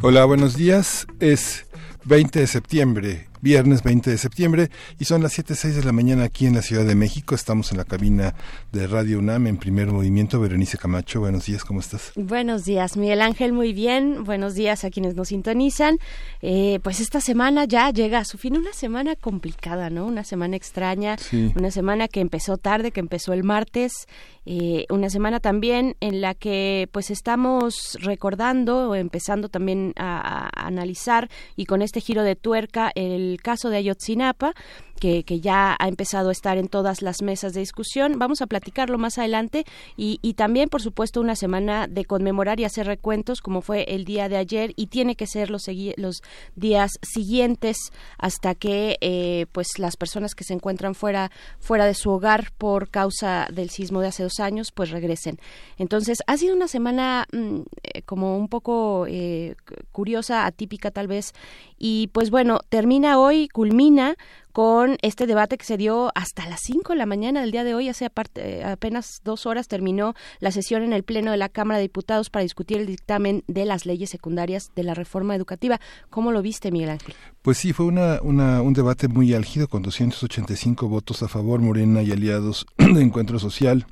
Hola, buenos días. Es 20 de septiembre viernes 20 de septiembre y son las 7.06 de la mañana aquí en la Ciudad de México. Estamos en la cabina de Radio UNAM en primer movimiento. Berenice Camacho, buenos días, ¿cómo estás? Buenos días, Miguel Ángel, muy bien. Buenos días a quienes nos sintonizan. Eh, pues esta semana ya llega a su fin, una semana complicada, ¿no? Una semana extraña, una semana que empezó tarde, que empezó el martes eh, una semana también en la que pues estamos recordando o empezando también a, analizar y con este giro de tuerca el caso de Ayotzinapa que, ya ha empezado a estar en todas las mesas de discusión. Vamos a platicarlo más adelante y, también, por supuesto, una semana de conmemorar y hacer recuentos como fue el día de ayer y tiene que ser los, los días siguientes hasta que eh, pues las personas que se encuentran fuera, fuera de su hogar por causa del sismo de hace dos años pues regresen. Entonces, ha sido una semana mm, eh, como un poco eh, curiosa, atípica tal vez y pues bueno, termina hoy, culmina con este debate que se dio hasta las 5 de la mañana del día de hoy. Hace aparte, apenas dos horas terminó la sesión en el Pleno de la Cámara de Diputados para discutir el dictamen de las leyes secundarias de la reforma educativa. ¿Cómo lo viste, Miguel Ángel? Pues sí, fue una, un debate muy álgido con 285 votos a favor, Morena y aliados de Encuentro Social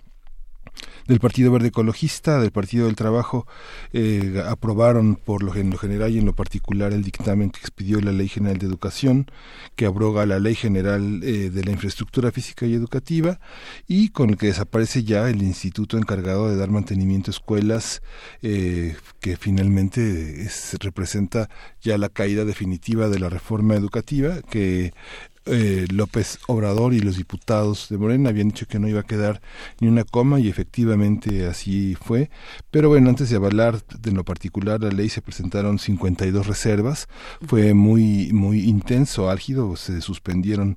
del Partido Verde Ecologista, del Partido del Trabajo, eh, aprobaron por lo, en lo general y en lo particular el dictamen que expidió la Ley General de Educación, que abroga la Ley General eh, de la Infraestructura Física y Educativa y con el que desaparece ya el instituto encargado de dar mantenimiento a escuelas, eh, que finalmente es, representa ya la caída definitiva de la reforma educativa que eh, López Obrador y los diputados de Morena habían dicho que no iba a quedar ni una coma y efectivamente así fue. Pero bueno, antes de avalar de lo particular la ley se presentaron 52 reservas. Fue muy muy intenso, álgido, se suspendieron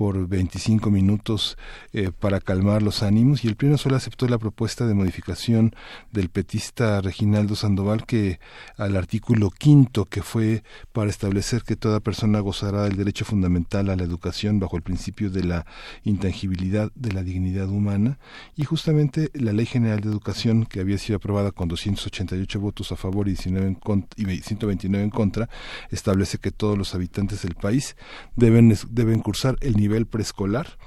por 25 minutos eh, para calmar los ánimos y el Pleno solo aceptó la propuesta de modificación del petista Reginaldo Sandoval que al artículo quinto que fue para establecer que toda persona gozará del derecho fundamental a la educación bajo el principio de la intangibilidad de la dignidad humana. Y justamente la Ley General de Educación que había sido aprobada con 288 votos a favor y, 19 en y 129 en contra establece que todos los habitantes del país deben, deben cursar el nivel preescolar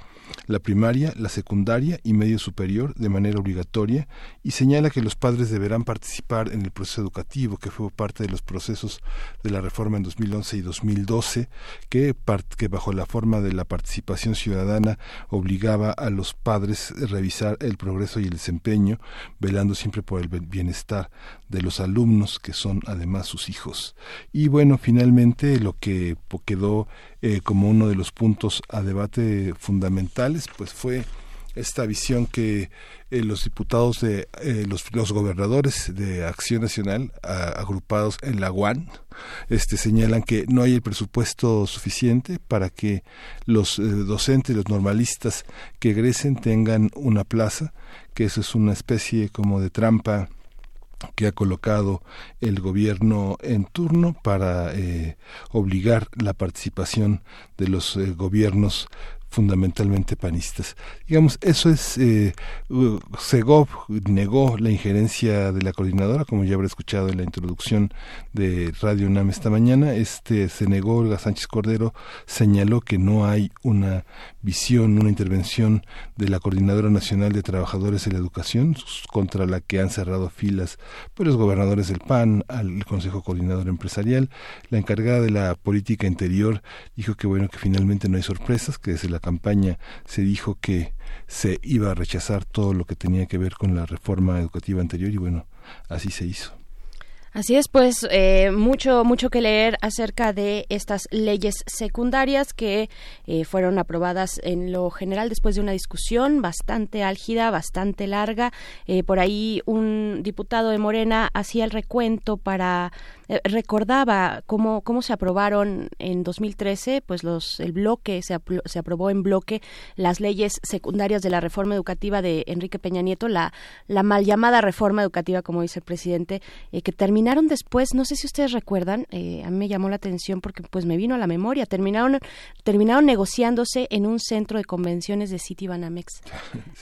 la primaria, la secundaria y medio superior de manera obligatoria y señala que los padres deberán participar en el proceso educativo que fue parte de los procesos de la reforma en 2011 y 2012 que, que bajo la forma de la participación ciudadana obligaba a los padres a revisar el progreso y el desempeño velando siempre por el bienestar de los alumnos que son además sus hijos. Y bueno finalmente lo que quedó eh, como uno de los puntos a debate fundamentales, pues fue esta visión que eh, los diputados de eh, los, gobernadores de Acción Nacional agrupados en la UAN este señalan que no hay el presupuesto suficiente para que los docentes los normalistas que egresen tengan una plaza que eso es una especie como de trampa que ha colocado el gobierno en turno para eh, obligar la participación de los eh, gobiernos fundamentalmente panistas. Digamos, eso es, eh, Segov negó la injerencia de la coordinadora, como ya habrá escuchado en la introducción de Radio UNAM esta mañana, este se negó, Olga Sánchez Cordero señaló que no hay una visión, una intervención de la Coordinadora Nacional de Trabajadores de la Educación, contra la que han cerrado filas pues, los gobernadores del PAN, al Consejo Coordinador Empresarial. La encargada de la política interior dijo que bueno, que finalmente no hay sorpresas, que desde la campaña se dijo que se iba a rechazar todo lo que tenía que ver con la reforma educativa anterior y bueno, así se hizo. Así es, pues eh, mucho mucho que leer acerca de estas leyes secundarias que eh, fueron aprobadas en lo general después de una discusión bastante álgida, bastante larga. Eh, por ahí un diputado de Morena hacía el recuento para eh, recordaba cómo, cómo se aprobaron en 2013, pues los, el bloque, se, se aprobó en bloque las leyes secundarias de la reforma educativa de Enrique Peña Nieto, la, la mal llamada reforma educativa, como dice el presidente, que terminaron después, no sé si ustedes recuerdan, eh, a mí me llamó la atención porque pues me vino a la memoria, terminaron, terminaron negociándose en un centro de convenciones de City Banamex.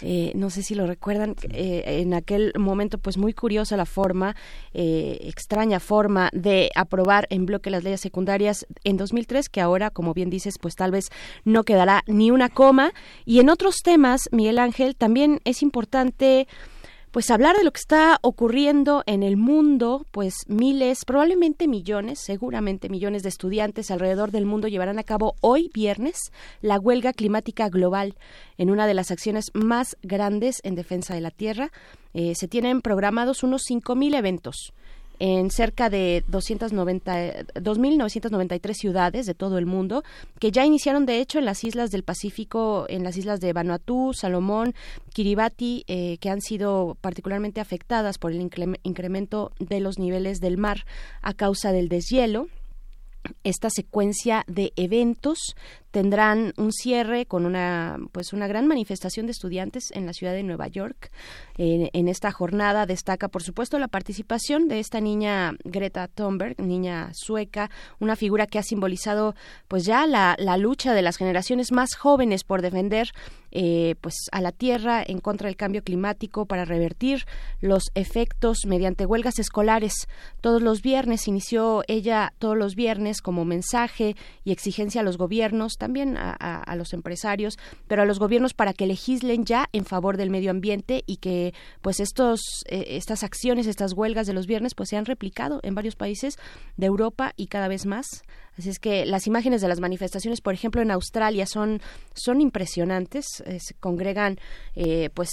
no sé si lo recuerdan, en aquel momento pues muy curiosa la forma, extraña forma de aprobar en bloque las leyes secundarias en 2003, que ahora, como bien dices, pues tal vez no quedará ni una coma. Y en otros temas, Miguel Ángel, también es importante pues hablar de lo que está ocurriendo en el mundo, pues miles, probablemente millones, seguramente millones de estudiantes alrededor del mundo llevarán a cabo hoy viernes la huelga climática global en una de las acciones más grandes en defensa de la Tierra. Eh, se tienen programados unos 5.000 eventos en cerca de 290, 2.993 ciudades de todo el mundo, que ya iniciaron de hecho en las islas del Pacífico, en las islas de Vanuatu, Salomón, Kiribati, eh, que han sido particularmente afectadas por el incremento de los niveles del mar a causa del deshielo. Esta secuencia de eventos tendrán un cierre con una pues una gran manifestación de estudiantes en la ciudad de Nueva York. En esta jornada destaca por supuesto la participación de esta niña Greta Thunberg niña sueca una figura que ha simbolizado pues ya la, la lucha de las generaciones más jóvenes por defender eh, pues a la tierra en contra del cambio climático para revertir los efectos mediante huelgas escolares. Todos los viernes inició ella todos los viernes como mensaje y exigencia a los gobiernos también a, los empresarios, pero a los gobiernos para que legislen ya en favor del medio ambiente y que pues estos eh, estas acciones, estas huelgas de los viernes pues se han replicado en varios países de Europa y cada vez más. Así es que las imágenes de las manifestaciones, por ejemplo, en Australia son son impresionantes. Se congregan eh, pues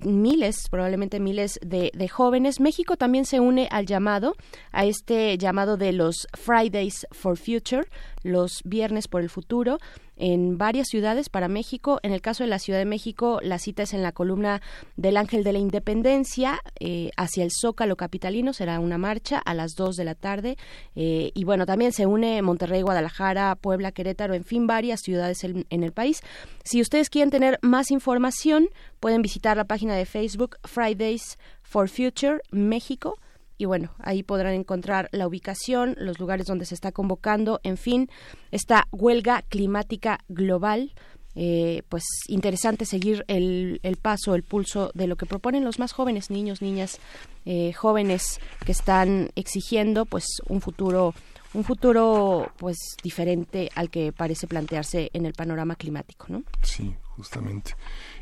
miles, probablemente miles de, de, jóvenes. México también se une al llamado, a este llamado de los Fridays for Future, los viernes por el futuro, en varias ciudades para México. En el caso de la Ciudad de México, la cita es en la columna del Ángel de la Independencia eh, hacia el Zócalo Capitalino. Será una marcha a las 2 de la tarde. Eh, y bueno, también se une Monterrey, Guadalajara, Puebla, Querétaro, en fin, varias ciudades en, en el país. Si ustedes quieren tener más información, pueden visitar la página de Facebook Fridays for Future México y bueno, ahí podrán encontrar la ubicación, los lugares donde se está convocando, en fin, esta huelga climática global. Eh, pues interesante seguir el, el, paso, el pulso de lo que proponen los más jóvenes, niños, niñas, eh, jóvenes que están exigiendo pues un futuro un futuro pues diferente al que parece plantearse en el panorama climático, ¿no? Sí, justamente.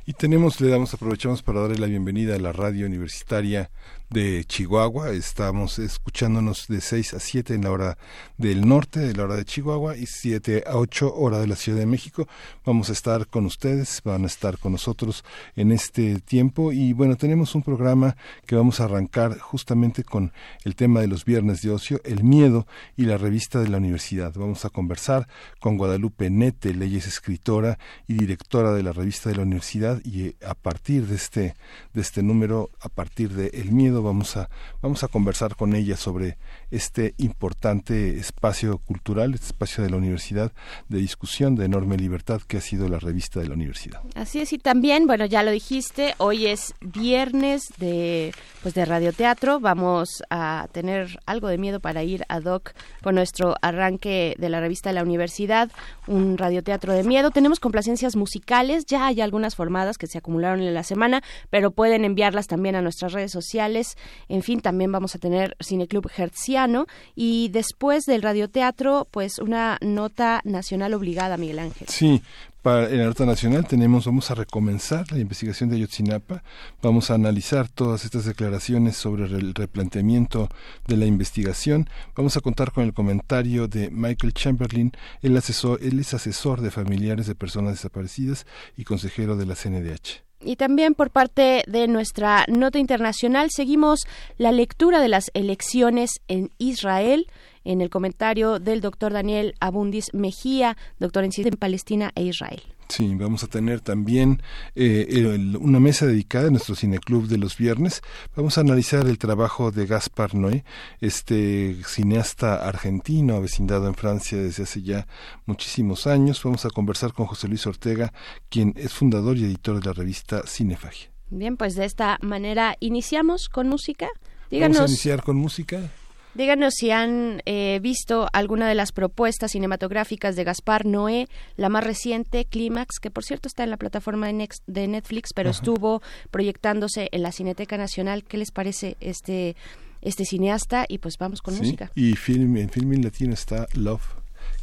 Y tenemos, le damos, aprovechamos para darle la bienvenida a la radio universitaria de Chihuahua. Estamos escuchándonos de 6 a 7 en la hora del norte, de la hora de Chihuahua, y 7 a 8 hora de la Ciudad de México. Vamos a estar con ustedes, van a estar con nosotros en este tiempo. Y bueno, tenemos un programa que vamos a arrancar justamente con el tema de los viernes de ocio, el miedo y la revista de la universidad. Vamos a conversar con Guadalupe Nete, leyes escritora y directora de la revista de la universidad, y a partir de este, de este número, a partir de El miedo, vamos a, vamos a conversar con ella sobre este importante espacio cultural, este espacio de la universidad de discusión de enorme libertad que ha sido la revista de la universidad. Así es, y también, bueno, ya lo dijiste, hoy es viernes de, pues de radioteatro, vamos a tener algo de miedo para ir a Doc con nuestro arranque de la revista de la universidad, un radioteatro de miedo. Tenemos complacencias musicales, ya hay algunas formadas que se acumularon en la semana, pero pueden enviarlas también a nuestras redes sociales en fin, también vamos a tener Cineclub Hertziano. Y después del radioteatro, pues una nota nacional obligada, Miguel Ángel. Sí, para, la nota nacional tenemos, vamos a recomenzar la investigación de Ayotzinapa, vamos a analizar todas estas declaraciones sobre el replanteamiento de la investigación, vamos a contar con el comentario de Michael Chamberlain, él, asesor, él es asesor de familiares de personas desaparecidas y consejero de la CNDH. Y también por parte de nuestra nota internacional seguimos la lectura de las elecciones en Israel en el comentario del doctor Daniel Abundis Mejía, doctor en en Palestina e Israel. Sí, vamos a tener también eh, una mesa dedicada a nuestro cineclub de los viernes. Vamos a analizar el trabajo de Gaspar Noé, este cineasta argentino avecindado en Francia desde hace ya muchísimos años. Vamos a conversar con José Luis Ortega, quien es fundador y editor de la revista Cinefagia. Bien, pues de esta manera iniciamos con música. Díganos. Vamos a iniciar con música. Díganos si han eh, visto alguna de las propuestas cinematográficas de Gaspar Noé, la más reciente, Clímax, que por cierto está en la plataforma de Netflix, pero estuvo proyectándose en la Cineteca Nacional. ¿Qué les parece este, este cineasta? Y pues vamos con música. Y film, en Filmin Latino está Love,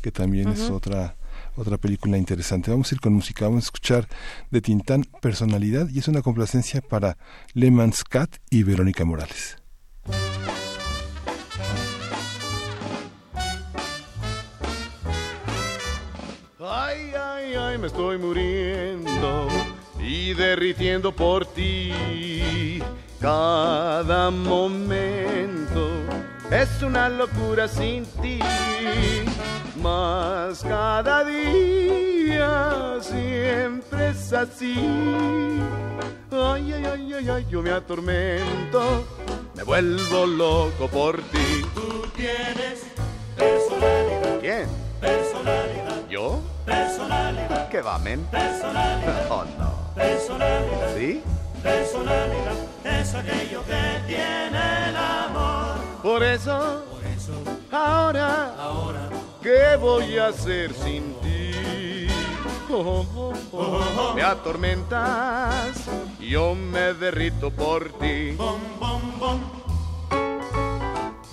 que también es otra otra película interesante. Vamos a ir con música, vamos a escuchar de Tintán Personalidad y es una complacencia para Le Cat y Verónica Morales. Ay, me estoy muriendo y derritiendo por ti. Cada momento es una locura sin ti, mas cada día siempre es así. Ay, ay, ay, ay, ay, yo me atormento, me vuelvo loco por ti. Tú tienes personalidad. ¿Quién? Personalidad. ¿Yo? Personalidad. ¿Qué va, men? Personalidad. Oh, no. Personalidad. ¿Sí? Personalidad es aquello que tiene el amor. Por eso, Por eso, ahora, ahora, ¿qué voy a hacer sin ti? Oh, oh, oh, Me atormentas, yo me derrito por ti. bom, bom, bom.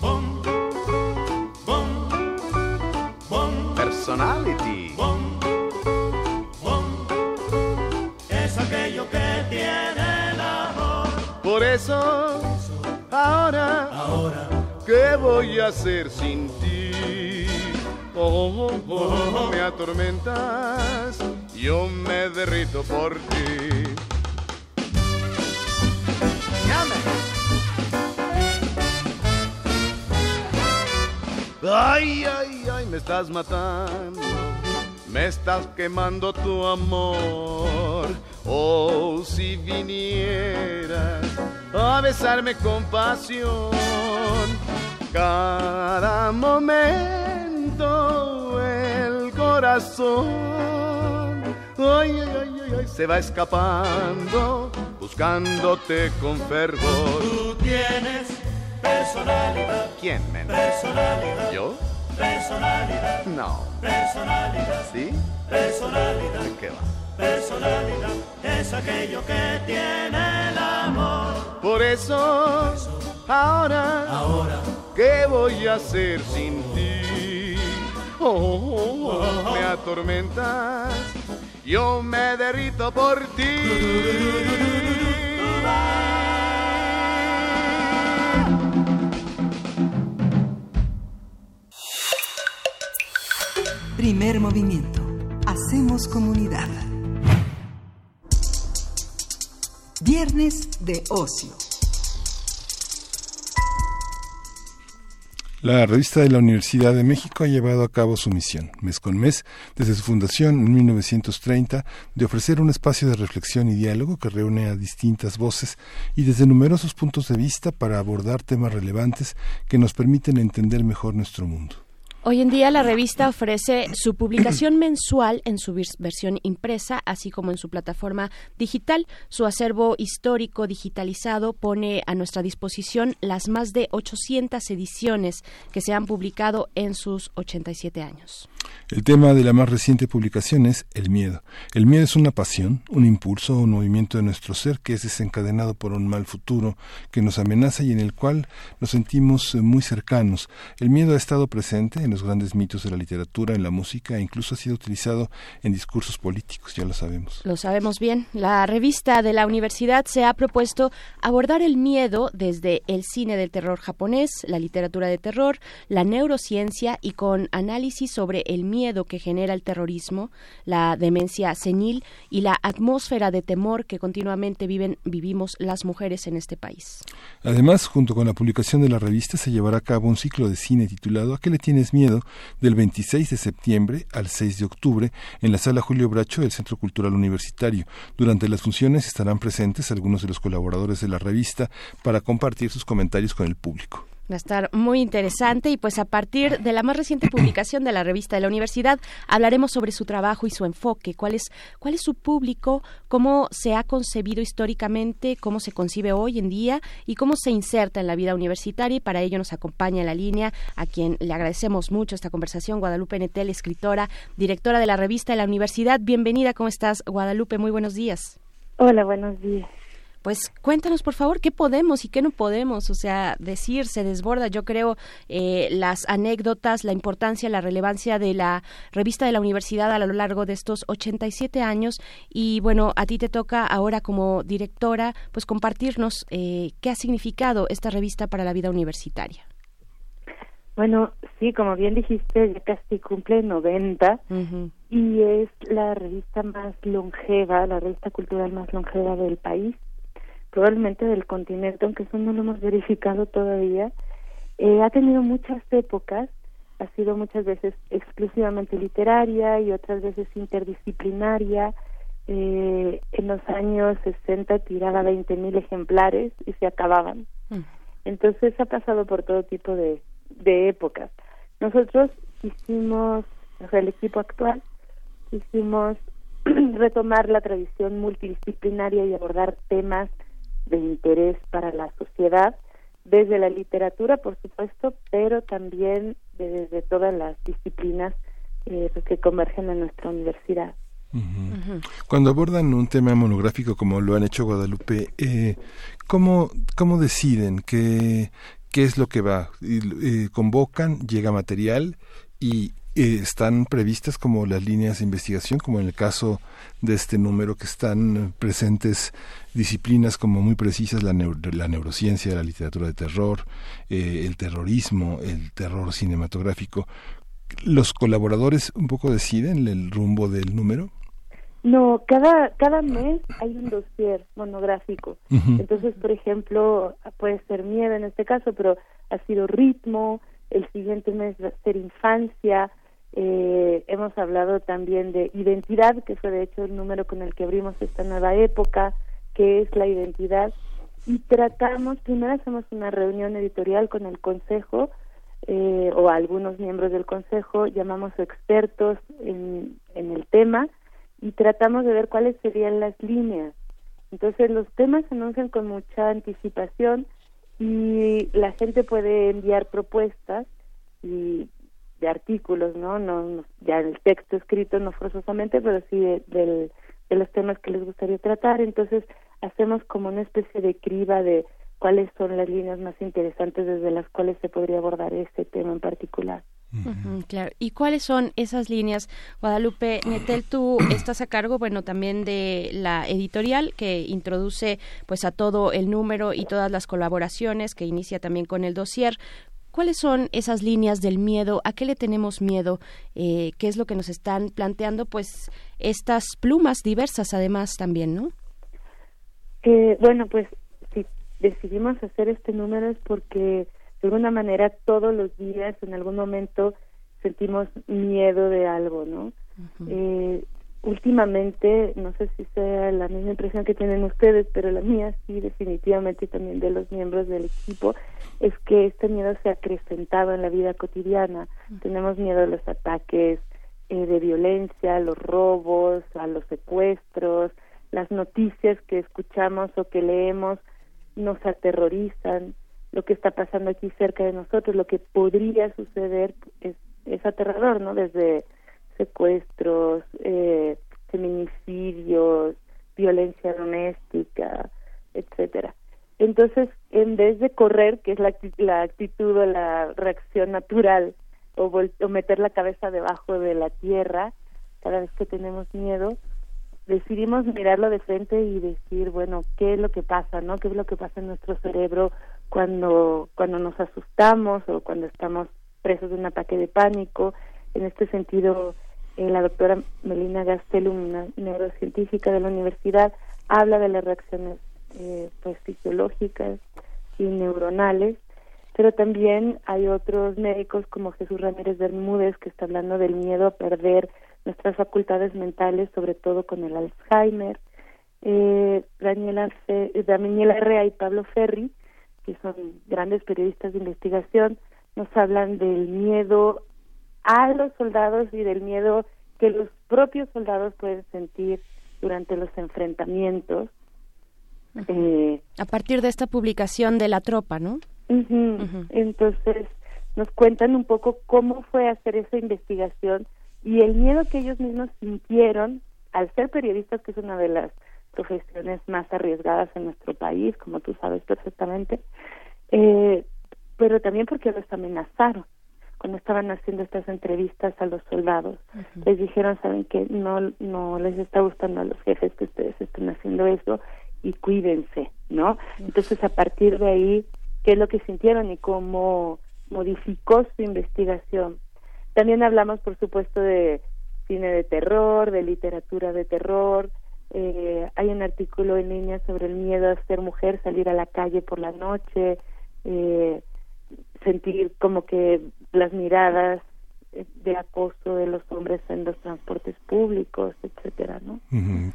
Bom, bom, bom, Personality. Eso, ahora, Ahora, ¿qué voy a hacer sin ti? Oh, oh, oh, me atormentas, yo me derrito por ti. Ay, ay, ay, me estás matando, me estás quemando tu amor. Oh, si vinieras a besarme con pasión, cada momento el corazón. Ay, ay, ay, ay, ay, se va escapando, buscándote con fervor. tú tienes personalidad. ¿Quién, men? Personalidad. ¿Yo? Personalidad. No. Personalidad. ¿Sí? Personalidad. ¿Qué va? Personalidad es aquello que tiene el amor. Por eso, ahora, Ahora, ¿qué voy a hacer sin ti? Oh, oh, oh, me atormentas, yo me derrito por ti. Primer movimiento. Hacemos comunidad. Viernes de ocio. La revista de la Universidad de México ha llevado a cabo su misión, mes con mes, desde su fundación en 1930, de ofrecer un espacio de reflexión y diálogo que reúne a distintas voces y desde numerosos puntos de vista para abordar temas relevantes que nos permiten entender mejor nuestro mundo. Hoy en día la revista ofrece su publicación mensual en su vers- versión impresa, así como en su plataforma digital. Su acervo histórico digitalizado pone a nuestra disposición las más de 800 ediciones que se han publicado en sus 87 años. El tema de la más reciente publicación es el miedo. El miedo es una pasión, un impulso, un movimiento de nuestro ser que es desencadenado por un mal futuro que nos amenaza y en el cual nos sentimos eh, muy cercanos. El miedo ha estado presente en los grandes mitos de la literatura, en la música e incluso ha sido utilizado en discursos políticos, ya lo sabemos. Lo sabemos bien. La revista de la universidad se ha propuesto abordar el miedo desde el cine del terror japonés, la literatura de terror, la neurociencia y con análisis sobre el miedo que genera el terrorismo, la demencia senil y la atmósfera de temor que continuamente viven, vivimos las mujeres en este país. Además, junto con la publicación de la revista, se llevará a cabo un ciclo de cine titulado ¿A qué le tienes miedo? del 26 de septiembre al 6 de octubre en la sala Julio Bracho del Centro Cultural Universitario. Durante las funciones estarán presentes algunos de los colaboradores de la revista para compartir sus comentarios con el público. Va a estar muy interesante y pues a partir de la más reciente publicación de la revista de la universidad hablaremos sobre su trabajo y su enfoque, cuál es, cuál es su público, cómo se ha concebido históricamente, cómo se concibe hoy en día y cómo se inserta en la vida universitaria y para ello nos acompaña en la línea a quien le agradecemos mucho esta conversación, Guadalupe Netel, escritora, directora de la revista de la universidad. Bienvenida, ¿cómo estás, Guadalupe? Muy buenos días. Hola, buenos días pues cuéntanos por favor qué podemos y qué no podemos, o sea, decir, se desborda, yo creo, eh, las anécdotas, la importancia, la relevancia de la revista de la universidad a lo largo de estos 87 años. Y bueno, a ti te toca ahora como directora, pues compartirnos eh, qué ha significado esta revista para la vida universitaria. Bueno, sí, como bien dijiste, ya casi cumple 90 y es la revista más longeva, la revista cultural más longeva del país probablemente del continente, aunque eso no lo hemos verificado todavía, eh, ha tenido muchas épocas, ha sido muchas veces exclusivamente literaria y otras veces interdisciplinaria. Eh, en los años 60 tiraba 20.000 ejemplares y se acababan. Mm. Entonces ha pasado por todo tipo de, de épocas. Nosotros hicimos, o sea, el equipo actual, hicimos retomar la tradición multidisciplinaria y abordar temas de interés para la sociedad, desde la literatura, por supuesto, pero también desde todas las disciplinas eh, que convergen en nuestra universidad. Cuando abordan un tema monográfico como lo han hecho Guadalupe, eh, ¿cómo, ¿cómo deciden qué, qué es lo que va? Eh, ¿Convocan, llega material y están previstas como las líneas de investigación, como en el caso de este número que están presentes disciplinas como muy precisas, la, la neurociencia, la literatura de terror, eh, el terrorismo, el terror cinematográfico. ¿Los colaboradores un poco deciden el rumbo del número? No, cada, cada mes hay un dossier monográfico. Entonces, por ejemplo, puede ser miedo en este caso, pero ha sido ritmo, el siguiente mes va a ser infancia, eh, hemos hablado también de identidad, que fue de hecho el número con el que abrimos esta nueva época, que es la identidad. Y tratamos, primero hacemos una reunión editorial con el Consejo eh, o algunos miembros del Consejo, llamamos expertos en, en el tema y tratamos de ver cuáles serían las líneas. Entonces los temas se anuncian con mucha anticipación y la gente puede enviar propuestas y de artículos, ¿no? no ya el texto escrito no forzosamente, pero sí de, de los temas que les gustaría tratar. Entonces hacemos como una especie de criba de cuáles son las líneas más interesantes desde las cuales se podría abordar este tema en particular. claro. ¿Y cuáles son esas líneas? Guadalupe Netel, tú estás a cargo, bueno, también de la editorial que introduce pues a todo el número y todas las colaboraciones, que inicia también con el dossier. ¿Cuáles son esas líneas del miedo? ¿A qué le tenemos miedo? Eh, ¿Qué es lo que nos están planteando? Pues estas plumas diversas además también, ¿no? Eh, bueno, pues si decidimos hacer este número es porque de alguna manera todos los días en algún momento sentimos miedo de algo, ¿no? Últimamente, no sé si sea la misma impresión que tienen ustedes, pero la mía sí, definitivamente, y también de los miembros del equipo, es que este miedo se ha acrecentado en la vida cotidiana. Tenemos miedo a los ataques eh, de violencia, a los robos, a los secuestros, las noticias que escuchamos o que leemos nos aterrorizan. Lo que está pasando aquí cerca de nosotros, lo que podría suceder es, es aterrador, ¿no? Desde secuestros, eh, feminicidios, violencia doméstica, etcétera. Entonces, en vez de correr, que es la, la actitud o la reacción natural o, o meter la cabeza debajo de la tierra cada vez que tenemos miedo, decidimos mirarlo de frente y decir, bueno, ¿qué es lo que pasa, no? ¿Qué es lo que pasa en nuestro cerebro cuando cuando nos asustamos o cuando estamos presos de un ataque de pánico? En este sentido, eh, la doctora Melina Gastelum, una neurocientífica de la universidad, habla de las reacciones eh, pues fisiológicas y neuronales pero también hay otros médicos como Jesús Ramírez Bermúdez que está hablando del miedo a perder nuestras facultades mentales, sobre todo con el Alzheimer. Eh, Daniela, Daniela Rea y Pablo Ferri, que son grandes periodistas de investigación, nos hablan del miedo a los soldados y del miedo que los propios soldados pueden sentir durante los enfrentamientos. Eh, a partir de esta publicación de la tropa, ¿no? Entonces nos cuentan un poco cómo fue hacer esa investigación y el miedo que ellos mismos sintieron al ser periodistas, que es una de las profesiones más arriesgadas en nuestro país, como tú sabes perfectamente, eh, pero también porque los amenazaron cuando estaban haciendo estas entrevistas a los soldados. Les dijeron, saben que no, no les está gustando a los jefes que ustedes estén haciendo eso y cuídense, ¿no? Entonces, a partir de ahí, qué es lo que sintieron y cómo modificó su investigación. También hablamos, por supuesto, de cine de terror, de literatura de terror. Eh, hay un artículo en línea sobre el miedo a ser mujer, salir a la calle por la noche, eh, sentir como que las miradas de acoso de los hombres en los transportes públicos, etcétera, ¿no?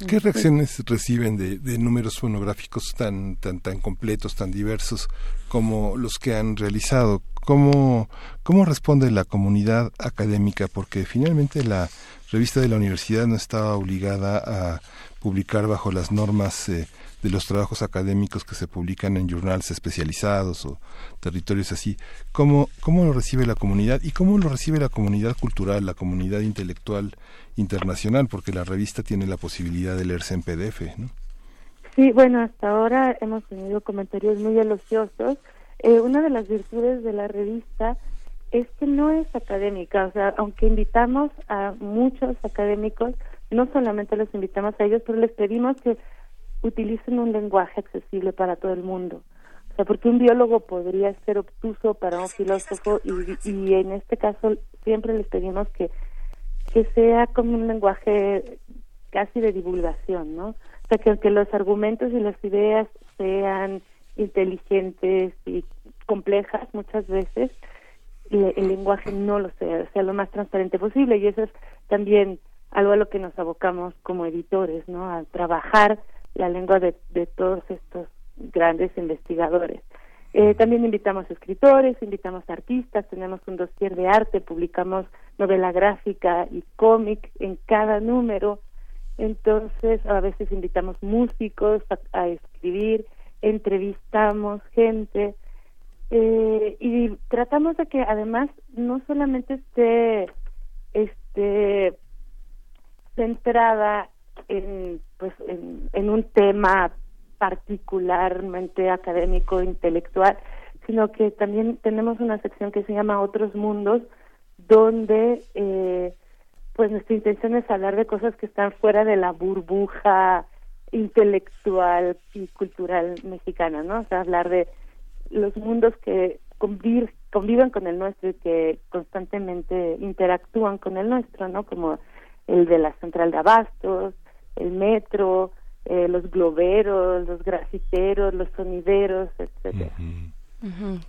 ¿Qué reacciones reciben de, de, números fonográficos tan tan tan completos, tan diversos como los que han realizado? ¿Cómo cómo responde la comunidad académica? Porque finalmente la revista de la universidad no estaba obligada a publicar bajo las normas eh, de los trabajos académicos que se publican en journals especializados o territorios así. ¿Cómo, ¿Cómo lo recibe la comunidad y cómo lo recibe la comunidad cultural, la comunidad intelectual internacional? Porque la revista tiene la posibilidad de leerse en PDF, ¿no? Sí, bueno, hasta ahora hemos tenido comentarios muy elogiosos. Eh, una de las virtudes de la revista es que no es académica, o sea, aunque invitamos a muchos académicos, no solamente los invitamos a ellos, pero les pedimos que utilicen un lenguaje accesible para todo el mundo. O sea, porque un biólogo podría ser obtuso para un filósofo y, y en este caso siempre les pedimos que, que sea como un lenguaje casi de divulgación, ¿no? O sea, que aunque los argumentos y las ideas sean inteligentes y complejas muchas veces, el lenguaje no lo sea, sea lo más transparente posible y eso es también algo a lo que nos abocamos como editores, ¿no? A trabajar la lengua de, de todos estos grandes investigadores. Eh, también invitamos escritores, invitamos artistas, tenemos un dossier de arte, publicamos novela gráfica y cómic en cada número. Entonces, a veces invitamos músicos a, escribir, entrevistamos gente eh, y tratamos de que además no solamente esté este centrada en, pues, en, un tema particularmente académico, intelectual, sino que también tenemos una sección que se llama Otros Mundos, donde eh, pues nuestra intención es hablar de cosas que están fuera de la burbuja intelectual y cultural mexicana, ¿no? O sea, hablar de los mundos que conviven con el nuestro y que constantemente interactúan con el nuestro, ¿no? Como el de la central de abastos, el metro, eh, los globeros, los grafiteros, los sonideros, etcétera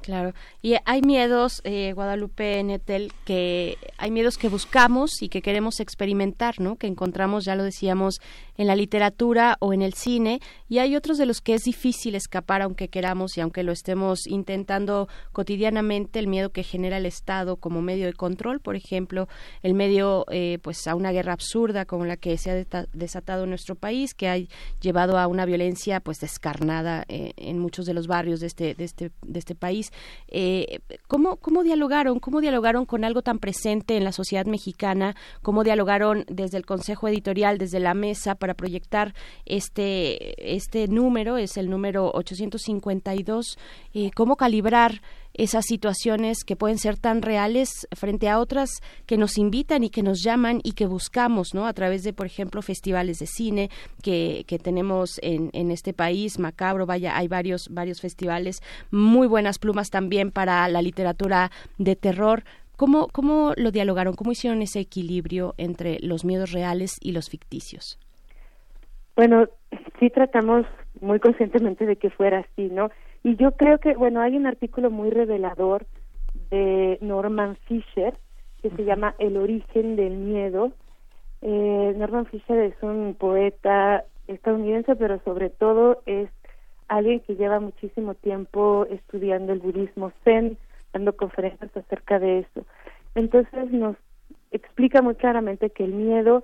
claro. Y hay miedos, eh, Guadalupe Netel, que hay miedos que buscamos y que queremos experimentar, ¿no? Que encontramos, ya lo decíamos, en la literatura o en el cine, y hay otros de los que es difícil escapar aunque queramos y aunque lo estemos intentando cotidianamente, el miedo que genera el Estado como medio de control, por ejemplo, el medio, eh, pues, a una guerra absurda como la que se ha desatado en nuestro país, que ha llevado a una violencia, pues, descarnada eh, en muchos de los barrios de este, de este, de este país. Eh, ¿cómo, ¿Cómo dialogaron? ¿Cómo dialogaron con algo tan presente en la sociedad mexicana? ¿Cómo dialogaron desde el Consejo Editorial, desde la mesa, para proyectar este, este número? Es el número 852. Eh, ¿Cómo calibrar esas situaciones que pueden ser tan reales frente a otras que nos invitan y que nos llaman y que buscamos, ¿no? A través de, por ejemplo, festivales de cine que, que tenemos en, en este país, Macabro, vaya, hay varios, varios festivales, muy buenas plumas también para la literatura de terror. ¿Cómo, ¿Cómo lo dialogaron? ¿Cómo hicieron ese equilibrio entre los miedos reales y los ficticios? Bueno, sí tratamos muy conscientemente de que fuera así, ¿no? Y yo creo que, bueno, hay un artículo muy revelador de Norman Fisher que se llama El origen del miedo. Eh, Norman Fisher es un poeta estadounidense, pero sobre todo es alguien que lleva muchísimo tiempo estudiando el budismo zen, dando conferencias acerca de eso. Entonces nos explica muy claramente que el miedo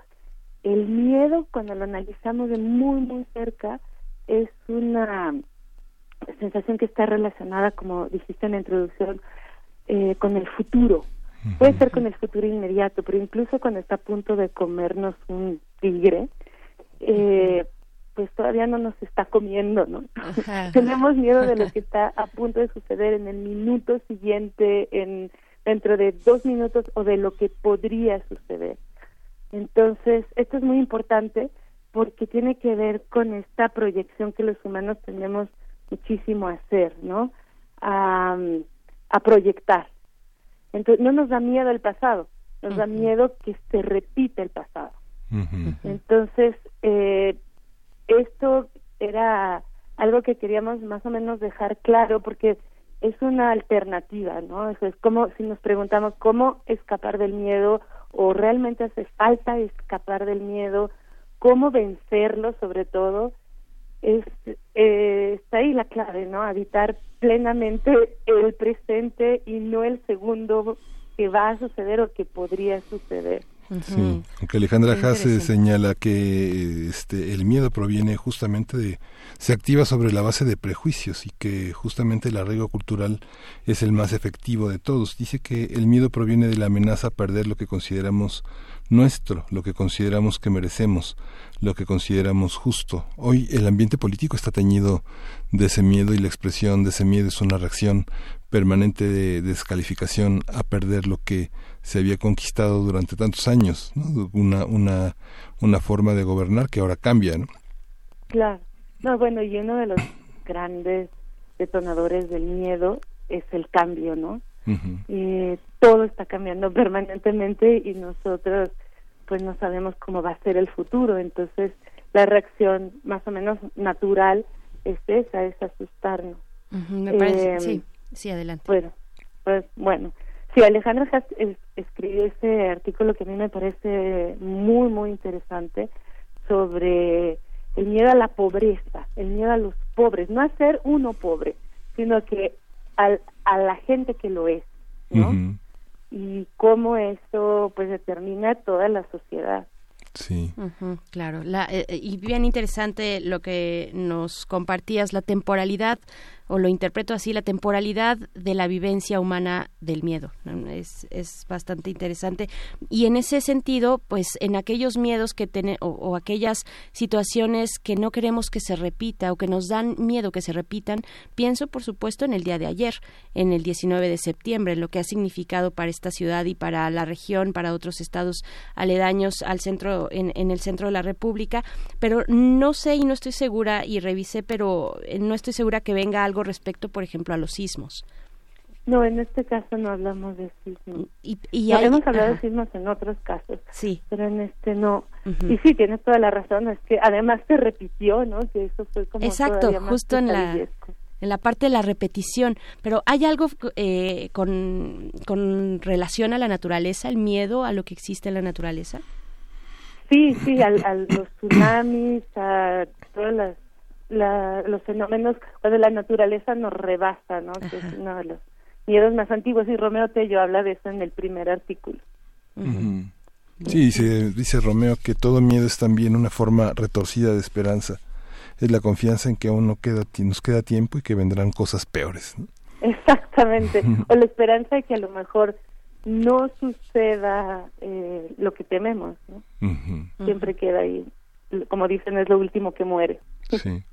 el miedo, cuando lo analizamos de muy, muy cerca, es una sensación que está relacionada, como dijiste en la introducción, eh, con el futuro. Puede ser con el futuro inmediato, pero incluso cuando está a punto de comernos un tigre, eh, pues todavía no nos está comiendo, ¿no? Tenemos miedo de lo que está a punto de suceder en el minuto siguiente, en dentro de dos minutos o de lo que podría suceder. Entonces, esto es muy importante porque tiene que ver con esta proyección que los humanos tenemos muchísimo a hacer, ¿no? A, proyectar. Entonces, no nos da miedo el pasado, nos da miedo que se repita el pasado. Entonces, eh, esto era algo que queríamos más o menos dejar claro porque es una alternativa, ¿no? Eso es como si nos preguntamos cómo escapar del miedo o realmente hace falta escapar del miedo, cómo vencerlo sobre todo, es, eh, está ahí la clave, ¿no? Habitar plenamente el presente y no el segundo que va a suceder o que podría suceder. Sí, aunque Alejandra Hasse señala que este, el miedo proviene justamente de, se activa sobre la base de prejuicios y que justamente el arraigo cultural es el más efectivo de todos. Dice que el miedo proviene de la amenaza a perder lo que consideramos nuestro, lo que consideramos que merecemos, lo que consideramos justo. Hoy el ambiente político está teñido de ese miedo y la expresión de ese miedo es una reacción permanente de descalificación a perder lo que se había conquistado durante tantos años, una, una, una forma de gobernar que ahora cambia, ¿no? Claro. No, bueno, y uno de los grandes detonadores del miedo es el cambio, ¿no? Y todo está cambiando permanentemente y nosotros pues no sabemos cómo va a ser el futuro, entonces la reacción más o menos natural es esa, es asustarnos. me parece, em, sí, sí, adelante. Bueno, pues bueno, Sí, Alejandra Haas escribió ese artículo que a mí me parece muy, muy interesante sobre el miedo a la pobreza, el miedo a los pobres, no a ser uno pobre, sino que al, a la gente que lo es, ¿no? Y cómo eso pues determina toda la sociedad. Sí. claro, la, eh, eh, y bien interesante lo que nos compartías, la temporalidad o lo interpreto así, la temporalidad de la vivencia humana del miedo. Es, es bastante interesante. Y en ese sentido, pues en aquellos miedos que tenemos o, aquellas situaciones que no queremos que se repita o que nos dan miedo que se repitan, pienso por supuesto en el día de ayer, en el 19 de septiembre, lo que ha significado para esta ciudad y para la región, para otros estados aledaños al centro, en, en el centro de la República, pero no sé y no estoy segura y revisé, pero eh, no estoy segura que venga algo respecto, por ejemplo, a los sismos. No, en este caso no hablamos de sismos. Y, hemos hablado de sismos en otros casos. Sí. Pero en este no. Y sí, tienes toda la razón. Es que además se repitió, ¿no? Que eso fue como. Exacto, justo en la, en la parte de la repetición. Pero ¿hay algo eh, con, con relación a la naturaleza, el miedo a lo que existe en la naturaleza? Sí, sí, a los tsunamis, a todas las la, los fenómenos cuando la naturaleza nos rebasa, ¿no? Que es uno de los miedos más antiguos y Romeo Tello habla de eso en el primer artículo. Sí, dice, dice Romeo que todo miedo es también una forma retorcida de esperanza. Es la confianza en que aún no queda, nos queda tiempo y que vendrán cosas peores. Exactamente. o la esperanza de que a lo mejor no suceda eh, lo que tememos. ¿no? Siempre queda ahí como dicen, es lo último que muere. Sí.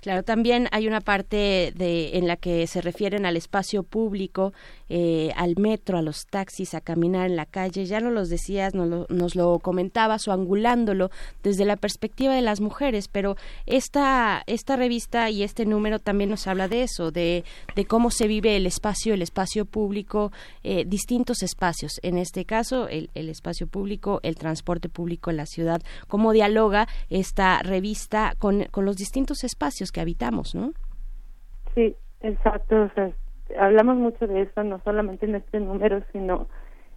Claro, también hay una parte de, en la que se refieren al espacio público, eh, al metro, a los taxis, a caminar en la calle. Ya no los decías, nos lo, nos lo comentabas o angulándolo desde la perspectiva de las mujeres, pero esta, esta revista y este número también nos habla de eso, de, de cómo se vive el espacio, el espacio público, eh, distintos espacios. En este caso, el, el espacio público, el transporte público la ciudad, cómo dialoga esta revista con, con los distintos espacios que habitamos, ¿no? Sí, exacto. O sea, hablamos mucho de eso, no solamente en este número, sino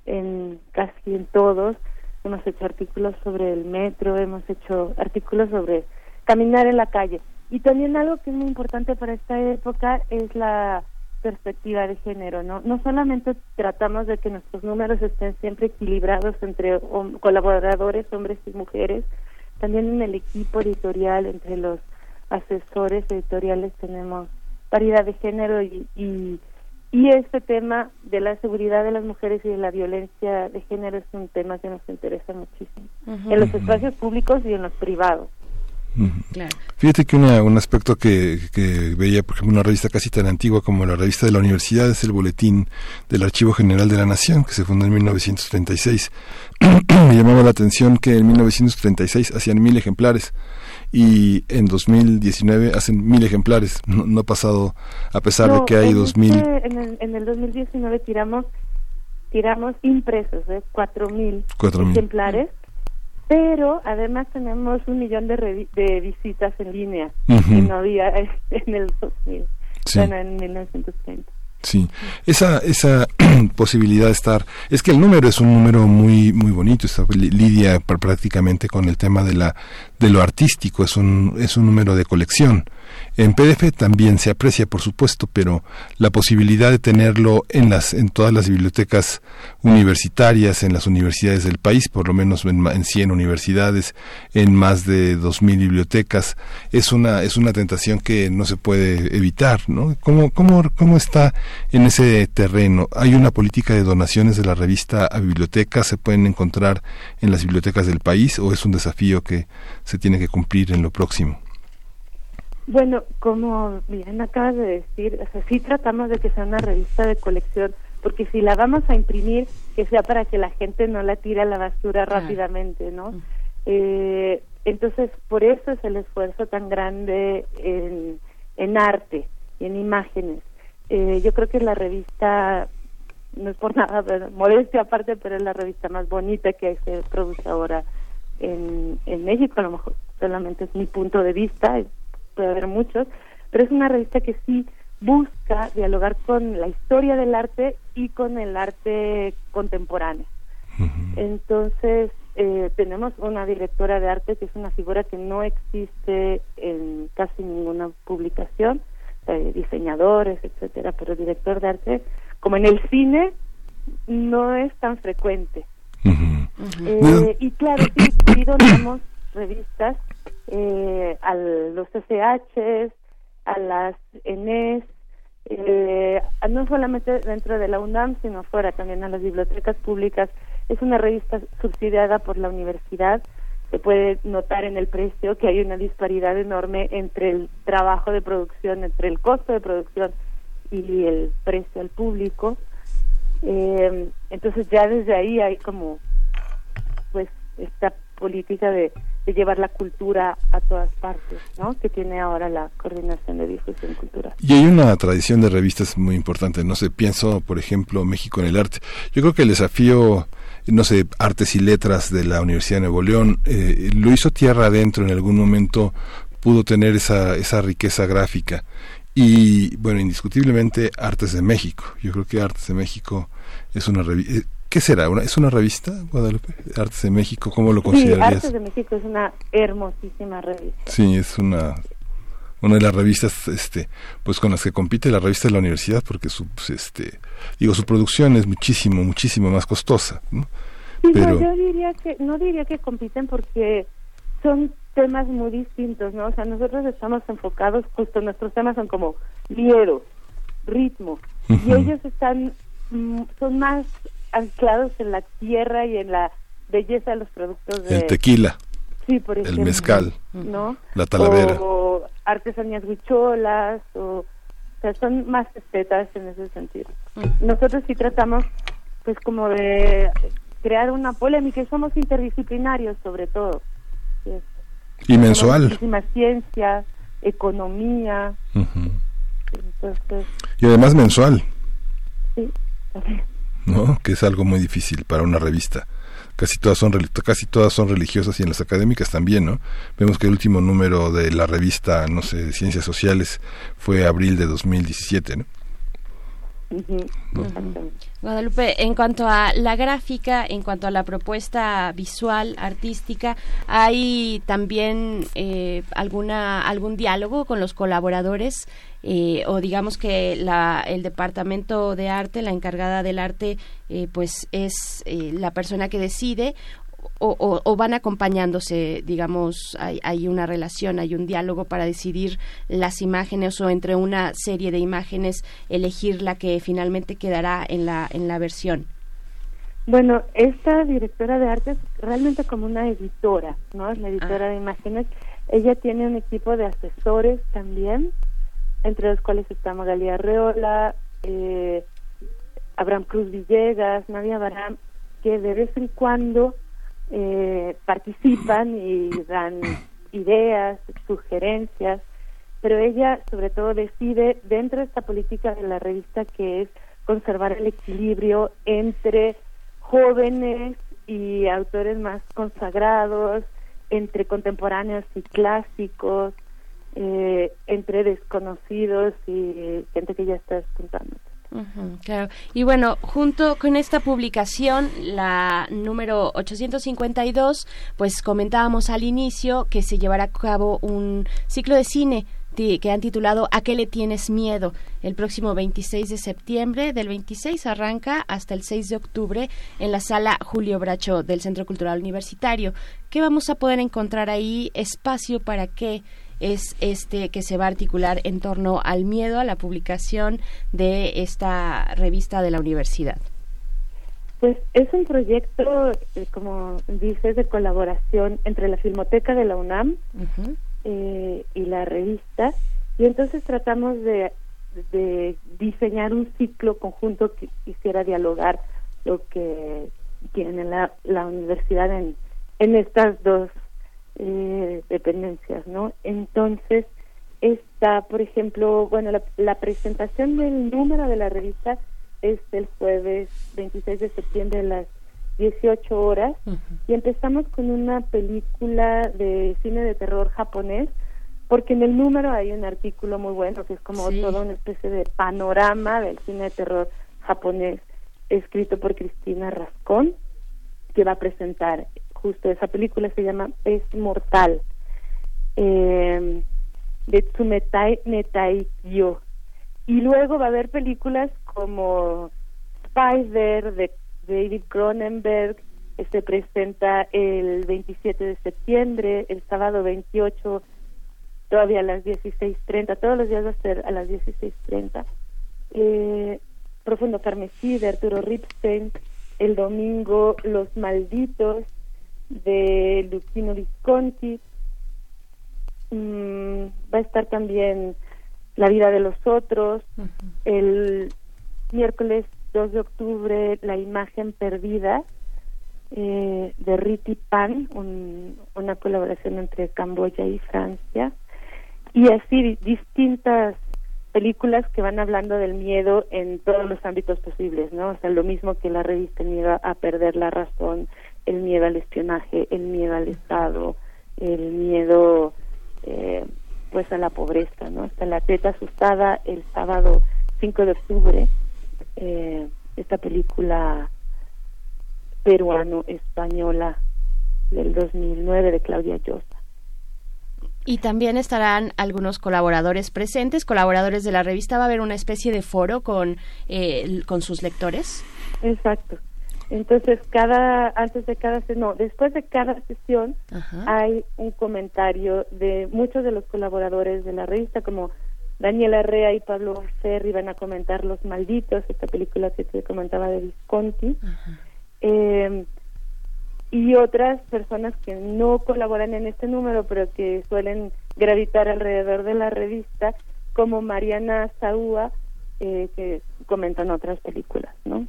en casi en todos. Hemos hecho artículos sobre el metro, hemos hecho artículos sobre caminar en la calle. Y también algo que es muy importante para esta época es la perspectiva de género, ¿no? No solamente tratamos de que nuestros números estén siempre equilibrados entre colaboradores, hombres y mujeres, también en el equipo editorial, entre los asesores editoriales tenemos paridad de género y, y, este tema de la seguridad de las mujeres y de la violencia de género es un tema que nos interesa muchísimo. En los espacios públicos y en los privados. Fíjate que un aspecto que, que, veía, por ejemplo, una revista casi tan antigua como la revista de la universidad es el Boletín del Archivo General de la Nación, que se fundó en 1936. Me llamaba la atención que en 1936 hacían mil ejemplares y en 2019 hacen mil ejemplares. No, ha pasado, a pesar de que hay dos mil. Este, en, el, en el 2019 tiramos tiramos impresos, ¿eh? cuatro mil ejemplares, pero además tenemos un millón de, de visitas en línea que no había en el 2000, bueno, en 1930. Sí, esa, esa posibilidad de estar, es que el número es un número muy, muy bonito, está lidia prácticamente con el tema de la, de lo artístico, es un, es un número de colección. En PDF también se aprecia, por supuesto, pero la posibilidad de tenerlo en las en todas las bibliotecas universitarias, en las universidades del país, por lo menos en, en 100 universidades, en más de 2000 bibliotecas, es una es una tentación que no se puede evitar, ¿no? ¿Cómo está en ese terreno? Hay una política de donaciones de la revista a bibliotecas, se pueden encontrar en las bibliotecas del país o es un desafío que se tiene que cumplir en lo próximo. Bueno, como bien acabas de decir, o sea, sí tratamos de que sea una revista de colección, porque si la vamos a imprimir, que sea para que la gente no la tire a la basura rápidamente, ¿no? Mm. Eh, entonces, por eso es el esfuerzo tan grande en, en arte y en imágenes. Eh, yo creo que es la revista, no es por nada, pero, modestia aparte, pero es la revista más bonita que se produce ahora en, en México, a lo mejor solamente es mi punto de vista, puede haber muchos, pero es una revista que sí busca dialogar con la historia del arte y con el arte contemporáneo. Entonces, eh, tenemos una directora de arte que es una figura que no existe en casi ninguna publicación, eh, diseñadores, etcétera, pero director de arte, como en el cine, no es tan frecuente. Eh, y claro, sí, sí donamos revistas eh, a los SH, a las ENES, eh, no solamente dentro de la UNAM, sino fuera también a las bibliotecas públicas. Es una revista subsidiada por la universidad. Se puede notar en el precio que hay una disparidad enorme entre el trabajo de producción, entre el costo de producción y el precio al público. Eh, entonces ya desde ahí hay como pues esta política de de llevar la cultura a todas partes, ¿no? Que tiene ahora la coordinación de difusión cultural. Y hay una tradición de revistas muy importante, no sé, pienso, por ejemplo, México en el arte. Yo creo que el desafío, no sé, artes y letras de la Universidad de Nuevo León, eh, lo hizo tierra adentro en algún momento, pudo tener esa, esa riqueza gráfica. Y bueno, indiscutiblemente Artes de México. Yo creo que Artes de México es una revista eh, ¿Qué será? ¿Es una revista, Guadalupe? Artes de México, ¿cómo lo considerarías? Sí, Artes de México es una hermosísima revista. Sí, es una una de las revistas este pues con las que compite la revista de la universidad porque su pues, este digo su producción es muchísimo muchísimo más costosa ¿no? pero yo diría que no diría que compiten porque son temas muy distintos no o sea nosotros estamos enfocados justo nuestros temas son como miedo ritmo y ellos están mm, son más anclados en la tierra y en la belleza de los productos de... El tequila. Sí, por ejemplo. El mezcal. ¿No? La talavera. O, artesanías huicholas, o, o sea, son más estetas en ese sentido. Nosotros sí tratamos, pues, como de crear una polémica y somos interdisciplinarios sobre todo. Y mensual. Muchísima ciencia, economía. Entonces, y además mensual. Sí, ¿No? Que es algo muy difícil para una revista. Casi todas son casi todas son religiosas y en las académicas también, ¿no? Vemos que el último número de la revista, no sé, de Ciencias Sociales fue abril de 2017, ¿no? Guadalupe, en cuanto a la gráfica, en cuanto a la propuesta visual, artística, ¿hay también eh, alguna algún diálogo con los colaboradores eh, o digamos que la, el departamento de arte, la encargada del arte, eh, pues es la persona que decide o, van acompañándose, digamos, hay, hay, una relación, hay un diálogo para decidir las imágenes o entre una serie de imágenes elegir la que finalmente quedará en la, en la versión? Bueno, esta directora de arte es realmente como una editora, ¿no? Es la editora ah. de imágenes. Ella tiene un equipo de asesores también, entre los cuales está Magalia Reola, eh, Abraham Cruz Villegas, Nadia Baram, que de vez en cuando eh, participan y dan ideas, sugerencias, pero ella sobre todo decide dentro de esta política de la revista que es conservar el equilibrio entre jóvenes y autores más consagrados, entre contemporáneos y clásicos, eh, entre desconocidos y gente que ya está despuntando claro. Y bueno, junto con esta publicación, la número 852, pues comentábamos al inicio que se llevará a cabo un ciclo de cine que han titulado ¿A qué le tienes miedo? El próximo 26 de septiembre, del 26 arranca hasta el 6 de octubre en la sala Julio Bracho del Centro Cultural Universitario. ¿Qué vamos a poder encontrar ahí? Espacio para que es este que se va a articular en torno al miedo a la publicación de esta revista de la universidad. Pues es un proyecto, eh, como dices, de colaboración entre la Filmoteca de la UNAM eh, y la revista, y entonces tratamos de, de diseñar un ciclo conjunto que quisiera dialogar lo que tiene la, la universidad en, en estas dos eh, dependencias, ¿no? Entonces, está, por ejemplo, bueno, la, presentación del número de la revista es el jueves 26 de septiembre a las 18 horas. Y empezamos con una película de cine de terror japonés porque en el número hay un artículo muy bueno que es como toda una especie de panorama del cine de terror japonés escrito por Cristina Rascón que va a presentar justo esa película se llama Es Mortal eh, de Tsumetai Netaikyo. Y luego va a haber películas como Spider de David Cronenberg se este presenta el 27 de septiembre el sábado 28 todavía a las 16.30 todos los días va a ser a las 16.30 eh, Profundo Carmesí de Arturo Ripstein. El domingo Los Malditos de Lucino Visconti. Mm, va a estar también La vida de los otros. El miércoles 2 de octubre, La imagen perdida eh, de Riti Pan, una colaboración entre Camboya y Francia. Y así distintas películas que van hablando del miedo en todos los ámbitos posibles, ¿no? O sea, lo mismo que la revista Miedo a perder la razón, el miedo al espionaje, el miedo al Estado, el miedo eh, pues a la pobreza, ¿no? Está la teta asustada el sábado 5 de octubre, eh, esta película peruano-española del 2009 de Claudia Llosa. Y también estarán algunos colaboradores presentes, colaboradores de la revista. ¿Va a haber una especie de foro con, eh, con sus lectores? Exacto. Entonces, cada, antes de cada, no, después de cada sesión hay un comentario de muchos de los colaboradores de la revista, como Daniela Rea y Pablo Ferri van a comentar Los Malditos, esta película que te comentaba de Visconti. Eh, y otras personas que no colaboran en este número, pero que suelen gravitar alrededor de la revista, como Mariana Saúa, eh, que comentan otras películas, ¿no?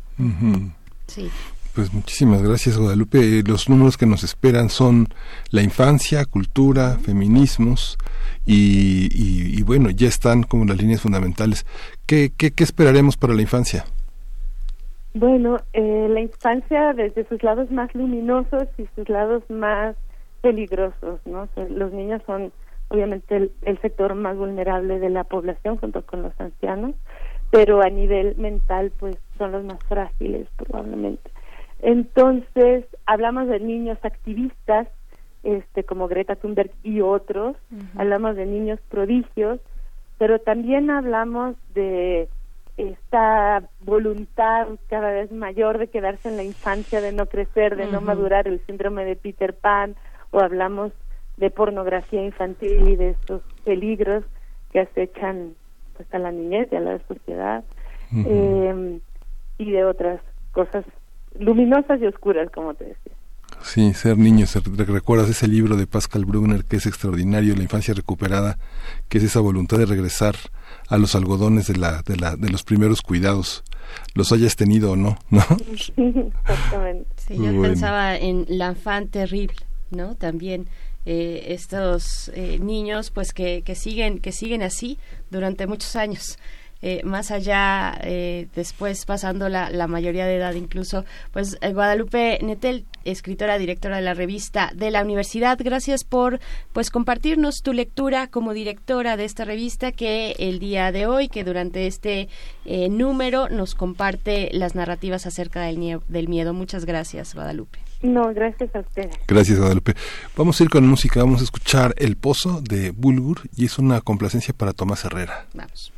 Sí. Pues muchísimas gracias, Guadalupe. Eh, los números que nos esperan son la infancia, cultura, feminismos y, bueno, ya están como las líneas fundamentales. ¿Qué, qué, qué esperaremos para la infancia? Bueno, eh, la infancia desde sus lados más luminosos y sus lados más peligrosos, ¿no? los niños son obviamente el, sector más vulnerable de la población junto con los ancianos, pero a nivel mental pues son los más frágiles probablemente. Entonces, hablamos de niños activistas, este como Greta Thunberg y otros, hablamos de niños prodigios, pero también hablamos de esta voluntad cada vez mayor de quedarse en la infancia, de no crecer, de no madurar, el síndrome de Peter Pan, o hablamos de pornografía infantil y de estos peligros que acechan pues, a la niñez y a la sociedad, eh, y de otras cosas luminosas y oscuras, como te decía. Sí, ser niño, recuerdas ese libro de Pascal Brunner que es extraordinario, La infancia recuperada, que es esa voluntad de regresar a los algodones de, la, de, la, de los primeros cuidados, los hayas tenido o no, ¿no? Exactamente. Sí, yo pensaba en L'enfant terrible, ¿no? También eh, estos eh, niños, pues que, que siguen que siguen así durante muchos años. Eh, más allá, eh, después pasando la, la, mayoría de edad incluso, pues eh, Guadalupe Netel, escritora, directora de la revista de la universidad, gracias por pues compartirnos tu lectura como directora de esta revista que el día de hoy, que durante este número nos comparte las narrativas acerca del, del miedo. Muchas gracias, Guadalupe. No, gracias a usted. Gracias, Guadalupe. Vamos a ir con música, vamos a escuchar El Pozo de Bulgur y es una complacencia para Tomás Herrera. Vamos.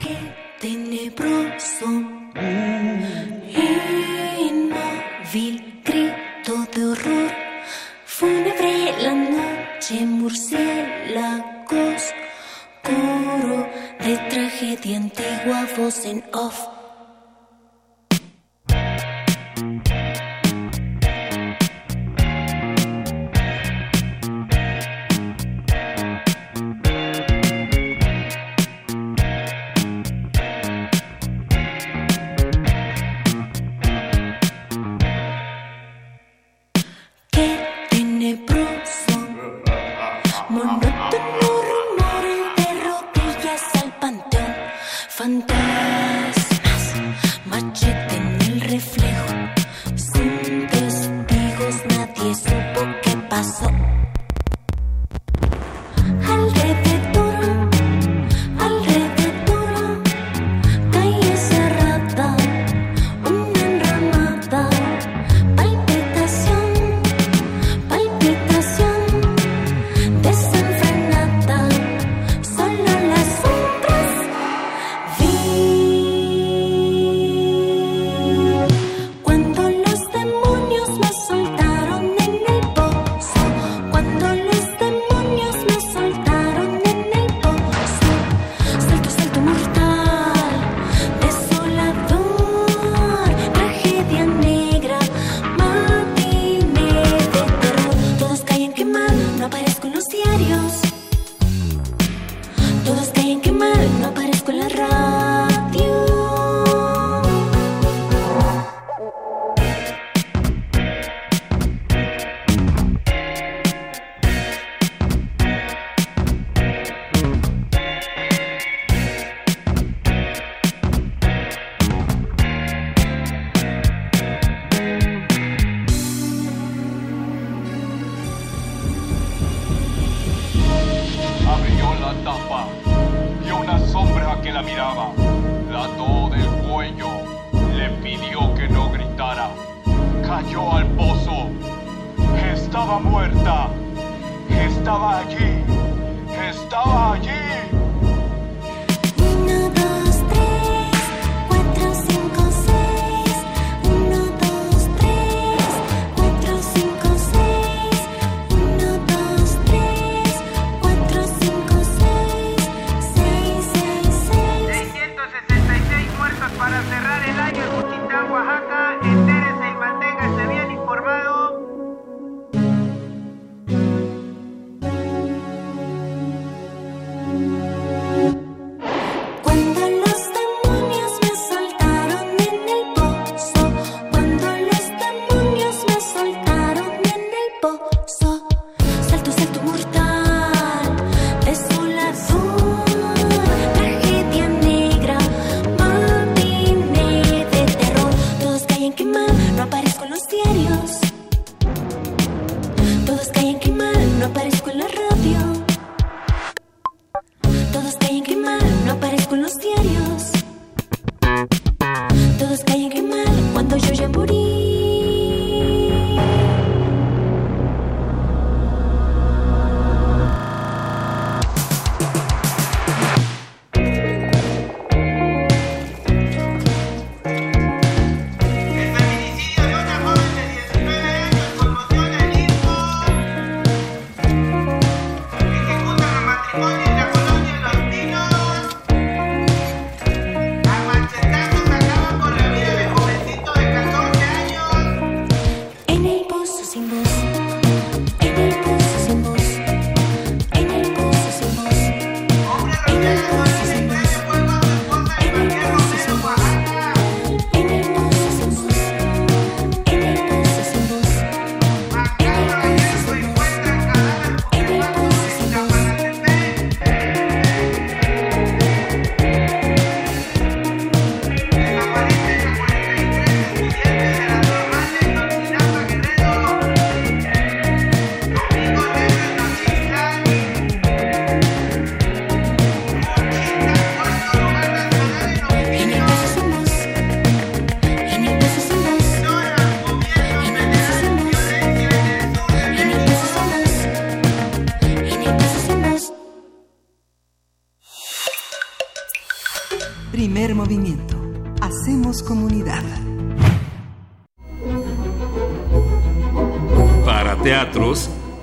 Qué tenebroso, inmóvil grito de horror, fúnebre la noche, murciélagos, coro de tragedia antigua, voz en off. Para cerrar el año en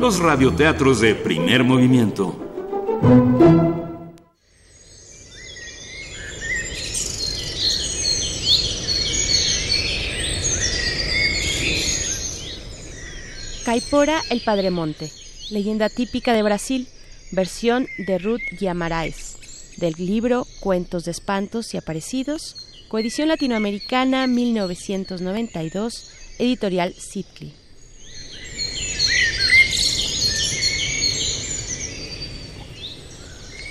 los radioteatros de primer movimiento. Caipora el Padre Monte, leyenda típica de Brasil, versión de Ruth Guiamaraes, del libro Cuentos de Espantos y Aparecidos, coedición latinoamericana 1992, editorial Sitli.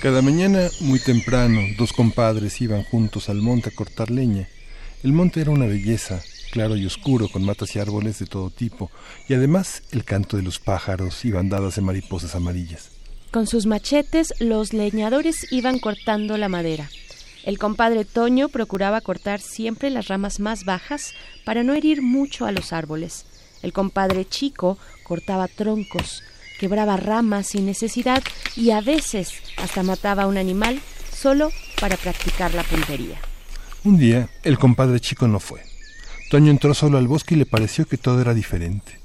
Cada mañana, muy temprano, dos compadres iban juntos al monte a cortar leña. El monte era una belleza, claro y oscuro, con matas y árboles de todo tipo, y además el canto de los pájaros y bandadas de mariposas amarillas. Con sus machetes, los leñadores iban cortando la madera. El compadre Toño procuraba cortar siempre las ramas más bajas para no herir mucho a los árboles. El compadre Chico cortaba troncos, quebraba ramas sin necesidad y a veces hasta mataba a un animal solo para practicar la puntería. Un día el compadre chico no fue. Toño entró solo al bosque y le pareció que todo era diferente.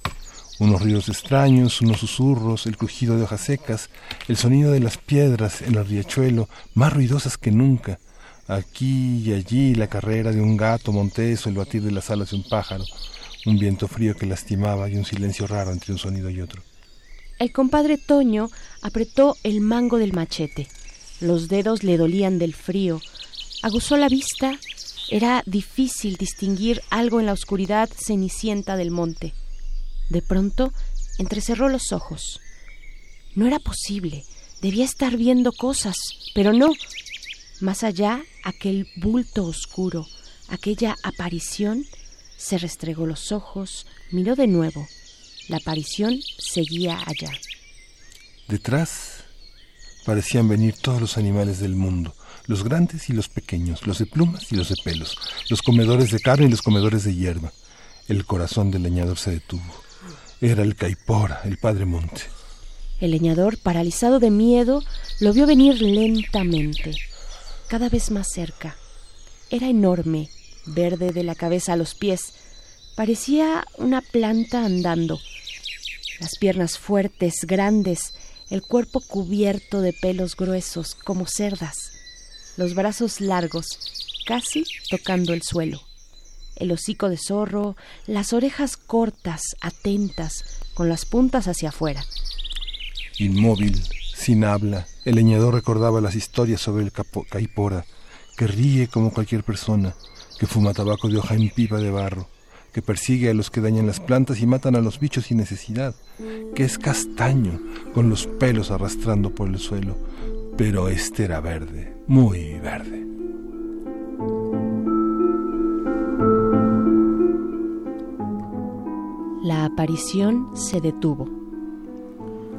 Unos ríos extraños, unos susurros, el crujido de hojas secas, el sonido de las piedras en el riachuelo, más ruidosas que nunca. Aquí y allí la carrera de un gato monteso, el batir de las alas de un pájaro, un viento frío que lastimaba y un silencio raro entre un sonido y otro. El compadre Toño apretó el mango del machete. Los dedos le dolían del frío. Aguzó la vista. Era difícil distinguir algo en la oscuridad cenicienta del monte. De pronto entrecerró los ojos. No era posible. Debía estar viendo cosas, pero no. Más allá, aquel bulto oscuro, aquella aparición, se restregó los ojos, miró de nuevo la aparición seguía allá. Detrás parecían venir todos los animales del mundo, los grandes y los pequeños, los de plumas y los de pelos, los comedores de carne y los comedores de hierba. El corazón del leñador se detuvo. Era el caipora, el padre monte. El leñador, paralizado de miedo, lo vio venir lentamente, cada vez más cerca. Era enorme, verde de la cabeza a los pies. Parecía una planta andando, las piernas fuertes, grandes, el cuerpo cubierto de pelos gruesos como cerdas, los brazos largos, casi tocando el suelo, el hocico de zorro, las orejas cortas, atentas, con las puntas hacia afuera. Inmóvil, sin habla, el leñador recordaba las historias sobre el caipora, que ríe como cualquier persona, que fuma tabaco de hoja en pipa de barro, que persigue a los que dañan las plantas y matan a los bichos sin necesidad, que es castaño, con los pelos arrastrando por el suelo, pero este era verde, muy verde. La aparición se detuvo.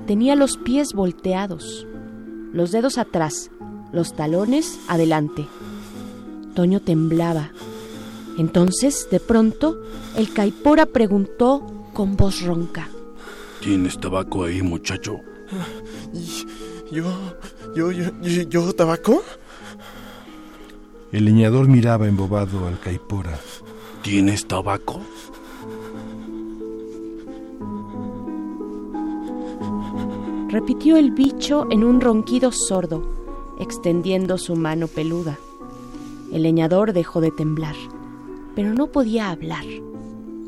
Tenía los pies volteados, los dedos atrás, los talones adelante. Toño temblaba Entonces, de pronto, el caipora preguntó con voz ronca. ¿Tienes tabaco ahí, muchacho? ¿Yo? ¿Yo? ¿Yo? ¿Yo? tabaco? El leñador miraba embobado al caipora. ¿Tienes tabaco? Repitió el bicho en un ronquido sordo, extendiendo su mano peluda. El leñador dejó de temblar, pero no podía hablar.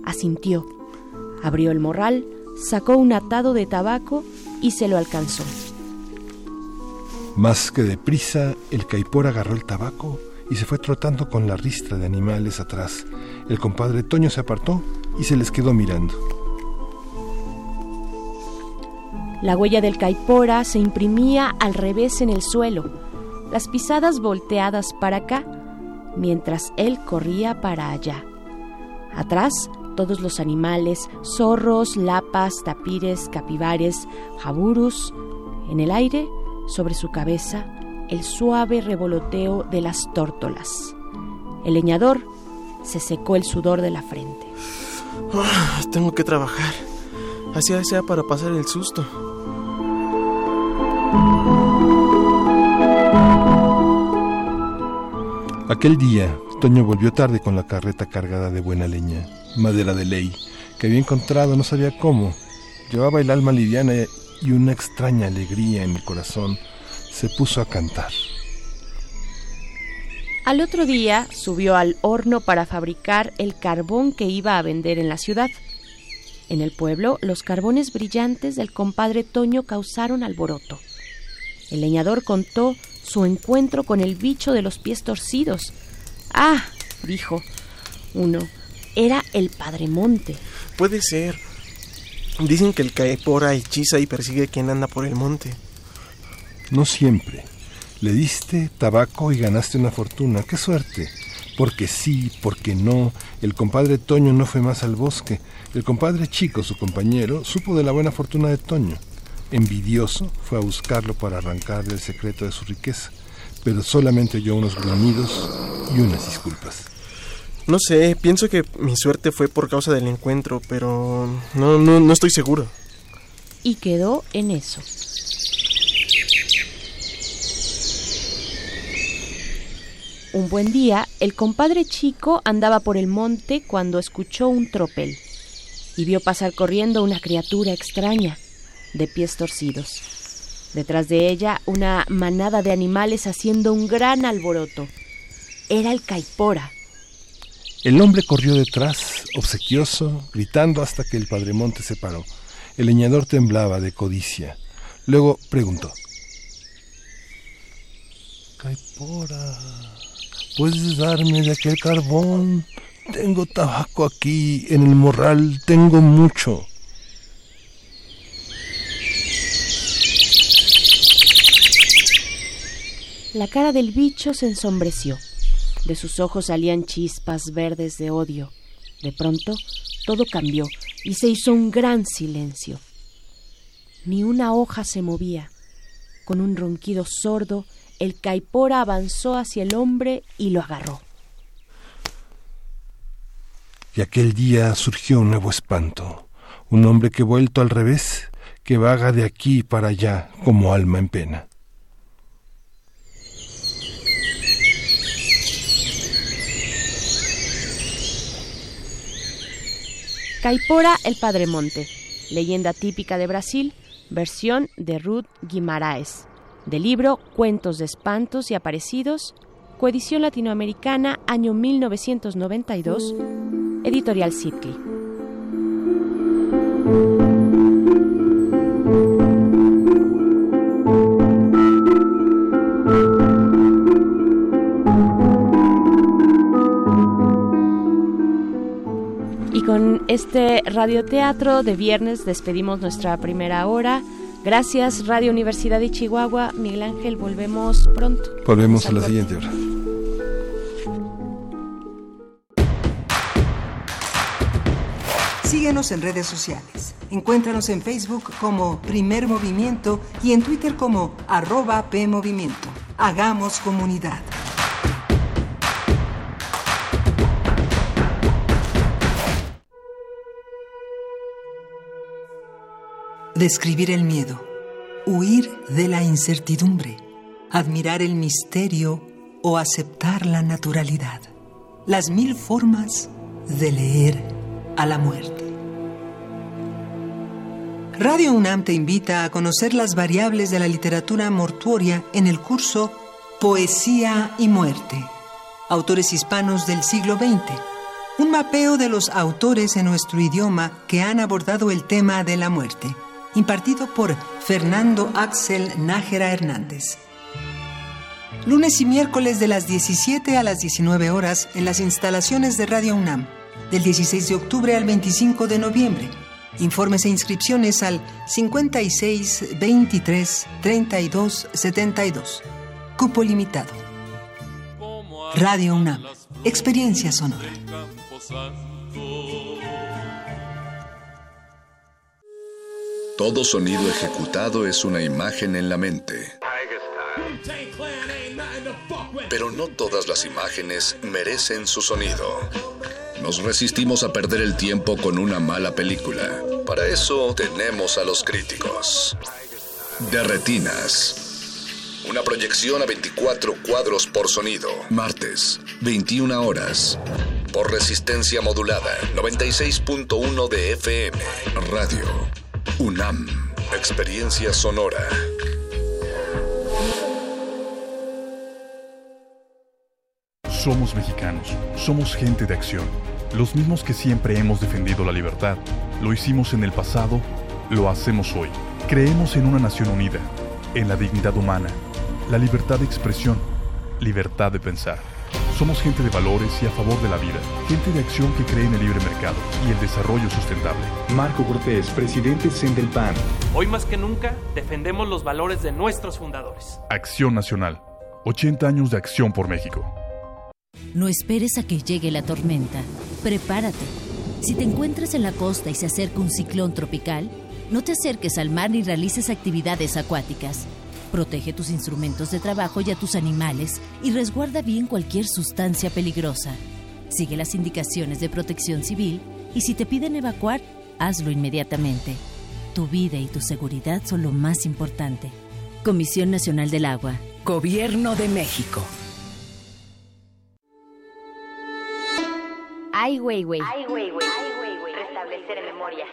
Asintió, abrió el morral, sacó un atado de tabaco y se lo alcanzó. Más que deprisa, el caipor agarró el tabaco y se fue trotando con la ristra de animales atrás. El compadre Toño se apartó y se les quedó mirando. La huella del caipora se imprimía al revés en el suelo, las pisadas volteadas para acá, mientras él corría para allá. Atrás, todos los animales, zorros, lapas, tapires, capibares, jaburus. En el aire, sobre su cabeza, el suave revoloteo de las tórtolas. El leñador se secó el sudor de la frente. Ah, tengo que trabajar, así sea para pasar el susto. Aquel día, Toño volvió tarde con la carreta cargada de buena leña, madera de ley, que había encontrado no sabía cómo. Llevaba el alma liviana y una extraña alegría en el corazón. Se puso a cantar. Al otro día subió al horno para fabricar el carbón que iba a vender en la ciudad. En el pueblo, los carbones brillantes del compadre Toño causaron alboroto. El leñador contó su encuentro con el bicho de los pies torcidos. Ah, dijo uno, era el Padre Monte. Puede ser. Dicen que el caepora hechiza y persigue a quien anda por el monte. No siempre. Le diste tabaco y ganaste una fortuna. ¡Qué suerte! Porque sí, porque no, el compadre Toño no fue más al bosque. El compadre Chico, su compañero, supo de la buena fortuna de Toño envidioso, fue a buscarlo para arrancarle el secreto de su riqueza, pero solamente oyó unos gruñidos y unas disculpas. No sé, pienso que mi suerte fue por causa del encuentro, pero no, no, no estoy seguro. Y quedó en eso. Un buen día, el compadre chico andaba por el monte cuando escuchó un tropel y vio pasar corriendo una criatura extraña de pies torcidos. Detrás de ella, una manada de animales haciendo un gran alboroto. Era el caipora. El hombre corrió detrás, obsequioso, gritando hasta que el padremonte se paró. El leñador temblaba de codicia. Luego preguntó. Caipora, ¿puedes darme de aquel carbón? Tengo tabaco aquí, en el morral tengo mucho. La cara del bicho se ensombreció. De sus ojos salían chispas verdes de odio. De pronto, todo cambió y se hizo un gran silencio. Ni una hoja se movía. Con un ronquido sordo, el caipora avanzó hacia el hombre y lo agarró. Y aquel día surgió un nuevo espanto, un hombre que vuelto al revés, que vaga de aquí para allá como alma en pena. Caipora el Padre Monte, leyenda típica de Brasil, versión de Ruth Guimaraes, del libro Cuentos de Espantos y Aparecidos, coedición latinoamericana, año 1992, editorial Sitli. Con este radioteatro de viernes despedimos nuestra primera hora. Gracias Radio Universidad de Chihuahua. Miguel Ángel, volvemos pronto. Volvemos a la siguiente hora. Síguenos en redes sociales. Encuéntranos en Facebook como Primer Movimiento y en Twitter como arroba PMovimiento. Hagamos comunidad. Describir el miedo, huir de la incertidumbre, admirar el misterio o aceptar la naturalidad. Las mil formas de leer a la muerte. Radio UNAM te invita a conocer las variables de la literatura mortuoria en el curso Poesía y Muerte. Autores hispanos del siglo XX. Un mapeo de los autores en nuestro idioma que han abordado el tema de la muerte, impartido por Fernando Axel Nájera Hernández. Lunes y miércoles de las 17 a las 19 horas en las instalaciones de Radio UNAM, del 16 de octubre al 25 de noviembre. Informes e inscripciones al 56 23 32 72. Cupo limitado. Radio UNAM. Experiencia sonora. Todo sonido ejecutado es una imagen en la mente. Pero no todas las imágenes merecen su sonido. Nos resistimos a perder el tiempo con una mala película. Para eso tenemos a los críticos. De Retinas. Una proyección a 24 cuadros por sonido. Martes, 21 horas. Por resistencia modulada, 96.1 de FM. Radio. UNAM. Experiencia sonora. Somos mexicanos, somos gente de acción, los mismos que siempre hemos defendido la libertad. Lo hicimos en el pasado, lo hacemos hoy. Creemos en una nación unida, en la dignidad humana, la libertad de expresión, libertad de pensar. Somos gente de valores y a favor de la vida, gente de acción que cree en el libre mercado y el desarrollo sustentable. Marco Cortés, presidente del PAN. Hoy más que nunca defendemos los valores de nuestros fundadores. Acción Nacional. 80 años de acción por México. No esperes a que llegue la tormenta. Prepárate. Si te encuentras en la costa y se acerca un ciclón tropical, no te acerques al mar ni realices actividades acuáticas. Protege tus instrumentos de trabajo y a tus animales y resguarda bien cualquier sustancia peligrosa. Sigue las indicaciones de protección civil y si te piden evacuar, hazlo inmediatamente. Tu vida y tu seguridad son lo más importante. Comisión Nacional del Agua. Gobierno de México. Ai Weiwei. Restablecer en memorias.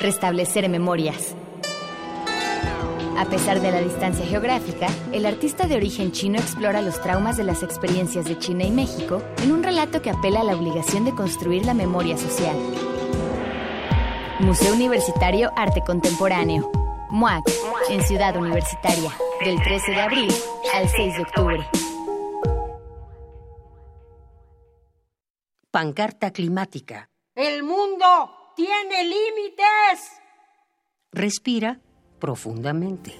Restablecer en memorias. A pesar de la distancia geográfica, el artista de origen chino explora los traumas de las experiencias de China y México en un relato que apela a la obligación de construir la memoria social. Museo Universitario Arte Contemporáneo. MUAC, en Ciudad Universitaria, del 13 de abril al 6 de octubre. Pancarta climática. El mundo tiene límites. Respira profundamente.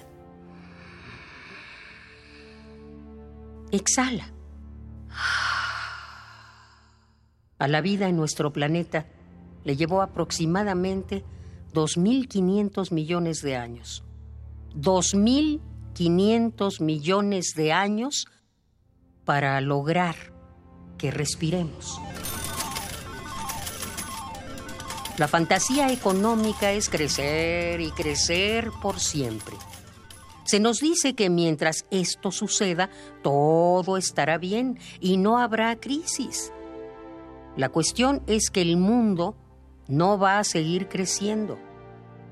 Exhala. A la vida en nuestro planeta le llevó aproximadamente 2.500 millones de años. 2.500 millones de años para lograr que respiremos. La fantasía económica es crecer y crecer por siempre. Se nos dice que mientras esto suceda, todo estará bien y no habrá crisis. La cuestión es que el mundo no va a seguir creciendo.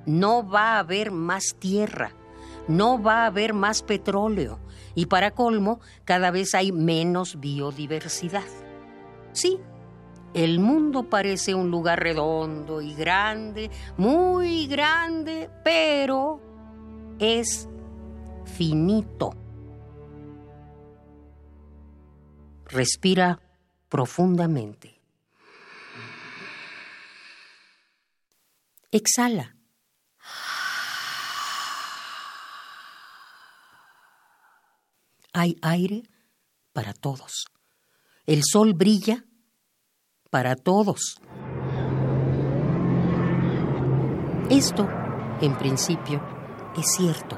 No va a haber más tierra. No va a haber más petróleo. Y para colmo, cada vez hay menos biodiversidad. Sí, el mundo parece un lugar redondo y grande, muy grande, pero es finito. Respira profundamente. Exhala. Hay aire para todos. El sol brilla para todos. Esto, en principio, es cierto.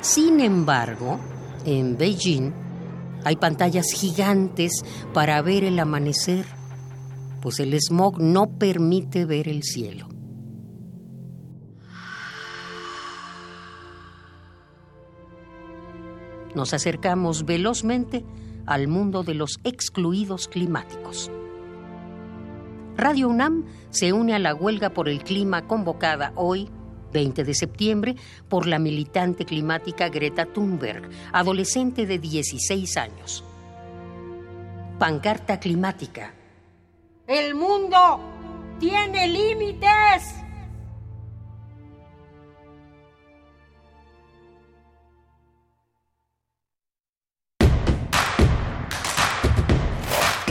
Sin embargo, en Beijing hay pantallas gigantes para ver el amanecer, pues el smog no permite ver el cielo. Nos acercamos velozmente al mundo de los excluidos climáticos. Radio UNAM se une a la huelga por el clima convocada hoy, 20 de septiembre, por la militante climática Greta Thunberg, adolescente de 16 años. Pancarta climática. El mundo tiene límites.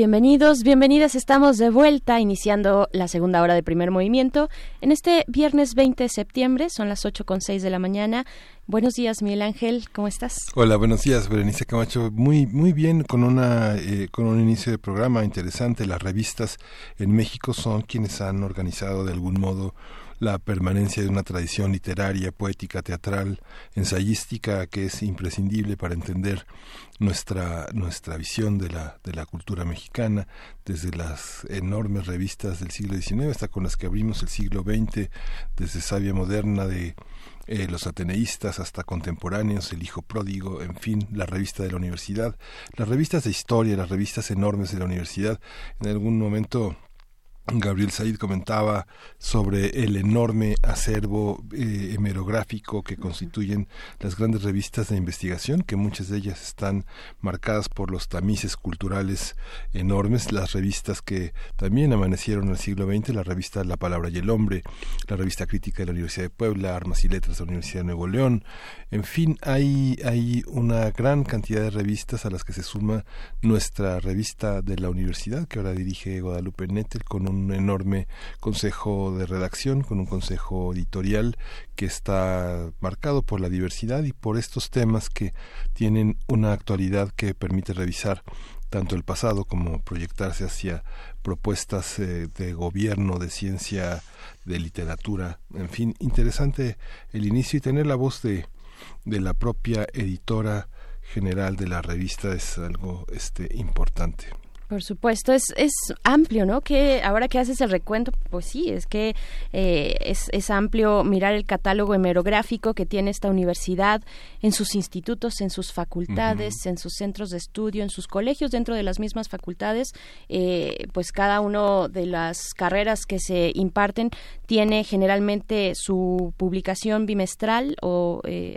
Bienvenidos, bienvenidas. Estamos de vuelta iniciando la segunda hora de primer movimiento. En este viernes 20 de septiembre, son las 8 con 6 de la mañana. Buenos días, Miguel Ángel, ¿cómo estás? Hola, buenos días, Berenice Camacho. Muy, muy bien, con una, eh, con un inicio de programa interesante. Las revistas en México son quienes han organizado de algún modo la permanencia de una tradición literaria, poética, teatral, ensayística que es imprescindible para entender nuestra nuestra visión de la de la cultura mexicana desde las enormes revistas del siglo XIX hasta con las que abrimos el siglo XX desde Sabia Moderna de eh, los ateneístas hasta contemporáneos, el hijo pródigo, en fin, la revista de la universidad, las revistas de historia, las revistas enormes de la universidad. En algún momento Gabriel Said comentaba sobre el enorme acervo eh, hemerográfico que constituyen las grandes revistas de investigación, que muchas de ellas están marcadas por los tamices culturales enormes, las revistas que también amanecieron en el siglo XX, la revista La Palabra y el Hombre, la revista crítica de la Universidad de Puebla, Armas y Letras de la Universidad de Nuevo León, en fin, hay, hay una gran cantidad de revistas a las que se suma nuestra revista de la universidad, que ahora dirige Guadalupe Nettel, con un enorme consejo de redacción, con un consejo editorial que está marcado por la diversidad y por estos temas que tienen una actualidad que permite revisar tanto el pasado como proyectarse hacia propuestas eh, de gobierno, de ciencia, de literatura, en fin, interesante el inicio y tener la voz de, de la propia editora general de la revista es algo este importante. Por supuesto, es, es amplio, ¿no? Que ahora que haces el recuento, pues sí, es que eh, es, es amplio mirar el catálogo hemerográfico que tiene esta universidad en sus institutos, en sus facultades, en sus centros de estudio, en sus colegios, dentro de las mismas facultades, eh, pues cada uno de las carreras que se imparten tiene generalmente su publicación bimestral o eh,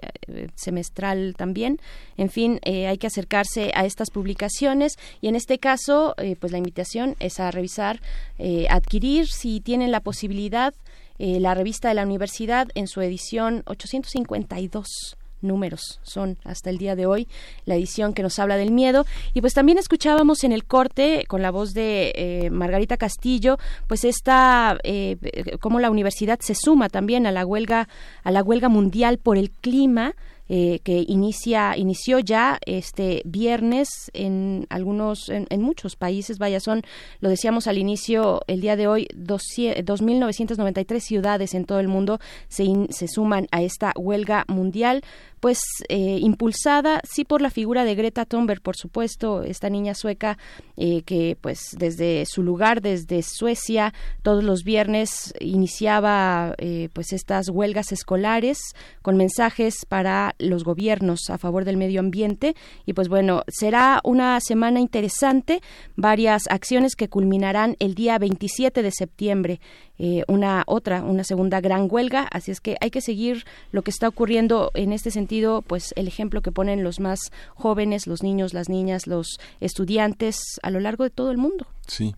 semestral también. En fin, hay que acercarse a estas publicaciones y en este caso eh, pues la invitación es a revisar, eh, adquirir, si tienen la posibilidad, eh, la revista de la universidad en su edición 852 números. Son hasta el día de hoy la edición que nos habla del miedo. Y pues también escuchábamos en el corte con la voz de Margarita Castillo pues esta eh, cómo la universidad se suma también a la huelga a la huelga mundial por el clima eh, que inicia inició ya este viernes en algunos en, muchos países. Vaya son lo decíamos al inicio el día de hoy 2.993 ciudades en todo el mundo se, se suman a esta huelga mundial pues eh, impulsada sí por la figura de Greta Thunberg, por supuesto, esta niña sueca eh, que pues desde su lugar, desde Suecia, todos los viernes iniciaba eh, pues estas huelgas escolares con mensajes para los gobiernos a favor del medio ambiente. Y pues bueno, será una semana interesante, varias acciones que culminarán el día 27 de septiembre eh, una otra, una segunda gran huelga. Así es que hay que seguir lo que está ocurriendo en este sentido, pues el ejemplo que ponen los más jóvenes, los niños, las niñas, los estudiantes a lo largo de todo el mundo. Sí.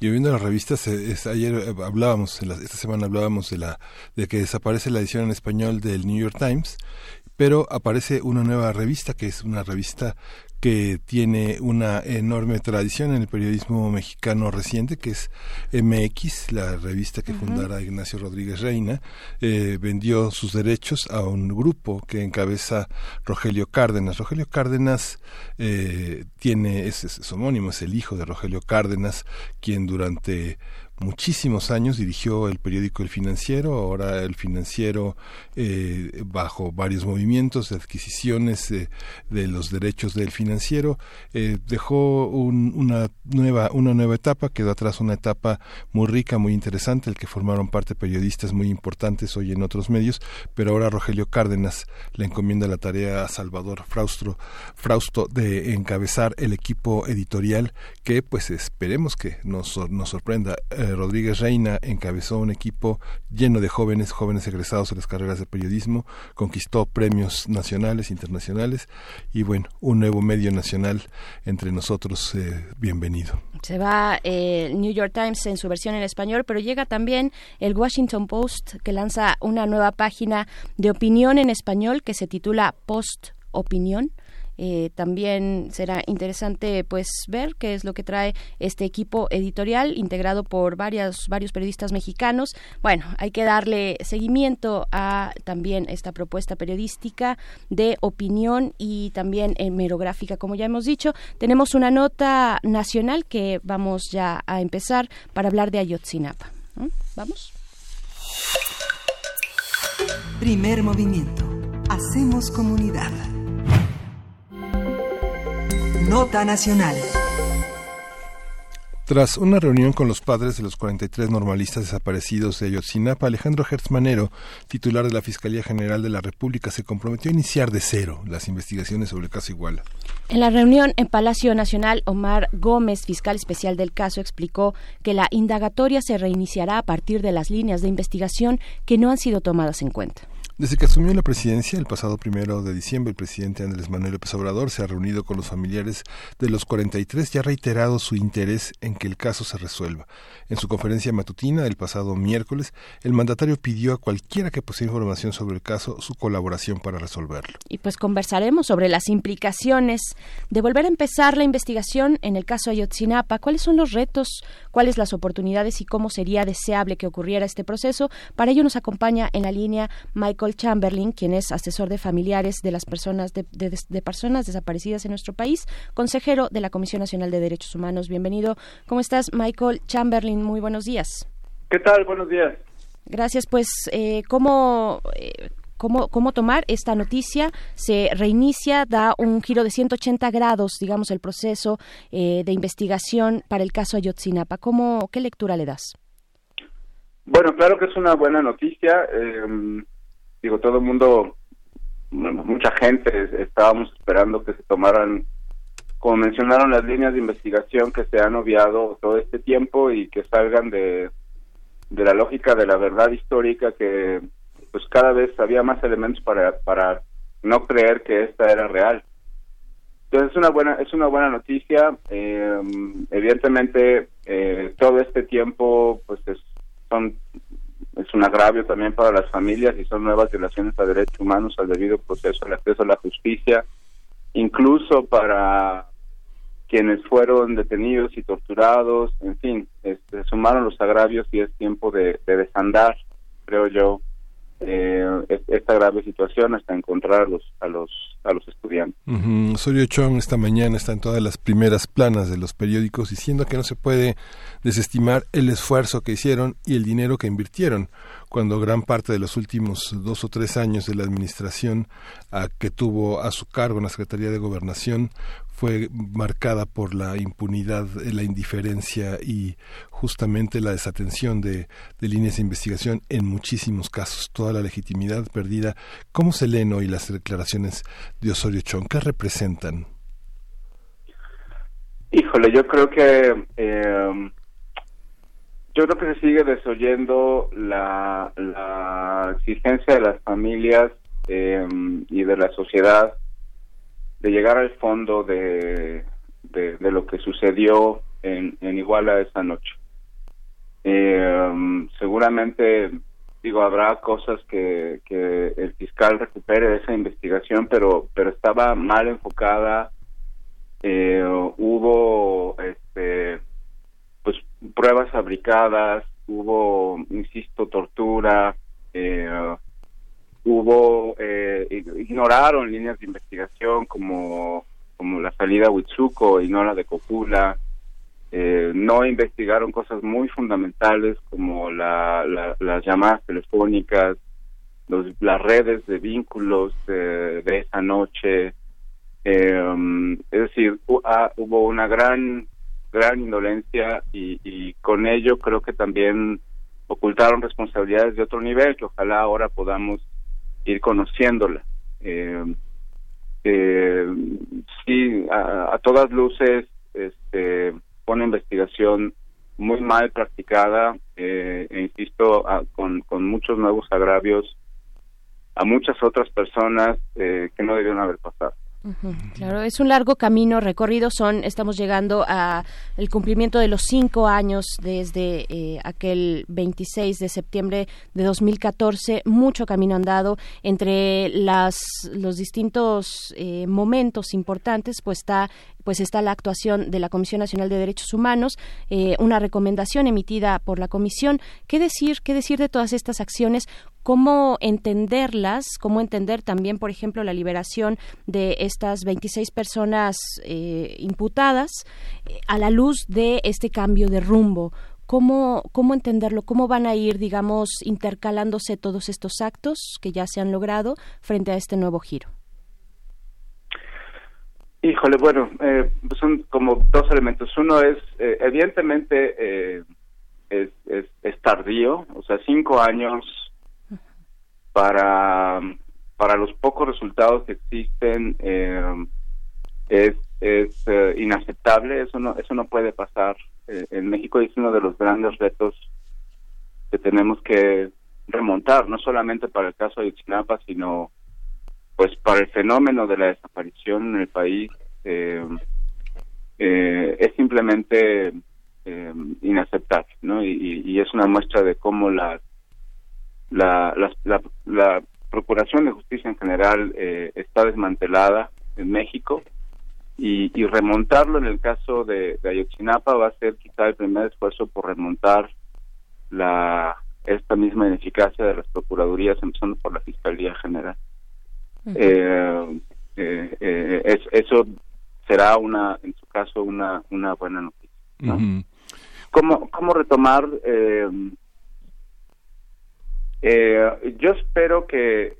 Y viendo las revistas, eh, ayer eh, hablábamos, esta semana hablábamos de la de que desaparece la edición en español del New York Times, pero aparece una nueva revista que es una revista que tiene una enorme tradición en el periodismo mexicano reciente, que es MX, la revista que fundara Ignacio Rodríguez Reina, eh, vendió sus derechos a un grupo que encabeza Rogelio Cárdenas. Rogelio Cárdenas eh, tiene, es, es, homónimo, es el hijo de Rogelio Cárdenas, quien durante muchísimos años dirigió el periódico El Financiero, ahora el Financiero eh, bajo varios movimientos de adquisiciones eh, de los derechos del Financiero, eh, dejó una nueva una nueva etapa, quedó atrás una etapa muy rica, muy interesante, el que formaron parte periodistas muy importantes hoy en otros medios, pero ahora Rogelio Cárdenas le encomienda la tarea a Salvador Fraustro, Frausto de encabezar el equipo editorial que pues esperemos que nos, nos sorprenda. Rodríguez Reina encabezó un equipo lleno de jóvenes, jóvenes egresados en las carreras de periodismo, conquistó premios nacionales, internacionales y bueno, un nuevo medio nacional entre nosotros, eh, bienvenido. Se va el eh, New York Times en su versión en español, pero llega también el Washington Post que lanza una nueva página de opinión en español que se titula Post Opinión eh, también será interesante pues ver qué es lo que trae este equipo editorial integrado por varios varios periodistas mexicanos. Bueno, hay que darle seguimiento a también esta propuesta periodística de opinión y también hemerográfica, como ya hemos dicho. Tenemos una nota nacional que vamos ya a empezar para hablar de Ayotzinapa. ¿Vamos? Primer movimiento. Hacemos comunidad. Nota Nacional. Tras una reunión con los padres de los 43 normalistas desaparecidos de Ayotzinapa, Alejandro Hertzmanero, titular de la Fiscalía General de la República, se comprometió a iniciar de cero las investigaciones sobre el caso Iguala. En la reunión en Palacio Nacional, Omar Gómez, fiscal especial del caso, explicó que la indagatoria se reiniciará a partir de las líneas de investigación que no han sido tomadas en cuenta. Desde que asumió la presidencia el pasado primero de diciembre, el presidente Andrés Manuel López Obrador se ha reunido con los familiares de los 43 y ha reiterado su interés en que el caso se resuelva. En su conferencia matutina el pasado miércoles, el mandatario pidió a cualquiera que posea información sobre el caso su colaboración para resolverlo. Y pues conversaremos sobre las implicaciones de volver a empezar la investigación en el caso Ayotzinapa. ¿Cuáles son los retos? ¿Cuáles las oportunidades y cómo sería deseable que ocurriera este proceso? Para ello nos acompaña en la línea Michael Chamberlain, quien es asesor de familiares de las personas de, personas desaparecidas en nuestro país, consejero de la Comisión Nacional de Derechos Humanos. Bienvenido. ¿Cómo estás, Michael Chamberlain? Muy buenos días. ¿Qué tal? Buenos días. Gracias. Pues, eh, ¿cómo, eh, cómo, cómo tomar esta noticia. Se reinicia, da un giro de 180 grados, digamos, el proceso eh, de investigación para el caso Ayotzinapa. ¿Cómo, ¿Qué lectura le das? Bueno, claro que es una buena noticia. Eh, digo, todo el mundo, mucha gente estábamos esperando que se tomaran, como mencionaron, las líneas de investigación que se han obviado todo este tiempo y que salgan de, de la lógica de la verdad histórica que pues cada vez había más elementos para, para no creer que esta era real. Entonces es una buena es una buena noticia. Eh, evidentemente eh, todo este tiempo pues es, son es un agravio también para las familias y son nuevas violaciones a derechos humanos, al debido proceso, al acceso a la justicia, incluso para quienes fueron detenidos y torturados, en fin, este, sumaron los agravios y es tiempo de desandar, creo yo, eh, esta grave situación hasta encontrar a los a los, a los estudiantes. Osorio Chong esta mañana está en todas las primeras planas de los periódicos diciendo que no se puede desestimar el esfuerzo que hicieron y el dinero que invirtieron cuando gran parte de los últimos dos o tres años de la administración a, que tuvo a su cargo en la Secretaría de Gobernación fue marcada por la impunidad, la indiferencia y justamente la desatención de, líneas de investigación en muchísimos casos, toda la legitimidad perdida. ¿Cómo se leen hoy las declaraciones de Osorio Chong? ¿Qué representan? Híjole, yo creo que eh, yo creo que se sigue desoyendo la, exigencia de las familias eh, y de la sociedad de llegar al fondo de, de, lo que sucedió en, en Iguala esa noche. Eh, seguramente, digo, habrá cosas que, que el fiscal recupere de esa investigación, pero, pero estaba mal enfocada. Eh, hubo, este, pruebas fabricadas, hubo, insisto, tortura, eh, hubo eh, ignoraron líneas de investigación como como la salida a Huitzuco y no la de Copula eh, no investigaron cosas muy fundamentales como la, las llamadas telefónicas, los, las redes de vínculos de, esa noche. Eh, es decir, ah, hubo una gran, gran indolencia y, y con ello creo que también ocultaron responsabilidades de otro nivel que ojalá ahora podamos ir conociéndola. Eh, eh, sí, a, todas luces, este, una investigación muy mal practicada, eh, e insisto, con, con muchos nuevos agravios a muchas otras personas eh, que no debieron haber pasado. Claro, es un largo camino recorrido. Son, estamos llegando a el cumplimiento de los cinco años desde eh, aquel 26 de septiembre de 2014. Mucho camino andado entre las los distintos eh, momentos importantes. Pues está pues está la actuación de la Comisión Nacional de Derechos Humanos, eh, una recomendación emitida por la Comisión. ¿Qué decir, qué decir de todas estas acciones? ¿Cómo entenderlas? ¿Cómo entender también, por ejemplo, la liberación de estas 26 personas eh, imputadas eh, a la luz de este cambio de rumbo? ¿Cómo, ¿Cómo entenderlo? ¿Cómo van a ir, digamos, intercalándose todos estos actos que ya se han logrado frente a este nuevo giro? Híjole, bueno, eh, son como dos elementos. Uno es, eh, evidentemente, eh, es, es, tardío, o sea, cinco años para, para los pocos resultados que existen es, es inaceptable, eso no, eso no puede pasar. en México es uno de los grandes retos que tenemos que remontar, no solamente para el caso de Chinapa, sino pues para el fenómeno de la desaparición en el país eh, eh, es simplemente eh, inaceptable, ¿no? Y, es una muestra de cómo la la, la, Procuración de Justicia en general está desmantelada en México y, remontarlo en el caso de, de, Ayotzinapa va a ser quizá el primer esfuerzo por remontar la esta misma ineficacia de las procuradurías empezando por la Fiscalía General. Eh, eh, eh, es, eso será una, en su caso, una, una buena noticia. ¿no? ¿Cómo, ¿Cómo retomar? Eh, yo espero que,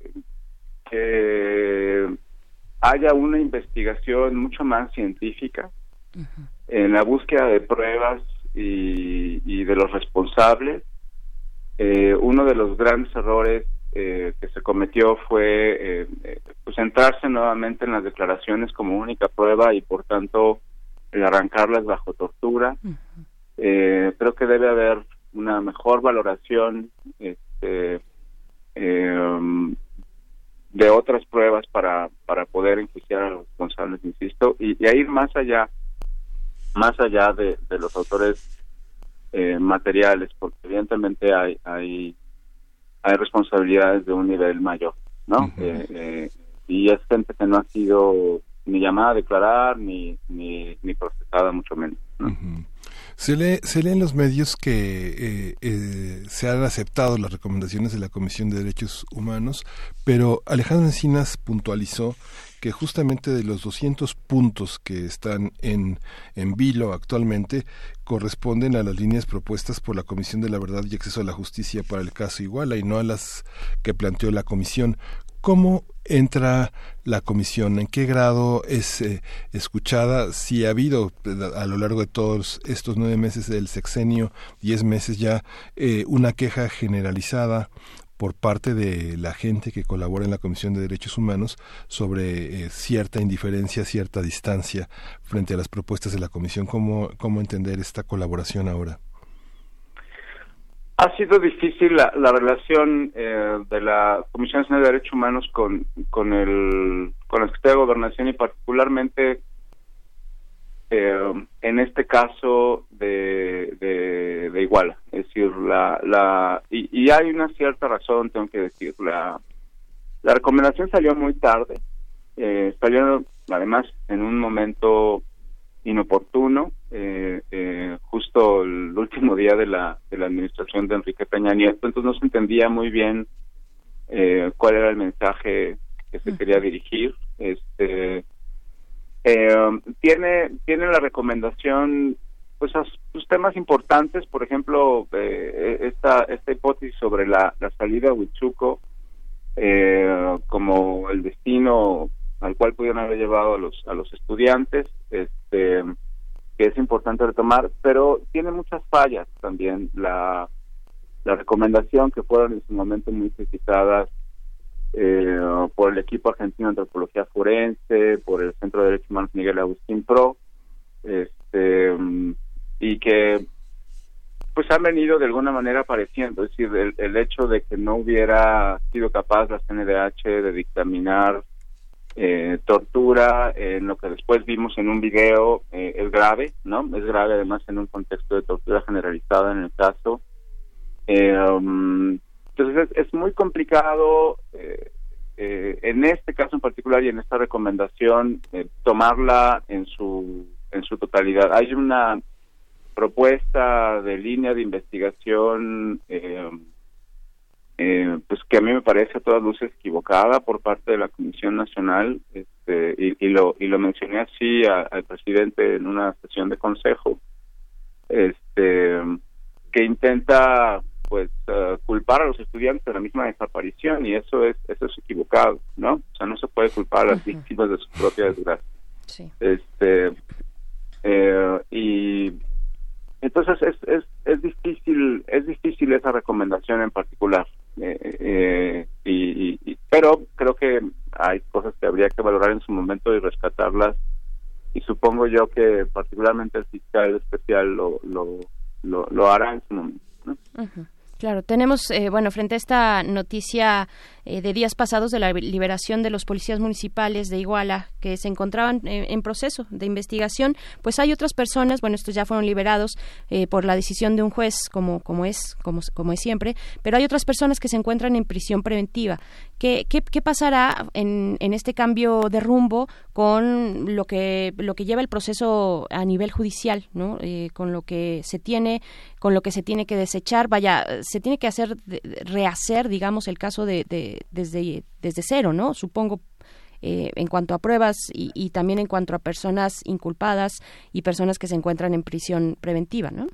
que haya una investigación mucho más científica en la búsqueda de pruebas y, y de los responsables. uno de los grandes errores eh, que se cometió fue eh, eh, pues centrarse nuevamente en las declaraciones como única prueba y por tanto el arrancarlas bajo tortura. creo que debe haber una mejor valoración este, em, de otras pruebas para, para poder enjuiciar a los responsables, insisto, y, y a ir más allá, más allá de, de los autores materiales, porque evidentemente hay, hay hay responsabilidades de un nivel mayor, ¿no? Eh, eh, y es gente que no ha sido ni llamada a declarar ni, ni, procesada, mucho menos. Se lee, se lee en los medios que eh, se han aceptado las recomendaciones de la Comisión de Derechos Humanos, pero Alejandro Encinas puntualizó que justamente de los 200 puntos que están en, en vilo actualmente corresponden a las líneas propuestas por la Comisión de la Verdad y Acceso a la Justicia para el caso Iguala y no a las que planteó la Comisión. ¿Cómo entra la comisión? ¿En qué grado es eh, escuchada? Si ha habido a lo largo de todos estos nueve meses del sexenio, diez meses ya, eh, una queja generalizada por parte de la gente que colabora en la Comisión de Derechos Humanos sobre eh, cierta indiferencia, cierta distancia frente a las propuestas de la Comisión. ¿Cómo, cómo entender esta colaboración ahora? Ha sido difícil la, relación eh, de la Comisión de Derechos Humanos con, con, el, con la Secretaría de Gobernación y particularmente eh, en este caso de, de, Iguala. Es decir, la, la y, hay una cierta razón, tengo que decir, la, la recomendación salió muy tarde, eh, salió además en un momento inoportuno, eh, eh, justo el último día de la, de la administración de Enrique Peña Nieto, entonces no se entendía muy bien eh, cuál era el mensaje que se quería dirigir. Este, eh, tiene, tiene la recomendación pues a pues, temas importantes, por ejemplo, eh, esta esta hipótesis sobre la, la salida a Huichuco eh, como el destino al cual pudieron haber llevado a los a los estudiantes, este que es importante retomar, pero tiene muchas fallas también la la recomendación que fueron en su momento muy criticadas eh, por el equipo argentino de antropología forense, por el Centro de Derechos Humanos Miguel Agustín Pro, este y que pues han venido de alguna manera apareciendo, es decir, el, hecho de que no hubiera sido capaz la CNDH de dictaminar eh, tortura en lo que después vimos en un video eh, es grave, ¿no? Es grave además en un contexto de tortura generalizada en el caso. Um, entonces es, muy complicado en este caso en particular y en esta recomendación tomarla en su en su totalidad. Hay una propuesta de línea de investigación eh, eh, pues que a mí me parece a todas luces equivocada por parte de la Comisión Nacional este, y, lo y lo mencioné así al presidente en una sesión de consejo este que intenta pues eh, culpar a los estudiantes de la misma desaparición y eso es eso es equivocado no o sea no se puede culpar a las víctimas de su propia desgracia. Este y entonces es, es, es difícil es difícil esa recomendación en particular, eh, eh, y, pero creo que hay cosas que habría que valorar en su momento y rescatarlas y supongo yo que particularmente el fiscal especial lo lo, lo, hará en su momento. Claro, tenemos, eh, bueno, frente a esta noticia eh, de días pasados de la liberación de los policías municipales de Iguala que se encontraban eh, en proceso de investigación, pues hay otras personas, bueno, estos ya fueron liberados por la decisión de un juez, como, como, es, como, como es siempre, pero hay otras personas que se encuentran en prisión preventiva. ¿Qué, qué, qué pasará en, en este cambio de rumbo con lo que, lo que lleva el proceso a nivel judicial, ¿no? con lo que se tiene, con lo que se tiene que desechar? Vaya, se tiene que hacer rehacer, digamos, el caso de, desde desde cero, ¿no? Supongo eh, en cuanto a pruebas y, también en cuanto a personas inculpadas y personas que se encuentran en prisión preventiva, ¿no?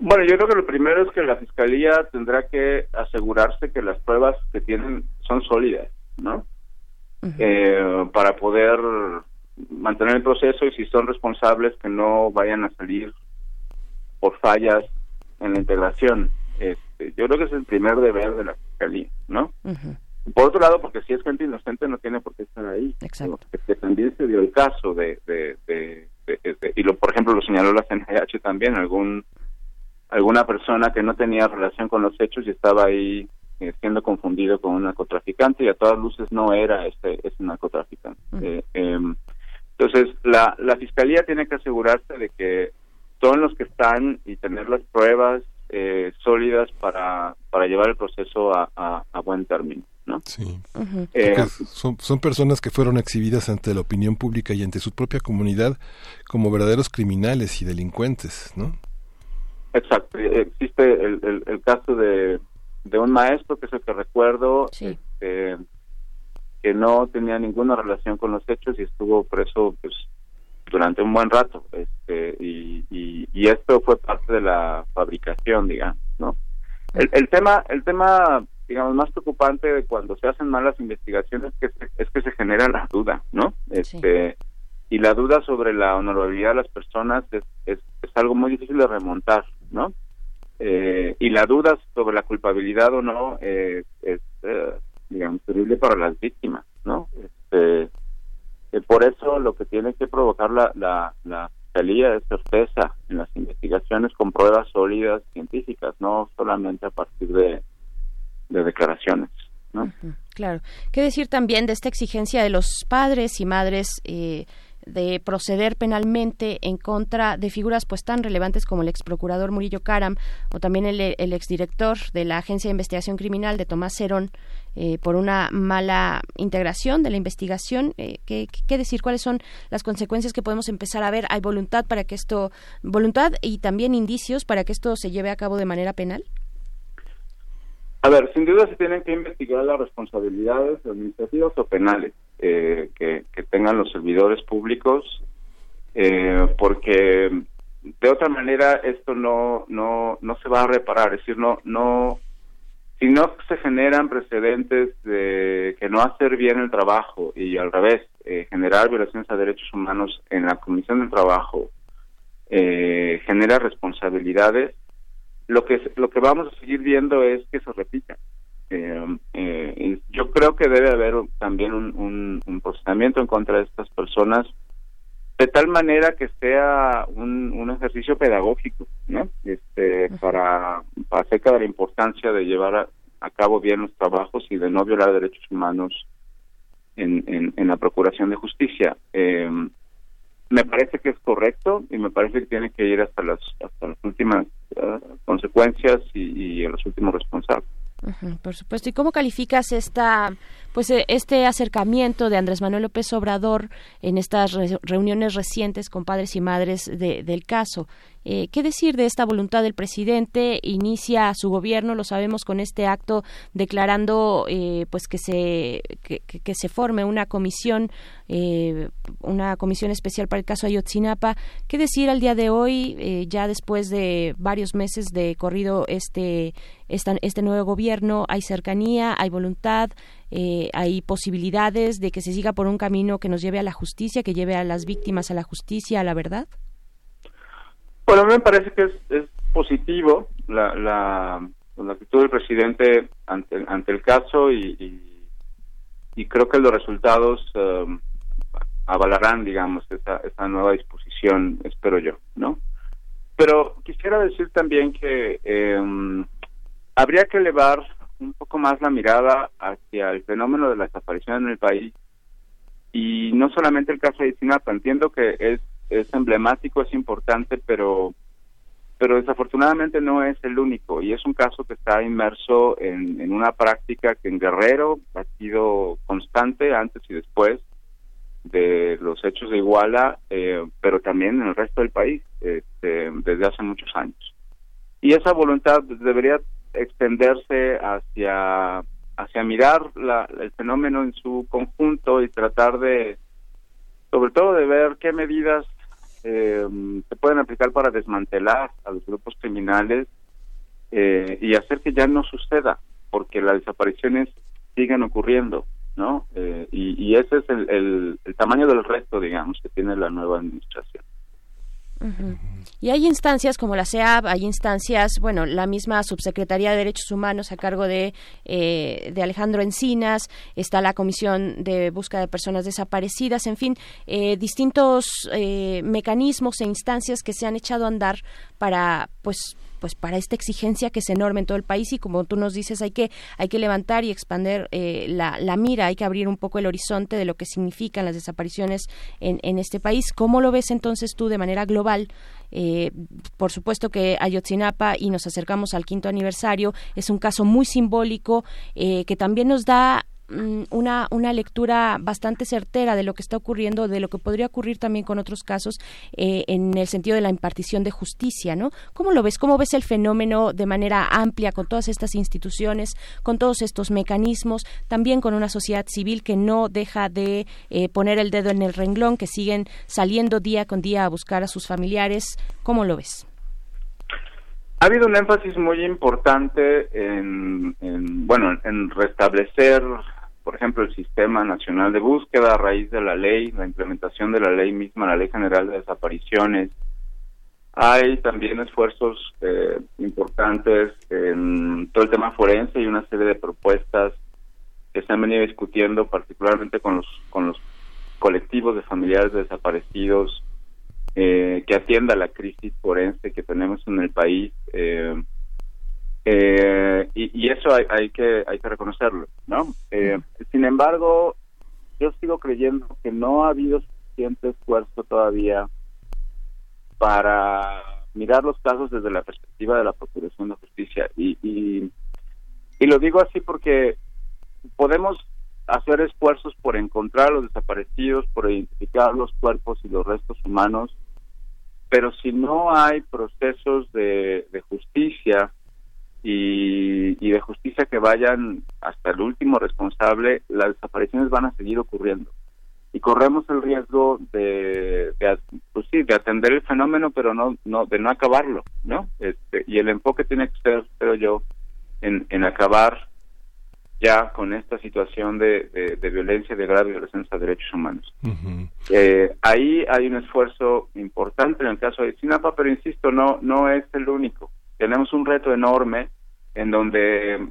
Bueno, yo creo que lo primero es que la fiscalía tendrá que asegurarse que las pruebas que tienen son sólidas, ¿no? Eh, para poder mantener el proceso y si son responsables que no vayan a salir por fallas en la integración. Este, yo creo que es el primer deber de la fiscalía, ¿no? Por otro lado, porque si es gente inocente no tiene por qué estar ahí. Exacto. Que también se dio el caso de, de, y lo, por ejemplo lo señaló la CNH también, algún alguna persona que no tenía relación con los hechos y estaba ahí eh, siendo confundido con un narcotraficante y a todas luces no era este ese narcotraficante. Eh, em, entonces la, la fiscalía tiene que asegurarse de que todos los que están y tener las pruebas eh, sólidas para, para llevar el proceso a, a, buen término. ¿no? Sí. Eh, son, son personas que fueron exhibidas ante la opinión pública y ante su propia comunidad como verdaderos criminales y delincuentes, ¿no? Exacto. Eh, existe el, el, caso de, de un maestro, que es el que recuerdo, este, que no tenía ninguna relación con los hechos y estuvo preso pues durante un buen rato este y, y, esto fue parte de la fabricación digamos no el, el tema el tema digamos más preocupante de cuando se hacen malas investigaciones es que es que se genera la duda no este y la duda sobre la honorabilidad de las personas es, es, algo muy difícil de remontar no eh, y la duda sobre la culpabilidad o no eh, es eh, digamos terrible para las víctimas no este por eso lo que tiene que provocar la, la, la fiscalía es certeza en las investigaciones con pruebas sólidas científicas, no solamente a partir de, de declaraciones. ¿no? claro. ¿Qué decir también de esta exigencia de los padres y madres eh, de proceder penalmente en contra de figuras pues tan relevantes como el ex procurador Murillo Caram o también el, el exdirector de la Agencia de Investigación Criminal de Tomás Cerón eh, por una mala integración de la investigación. Eh, ¿qué, decir? ¿Cuáles son las consecuencias que podemos empezar a ver? ¿Hay voluntad para que esto, voluntad y también indicios para que esto se lleve a cabo de manera penal? A ver, sin duda se tienen que investigar las responsabilidades administrativas o penales eh, que, tengan los servidores públicos, porque de otra manera esto no no no se va a reparar, es decir, no no si no se generan precedentes de que no hacer bien el trabajo y al revés eh, generar violaciones a derechos humanos en la comisión del trabajo eh, genera responsabilidades lo que lo que vamos a seguir viendo es que se repita eh, eh, yo creo que debe haber también un, un procesamiento en contra de estas personas de tal manera que sea un, un ejercicio pedagógico, ¿no? Este, para, acerca de la importancia de llevar a, cabo bien los trabajos y de no violar derechos humanos en, en, la procuración de justicia. Eh, me parece que es correcto y me parece que tiene que ir hasta las hasta las últimas eh, consecuencias y, y los últimos responsables por supuesto. ¿Y cómo calificas esta, pues, eh, este acercamiento de Andrés Manuel López Obrador en estas reuniones recientes con padres y madres del caso? Eh, ¿Qué decir de esta voluntad del presidente? Inicia su gobierno, lo sabemos, con este acto declarando eh, pues que se que, se forme una comisión eh, una comisión especial para el caso Ayotzinapa. ¿Qué decir al día de hoy, ya después de varios meses de corrido este este nuevo gobierno? Hay cercanía, hay voluntad, hay posibilidades de que se siga por un camino que nos lleve a la justicia, que lleve a las víctimas a la justicia, a la verdad. Bueno, a mí me parece que es, positivo la, la, actitud del presidente ante, ante el caso y, y, creo que los resultados um, avalarán, digamos, esa, esa nueva disposición, espero yo, ¿no? Pero quisiera decir también que eh, habría que elevar un poco más la mirada hacia el fenómeno de la desaparición en el país y no solamente el caso de Sinapa, entiendo que es es emblemático, es importante, pero pero desafortunadamente no es el único y es un caso que está inmerso en, una práctica que en Guerrero ha sido constante antes y después de los hechos de Iguala, eh, pero también en el resto del país este, desde hace muchos años. Y esa voluntad debería extenderse hacia hacia mirar el fenómeno en su conjunto y tratar de sobre todo de ver qué medidas eh, se pueden aplicar para desmantelar a los grupos criminales eh, y hacer que ya no suceda, porque las desapariciones siguen ocurriendo, ¿no? Eh, y, ese es el, el, tamaño del reto, digamos, que tiene la nueva administración. Y hay instancias como la CEAB, hay instancias, bueno, la misma Subsecretaría de Derechos Humanos a cargo de, eh, de Alejandro Encinas, está la Comisión de Búsqueda de Personas Desaparecidas, en fin, eh, distintos eh, mecanismos e instancias que se han echado a andar para, pues, pues para esta exigencia que es enorme en todo el país y como tú nos dices hay que hay que levantar y expander eh, la, la, mira hay que abrir un poco el horizonte de lo que significan las desapariciones en, en este país. Cómo lo ves entonces tú de manera global eh, por supuesto que Ayotzinapa y nos acercamos al quinto aniversario es un caso muy simbólico eh, que también nos da una, una lectura bastante certera de lo que está ocurriendo, de lo que podría ocurrir también con otros casos eh, en el sentido de la impartición de justicia, ¿no? ¿Cómo lo ves? ¿Cómo ves el fenómeno de manera amplia con todas estas instituciones, con todos estos mecanismos, también con una sociedad civil que no deja de eh, poner el dedo en el renglón, que siguen saliendo día con día a buscar a sus familiares? ¿Cómo lo ves? Ha habido un énfasis muy importante en bueno, en restablecer por ejemplo, el Sistema Nacional de Búsqueda a raíz de la ley, la implementación de la ley misma, la Ley General de Desapariciones. Hay también esfuerzos eh, importantes en todo el tema forense y una serie de propuestas que se han venido discutiendo, particularmente con los, con los colectivos de familiares desaparecidos, eh, que atienda la crisis forense que tenemos en el país. Eh, eh, y, eso hay, que hay que reconocerlo, ¿no? Eh, sin embargo, yo sigo creyendo que no ha habido suficiente esfuerzo todavía para mirar los casos desde la perspectiva de la Procuración de Justicia y, y, y lo digo así porque podemos hacer esfuerzos por encontrar a los desaparecidos, por identificar los cuerpos y los restos humanos, pero si no hay procesos de, de justicia y, de justicia que vayan hasta el último responsable, las desapariciones van a seguir ocurriendo. y corremos el riesgo de, de, pues sí, de atender el fenómeno, pero no, no de no acabarlo, ¿no? Este, y el enfoque tiene que ser, creo yo, en, en acabar ya con esta situación de, de, violencia, de grave violación a derechos humanos. eh, ahí hay un esfuerzo importante en el caso de Sinapa, pero insisto, no, no es el único. Tenemos un reto enorme en donde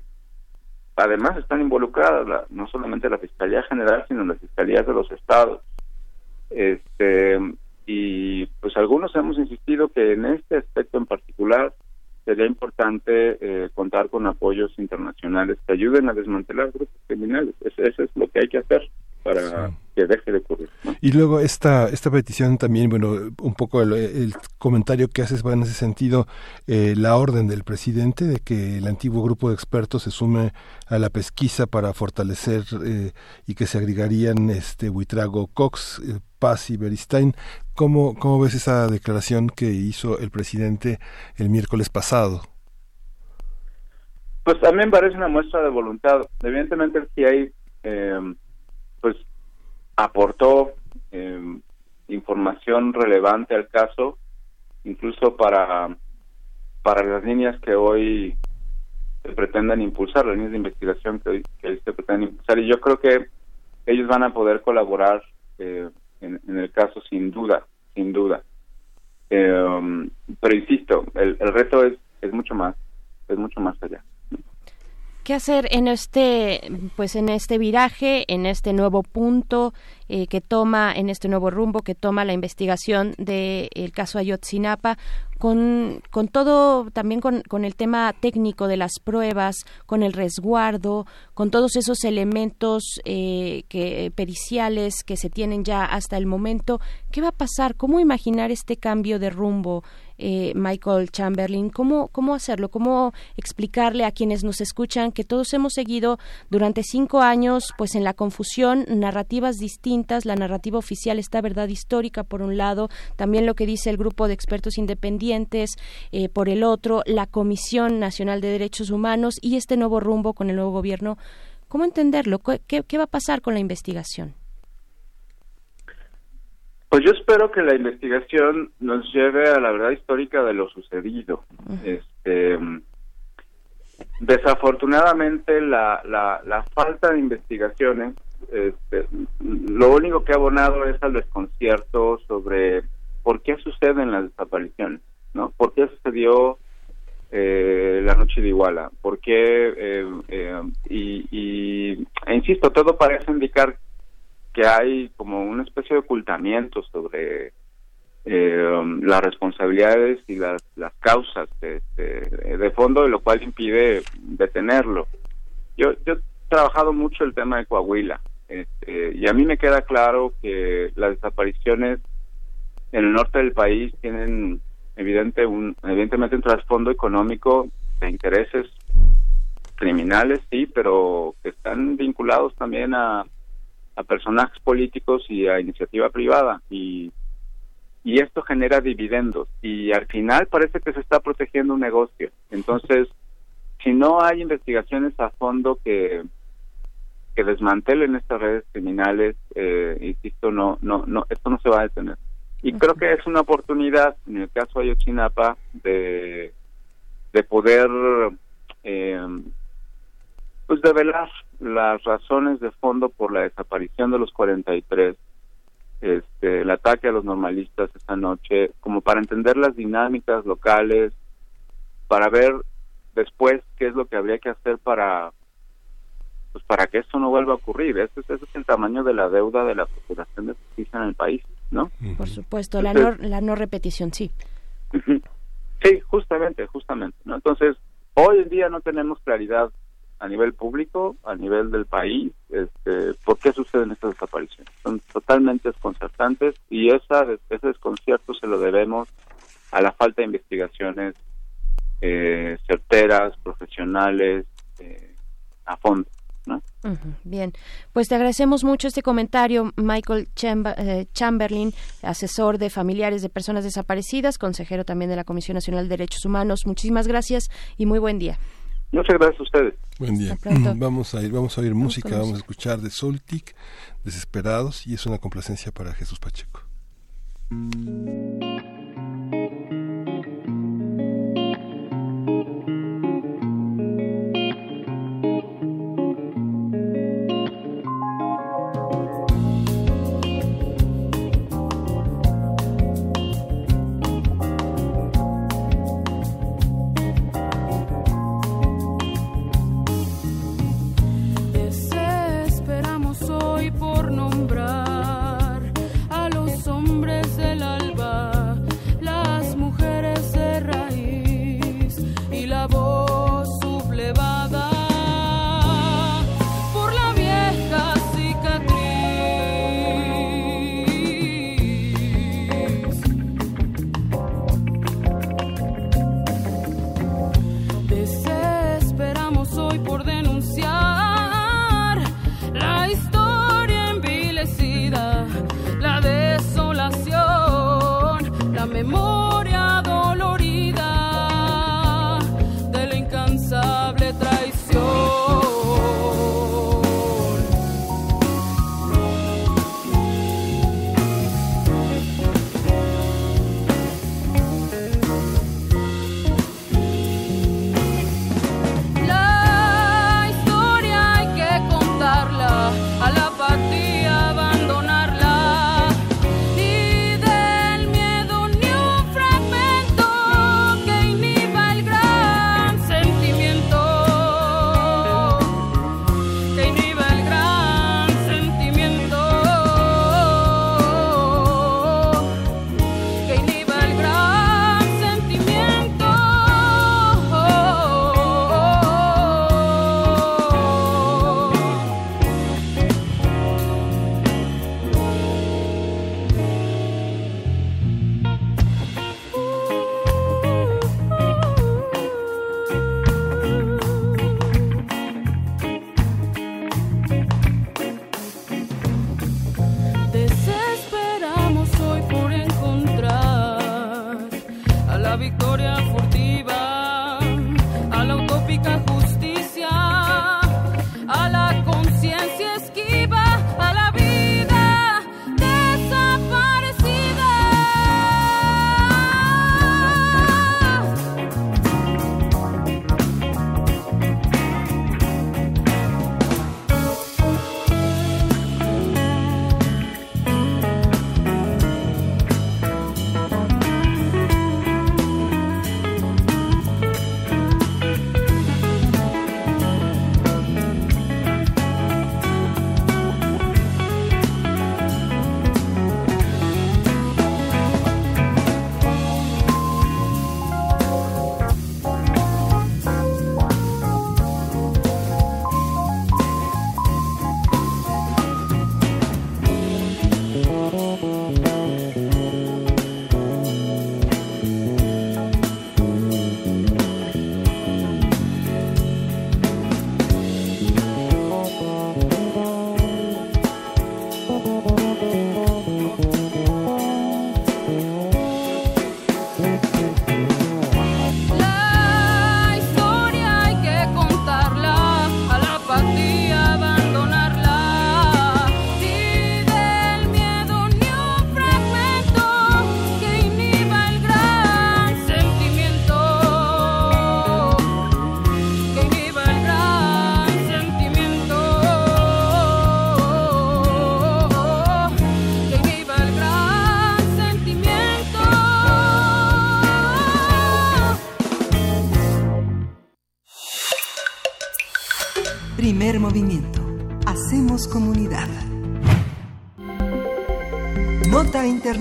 además están involucradas no solamente la Fiscalía General, sino las Fiscalías de los Estados. Este, y pues algunos hemos insistido que en este aspecto en particular sería importante eh, contar con apoyos internacionales que ayuden a desmantelar grupos criminales. Eso, es lo que hay que hacer para que deje de ocurrir. Y luego esta esta petición también, bueno, un poco el, comentario que haces va en ese sentido, eh, la orden del presidente de que el antiguo grupo de expertos se sume a la pesquisa para fortalecer eh, y que se agregarían este Huitrago Cox, Paz y Beristain. ¿Cómo, ¿Cómo ves esa declaración que hizo el presidente el miércoles pasado? Pues también parece una muestra de voluntad. Evidentemente el CIA eh, pues aportó eh, información relevante al caso, incluso para para las líneas que hoy se pretenden impulsar, las líneas de investigación que hoy, se pretenden impulsar. Y yo creo que ellos van a poder colaborar eh, en, el caso sin duda, sin duda. Eh, pero insisto, el, el reto es, es mucho más, es mucho más allá. ¿Qué hacer en este, pues en este viraje, en este nuevo punto eh, que toma, en este nuevo rumbo que toma la investigación del caso Ayotzinapa? con, con todo, también con, con, el tema técnico de las pruebas, con el resguardo, con todos esos elementos eh, que, periciales que se tienen ya hasta el momento. ¿Qué va a pasar? ¿Cómo imaginar este cambio de rumbo? Eh, Michael Chamberlain, ¿cómo, cómo hacerlo, cómo explicarle a quienes nos escuchan que todos hemos seguido durante cinco años pues en la confusión, narrativas distintas, la narrativa oficial está verdad histórica por un lado, también lo que dice el grupo de expertos independientes eh, por el otro, la Comisión Nacional de Derechos Humanos y este nuevo rumbo con el nuevo gobierno. ¿Cómo entenderlo? qué va a pasar con la investigación? Pues yo espero que la investigación nos lleve a la verdad histórica de lo sucedido. Este, desafortunadamente la, la, la, falta de investigaciones, este, lo único que ha abonado es al desconcierto sobre por qué suceden las desapariciones, ¿no? ¿Por qué sucedió eh, la noche de Iguala? ¿Por qué? Eh, eh, y, y e insisto, todo parece indicar que hay como una especie de ocultamiento sobre eh, las responsabilidades y las, las causas de, de, fondo, lo cual impide detenerlo. Yo, yo he trabajado mucho el tema de Coahuila este, y a mí me queda claro que las desapariciones en el norte del país tienen evidente un, evidentemente un trasfondo económico de intereses criminales, sí, pero que están vinculados también a a personajes políticos y a iniciativa privada. Y y esto genera dividendos. Y al final parece que se está protegiendo un negocio. Entonces si no hay investigaciones a fondo que que desmantelen estas redes criminales eh, insisto no no no esto no se va a detener. Y creo que es una oportunidad en el caso de Ayotzinapa de de poder eh, pues develar las razones de fondo por la desaparición de los 43, este, el ataque a los normalistas esta noche, como para entender las dinámicas locales, para ver después qué es lo que habría que hacer para pues para que esto no vuelva a ocurrir. Ese, es el tamaño de la deuda de la Procuración de Justicia en el país, ¿no? Por supuesto, la, no, la no repetición, sí. Sí, justamente, justamente. ¿no? Entonces, hoy en día no tenemos claridad a nivel público, a nivel del país, este, por qué suceden estas desapariciones. Son totalmente desconcertantes y esa, ese desconcierto se lo debemos a la falta de investigaciones eh, certeras, profesionales, eh, a fondo. bien, pues te agradecemos mucho este comentario, Michael eh, Chamberlain, asesor de familiares de personas desaparecidas, consejero también de la Comisión Nacional de Derechos Humanos. Muchísimas gracias y muy buen día. Muchas gracias a ustedes. Buen día. Vamos a ir, vamos a oír música, vamos a escuchar de Soltic, Desesperados, y es una complacencia para Jesús Pacheco.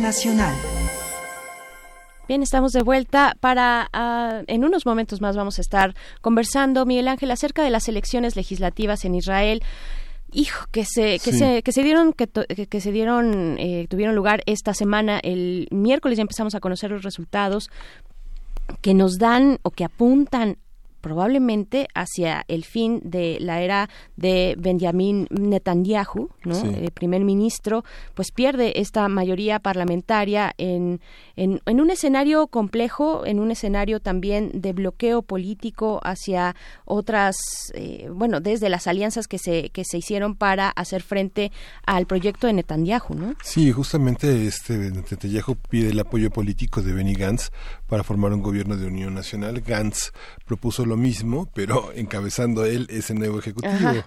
Internacional. Bien, estamos de vuelta para ah, en unos momentos más vamos a estar conversando Miguel Ángel acerca de las elecciones legislativas en Israel. Hijo, que se que se que se dieron que, que se dieron eh, tuvieron lugar esta semana el miércoles ya empezamos a conocer los resultados que nos dan o que apuntan probablemente hacia el fin de la era de Benjamin Netanyahu, ¿no? El primer ministro, pues pierde esta mayoría parlamentaria en, en, un escenario complejo, en un escenario también de bloqueo político hacia otras, eh, bueno, desde las alianzas que se, que se hicieron para hacer frente al proyecto de Netanyahu, ¿no? Sí, justamente este Netanyahu pide el apoyo político de Benny Gantz para formar un gobierno de unión nacional. Gantz propuso lo mismo, pero encabezando él ese nuevo ejecutivo.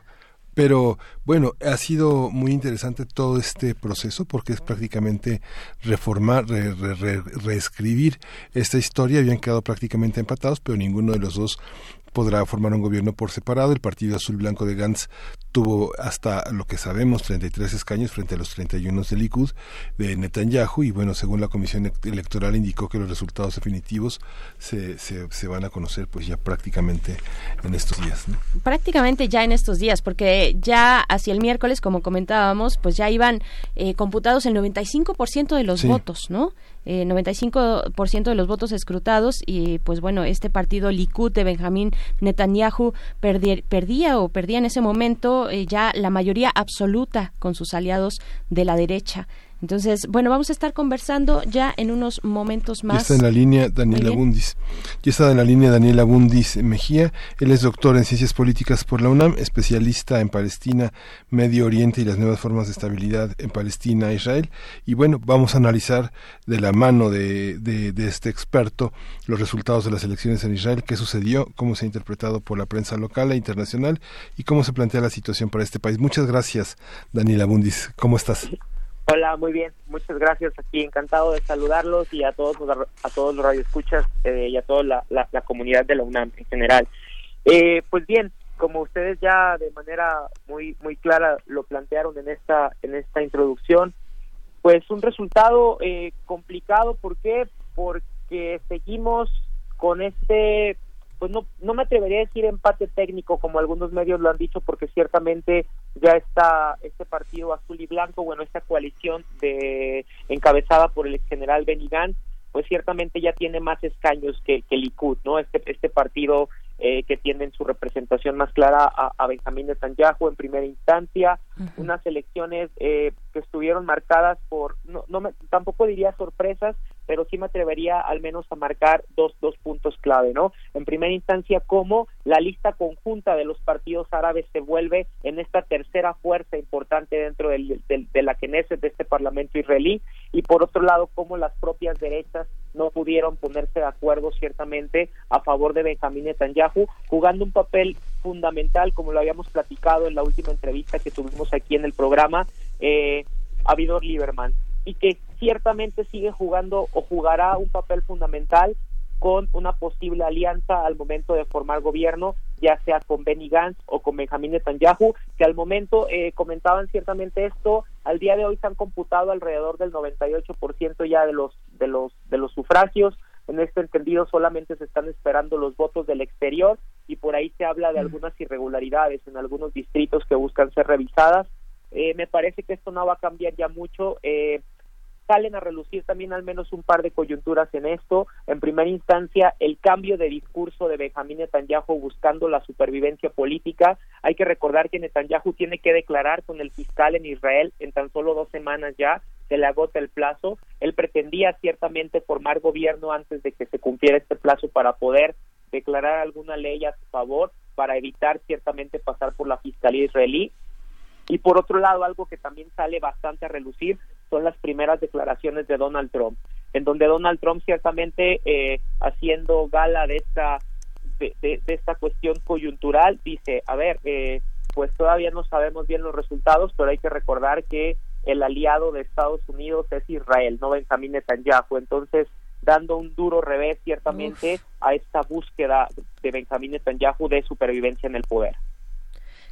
Pero bueno, ha sido muy interesante todo este proceso porque es prácticamente reformar, reescribir esta historia. Habían quedado prácticamente empatados, pero ninguno de los dos podrá formar un gobierno por separado. El Partido Azul Blanco de Gantz tuvo hasta lo que sabemos 33 escaños frente a los 31 del Likud de Netanyahu y bueno, según la Comisión Electoral indicó que los resultados definitivos se, se, van a conocer pues ya prácticamente en estos días. Prácticamente ya en estos días, porque ya hacia el miércoles, como comentábamos, pues ya iban eh, computados el 95% de los votos, ¿no? Eh, 95% de los votos escrutados y pues bueno, este partido Likud de Benjamín Netanyahu perdía o perdía en ese momento eh, ya la mayoría absoluta con sus aliados de la derecha. Entonces, bueno, vamos a estar conversando ya en unos momentos más. Ya está en la línea Daniela Bundis. Ya está en la línea Daniela Bundis Mejía. Él es doctor en Ciencias Políticas por la UNAM, especialista en Palestina, Medio Oriente y las nuevas formas de estabilidad en Palestina e Israel. Y bueno, vamos a analizar de la mano de, de, de este experto los resultados de las elecciones en Israel, qué sucedió, cómo se ha interpretado por la prensa local e internacional y cómo se plantea la situación para este país. Muchas gracias, Daniela Bundis. ¿Cómo estás? Hola, muy bien, muchas gracias. Aquí encantado de saludarlos y a todos a todos los radioescuchas eh, y a toda la, la, comunidad de la UNAM en general. Eh, pues bien, como ustedes ya de manera muy muy clara lo plantearon en esta en esta introducción, pues un resultado eh, complicado. ¿Por qué? Porque seguimos con este pues no, no me atrevería a decir empate técnico como algunos medios lo han dicho porque ciertamente ya está este partido azul y blanco, bueno, esta coalición de encabezada por el ex general Benny Gantz, pues ciertamente ya tiene más escaños que, que Likud, ¿no? Este, este partido eh, que tienen su representación más clara a, a Benjamín Netanyahu en primera instancia, unas elecciones eh, que estuvieron marcadas por, no, no me, tampoco diría sorpresas, pero sí me atrevería al menos a marcar dos, dos puntos clave, ¿no? En primera instancia, cómo la lista conjunta de los partidos árabes se vuelve en esta tercera fuerza importante dentro del, de la Knesset, de este Parlamento israelí, y por otro lado, cómo las propias derechas no pudieron ponerse de acuerdo ciertamente a favor de Benjamín Netanyahu, jugando un papel fundamental, como lo habíamos platicado en la última entrevista que tuvimos aquí en el programa, eh, a Vidor Lieberman y que ciertamente sigue jugando o jugará un papel fundamental con una posible alianza al momento de formar gobierno, ya sea con Benny Gantz o con Benjamín Netanyahu, que al momento eh, comentaban ciertamente esto, al día de hoy se han computado alrededor del 98% ya de los de los de los sufragios, en este entendido solamente se están esperando los votos del exterior y por ahí se habla de algunas irregularidades en algunos distritos que buscan ser revisadas. Eh, me parece que esto no va a cambiar ya mucho. Eh, salen a relucir también al menos un par de coyunturas en esto. En primera instancia, el cambio de discurso de Benjamín Netanyahu buscando la supervivencia política. Hay que recordar que Netanyahu tiene que declarar con el fiscal en Israel en tan solo dos semanas ya, se le agota el plazo. Él pretendía ciertamente formar gobierno antes de que se cumpliera este plazo para poder declarar alguna ley a su favor para evitar ciertamente pasar por la fiscalía israelí y por otro lado, algo que también sale bastante a relucir son las primeras declaraciones de Donald Trump, en donde Donald Trump ciertamente eh, haciendo gala de esta de, esta cuestión coyuntural dice, a ver, eh, pues todavía no sabemos bien los resultados, pero hay que recordar que el aliado de Estados Unidos es Israel, no Benjamín Netanyahu, entonces dando un duro revés ciertamente a esta búsqueda de Benjamín Netanyahu de supervivencia en el poder.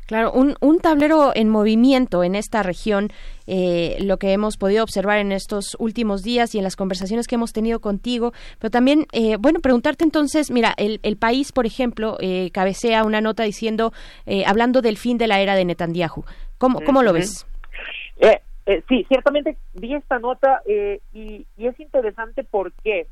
Claro, un, un tablero en movimiento en esta región, eh, lo que hemos podido observar en estos últimos días y en las conversaciones que hemos tenido contigo, pero también, eh, bueno, preguntarte entonces, mira, el, el país, por ejemplo, eh, cabecea una nota diciendo, hablando del fin de la era de Netanyahu. ¿Cómo, cómo lo ves? sí, ciertamente vi esta nota y, y es interesante porque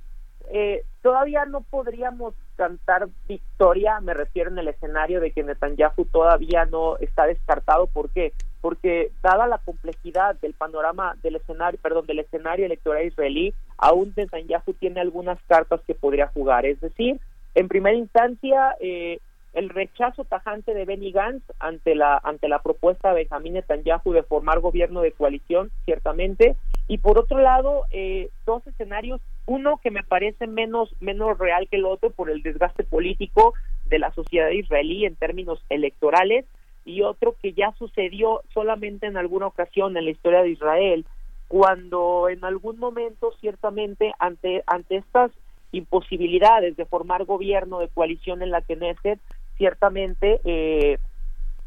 eh, todavía no podríamos cantar victoria, me refiero en el escenario de que Netanyahu todavía no está descartado. ¿Por qué? Porque dada la complejidad del panorama del escenario, perdón, del escenario electoral israelí, aún Netanyahu tiene algunas cartas que podría jugar. Es decir, en primera instancia, eh, el rechazo tajante de Benny Gantz ante la ante la propuesta de Benjamín Netanyahu de formar gobierno de coalición, ciertamente, y por otro lado, eh, dos escenarios, uno que me parece menos menos real que el otro por el desgaste político de la sociedad israelí en términos electorales. Y otro que ya sucedió solamente en alguna ocasión en la historia de Israel, cuando en algún momento ciertamente ante ante estas imposibilidades de formar gobierno de coalición en la Knesset, ciertamente eh,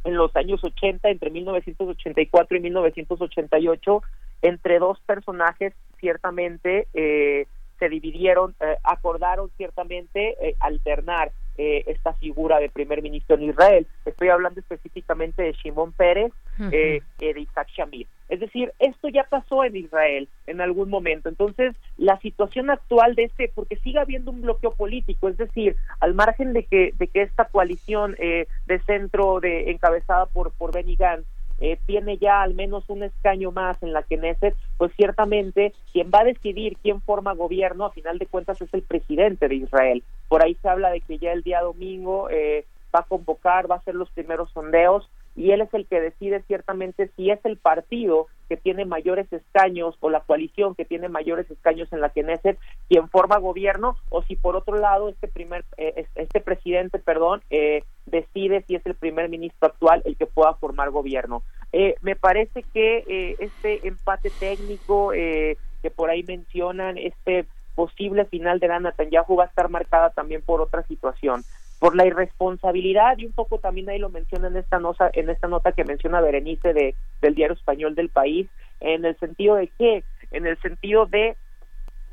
en los años 80, entre 1984 y 1988, entre dos personajes ciertamente eh, se dividieron, eh, acordaron ciertamente alternar eh, esta figura de primer ministro en Israel. Estoy hablando específicamente de Shimon Pérez eh, y de Isaac Shamir. Es decir, esto ya pasó en Israel en algún momento. Entonces, la situación actual de este, porque sigue habiendo un bloqueo político, es decir, al margen de que, de que esta coalición eh, de centro de, encabezada por, por Benny Gantz eh, tiene ya al menos un escaño más en la Knesset, pues ciertamente quien va a decidir quién forma gobierno, a final de cuentas, es el presidente de Israel. Por ahí se habla de que ya el día domingo eh, va a convocar, va a hacer los primeros sondeos y él es el que decide ciertamente si es el partido que tiene mayores escaños o la coalición que tiene mayores escaños en la Knesset quien forma gobierno o si por otro lado este primer eh, este presidente perdón eh, decide si es el primer ministro actual el que pueda formar gobierno. Eh, me parece que este empate técnico que por ahí mencionan este posible final de la Netanyahu va a estar marcada también por otra situación por la irresponsabilidad y un poco también ahí lo menciona en esta nota en esta nota que menciona Berenice de del diario español del país en el sentido de que en el sentido de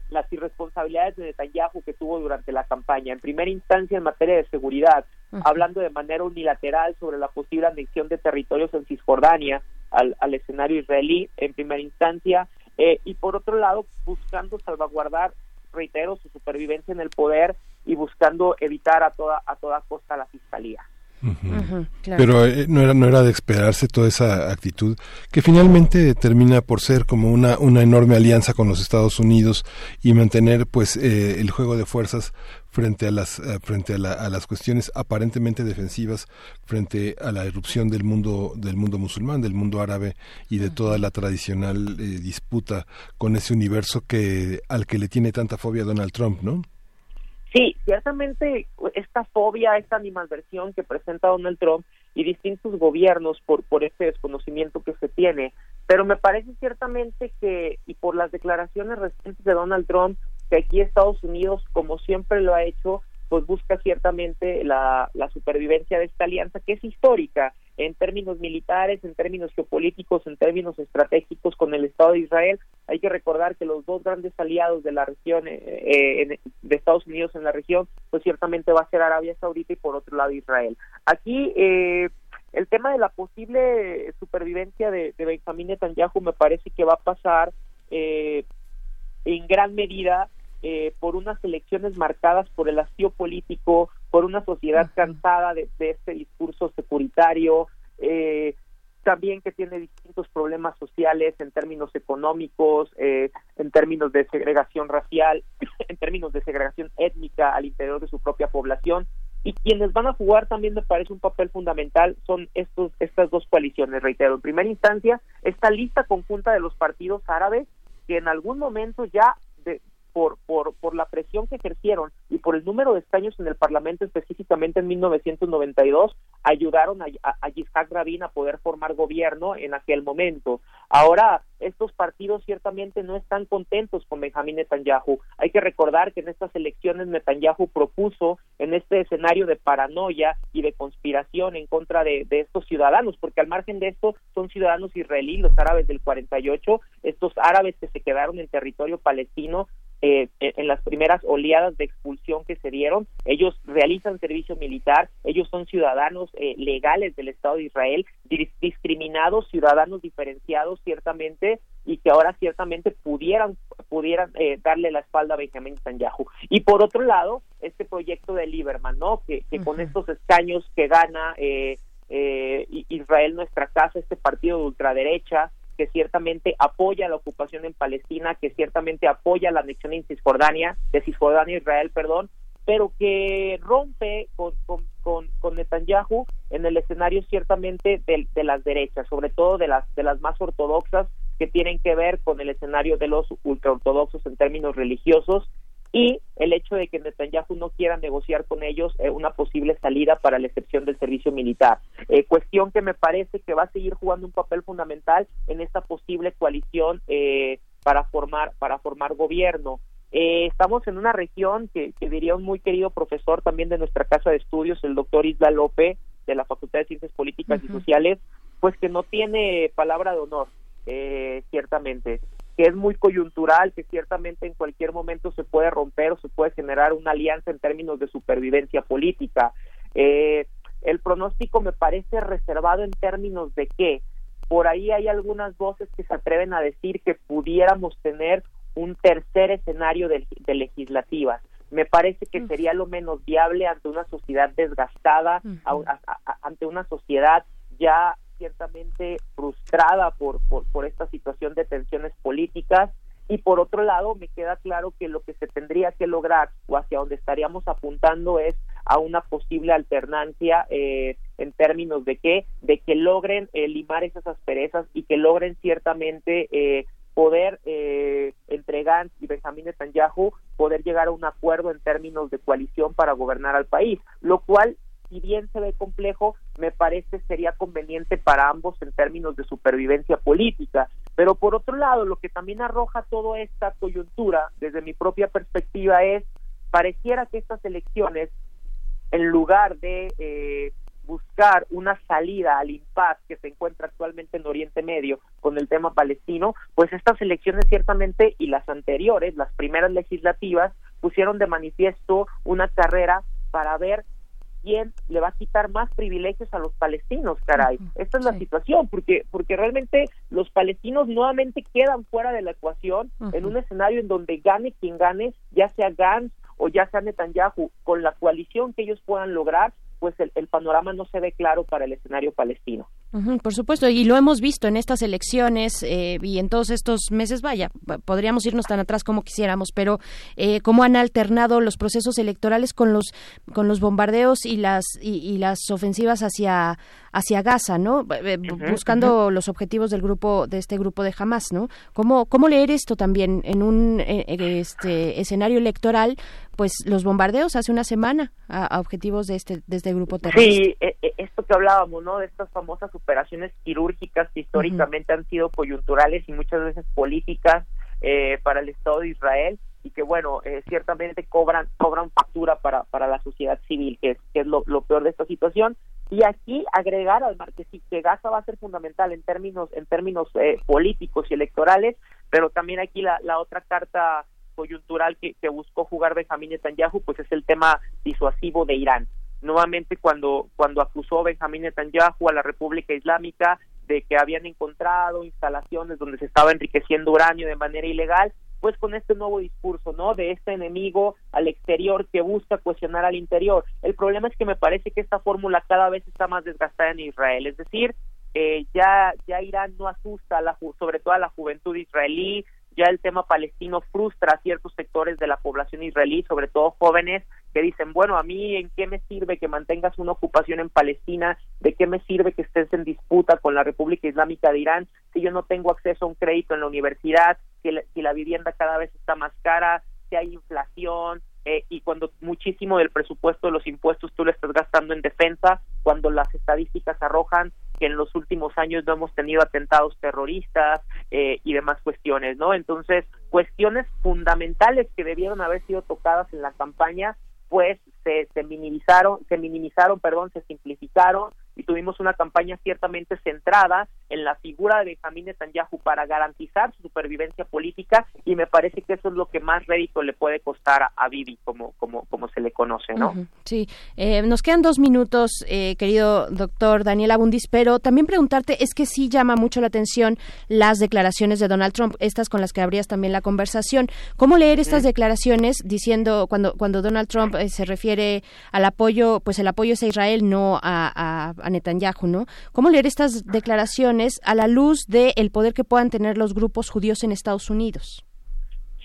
las irresponsabilidades de Netanyahu que tuvo durante la campaña. En primera instancia en materia de seguridad hablando de manera unilateral sobre la posible anexión de territorios en Cisjordania al, al escenario israelí en primera instancia eh, y por otro lado buscando salvaguardar reitero, su supervivencia en el poder y buscando evitar a toda, a toda costa la fiscalía. Pero eh, no era no era de esperarse toda esa actitud que finalmente termina por ser como una una enorme alianza con los Estados Unidos y mantener pues eh, el juego de fuerzas frente a las eh, frente a, a, las cuestiones aparentemente defensivas frente a la erupción del mundo del mundo musulmán del mundo árabe y de toda la tradicional disputa con ese universo que al que le tiene tanta fobia Donald Trump no Sí, ciertamente esta fobia, esta animalversión que presenta Donald Trump y distintos gobiernos por, por este desconocimiento que se tiene, pero me parece ciertamente que, y por las declaraciones recientes de Donald Trump, que aquí Estados Unidos, como siempre lo ha hecho, pues busca ciertamente la, la supervivencia de esta alianza que es histórica en términos militares, en términos geopolíticos, en términos estratégicos con el Estado de Israel. Hay que recordar que los dos grandes aliados de la región, eh, eh, de Estados Unidos en la región, pues ciertamente va a ser Arabia Saudita y por otro lado Israel. Aquí eh, el tema de la posible supervivencia de, de Benjamín Netanyahu me parece que va a pasar en gran medida eh, por unas elecciones marcadas por el hastío político, por una sociedad cansada de, este discurso securitario, eh, también que tiene distintos problemas sociales en términos económicos, eh, en términos de segregación racial, en términos de segregación étnica al interior de su propia población. Y quienes van a jugar también me parece un papel fundamental son estos, estas dos coaliciones, reitero. En primera instancia, esta lista conjunta de los partidos árabes que en algún momento ya por, por, la presión que ejercieron y por el número de escaños en el Parlamento, específicamente en 1992, ayudaron a, a, Yitzhak Rabin a poder formar gobierno en aquel momento. Ahora, estos partidos ciertamente no están contentos con Benjamín Netanyahu. Hay que recordar que en estas elecciones Netanyahu propuso en este escenario de paranoia y de conspiración en contra de, de estos ciudadanos, porque al margen de esto son ciudadanos israelíes, los árabes del 48, estos árabes que se quedaron en territorio palestino eh, en las primeras oleadas de expulsión que se dieron. Ellos realizan servicio militar, ellos son ciudadanos eh, legales del Estado de Israel, discriminados, ciudadanos diferenciados ciertamente y que ahora ciertamente pudieran pudieran eh, darle la espalda a Benjamin Netanyahu. Y por otro lado, este proyecto de Lieberman, ¿no? Que, con estos escaños que gana eh, eh, Israel Nuestra Casa, este partido de ultraderecha, que ciertamente apoya la ocupación en Palestina, que ciertamente apoya la anexión en Cisjordania, de Cisjordania Israel, perdón, pero que rompe con, con, con, Netanyahu en el escenario ciertamente de, de, las derechas, sobre todo de las, de las más ortodoxas, que tienen que ver con el escenario de los ultraortodoxos en términos religiosos y el hecho de que Netanyahu no quiera negociar con ellos eh, una posible salida para la excepción del servicio militar. Eh, cuestión que me parece que va a seguir jugando un papel fundamental en esta posible coalición eh, para formar para formar gobierno. estamos en una región que, diría un muy querido profesor también de nuestra casa de estudios, el doctor Isla López, de la Facultad de Ciencias Políticas y Sociales, pues que no tiene palabra de honor, ciertamente que es muy coyuntural, que ciertamente en cualquier momento se puede romper o se puede generar una alianza en términos de supervivencia política. Eh, el pronóstico me parece reservado en términos de que por ahí hay algunas voces que se atreven a decir que pudiéramos tener un tercer escenario de, legislativas. Me parece que mm. sería lo menos viable ante una sociedad desgastada, ante una sociedad ya ciertamente frustrada por, por, esta situación de tensiones políticas. Y por otro lado me queda claro que lo que se tendría que lograr o hacia donde estaríamos apuntando es a una posible alternancia eh, en términos de que de que logren eh, limar esas asperezas y que logren ciertamente eh, poder eh, entre Gantz y Benjamín Netanyahu poder llegar a un acuerdo en términos de coalición para gobernar al país, lo cual si bien se ve complejo, me parece sería conveniente para ambos en términos de supervivencia política. Pero por otro lado, lo que también arroja toda esta coyuntura, desde mi propia perspectiva, es, pareciera que estas elecciones, en lugar de eh, buscar una salida al impas que se encuentra actualmente en Oriente Medio con el tema palestino, pues estas elecciones ciertamente y las anteriores, las primeras legislativas, pusieron de manifiesto una carrera para ver quién le va a quitar más privilegios a los palestinos, caray. Esta es la situación, porque, porque realmente los palestinos nuevamente quedan fuera de la ecuación en un escenario en donde gane quien gane, ya sea Gantz o ya sea Netanyahu, con la coalición que ellos puedan lograr, pues el, panorama no se ve claro para el escenario palestino. Por supuesto, y lo hemos visto en estas elecciones eh, y en todos estos meses, vaya, podríamos irnos tan atrás como quisiéramos, pero eh, cómo han alternado los procesos electorales con los con los bombardeos y las y, las ofensivas hacia hacia Gaza, ¿no? Eh, buscando los objetivos del grupo de este grupo de Hamas, ¿no? ¿Cómo cómo leer esto también en un este escenario electoral? Pues los bombardeos hace una semana a, objetivos de este de este grupo terrorista. Sí, e, e, esto que hablábamos, ¿no? De estas famosas operaciones quirúrgicas que históricamente han sido coyunturales y muchas veces políticas eh, para el Estado de Israel y que bueno eh, ciertamente cobran cobran factura para para la sociedad civil que es, que es lo, peor de esta situación y aquí agregar mar que sí que Gaza va a ser fundamental en términos en términos eh, políticos y electorales pero también aquí la, la otra carta coyuntural que, que buscó jugar Benjamín Netanyahu pues es el tema disuasivo de Irán. Nuevamente cuando, cuando acusó Benjamín Netanyahu a la República Islámica de que habían encontrado instalaciones donde se estaba enriqueciendo uranio de manera ilegal, pues con este nuevo discurso, ¿no? De este enemigo al exterior que busca cuestionar al interior. El problema es que me parece que esta fórmula cada vez está más desgastada en Israel, es decir, eh, ya ya Irán no asusta a la, sobre todo a la juventud israelí, ya el tema palestino frustra a ciertos sectores de la población israelí, sobre todo jóvenes, que dicen, bueno, a mí en qué me sirve que mantengas una ocupación en Palestina, de qué me sirve que estés en disputa con la República Islámica de Irán, si yo no tengo acceso a un crédito en la universidad, si la, vivienda cada vez está más cara, si hay inflación, eh, y cuando muchísimo del presupuesto de los impuestos tú lo estás gastando en defensa, cuando las estadísticas arrojan que en los últimos años no hemos tenido atentados terroristas eh, y demás cuestiones, ¿no? Entonces, cuestiones fundamentales que debieron haber sido tocadas en la campaña, pues se, se minimizaron, se minimizaron, perdón, se simplificaron y tuvimos una campaña ciertamente centrada en la figura de Benjamín Netanyahu para garantizar su supervivencia política y me parece que eso es lo que más rédito le puede costar a, Bibi, como, como, como se le conoce, ¿no? Sí, eh, nos quedan dos minutos, eh, querido doctor Daniel Abundis, pero también preguntarte, es que sí llama mucho la atención las declaraciones de Donald Trump, estas con las que abrías también la conversación. ¿Cómo leer estas declaraciones diciendo, cuando, cuando Donald Trump eh, se refiere al apoyo, pues el apoyo es a Israel, no a, a, Netanyahu, ¿no? ¿Cómo leer estas declaraciones a la luz del el poder que puedan tener los grupos judíos en Estados Unidos?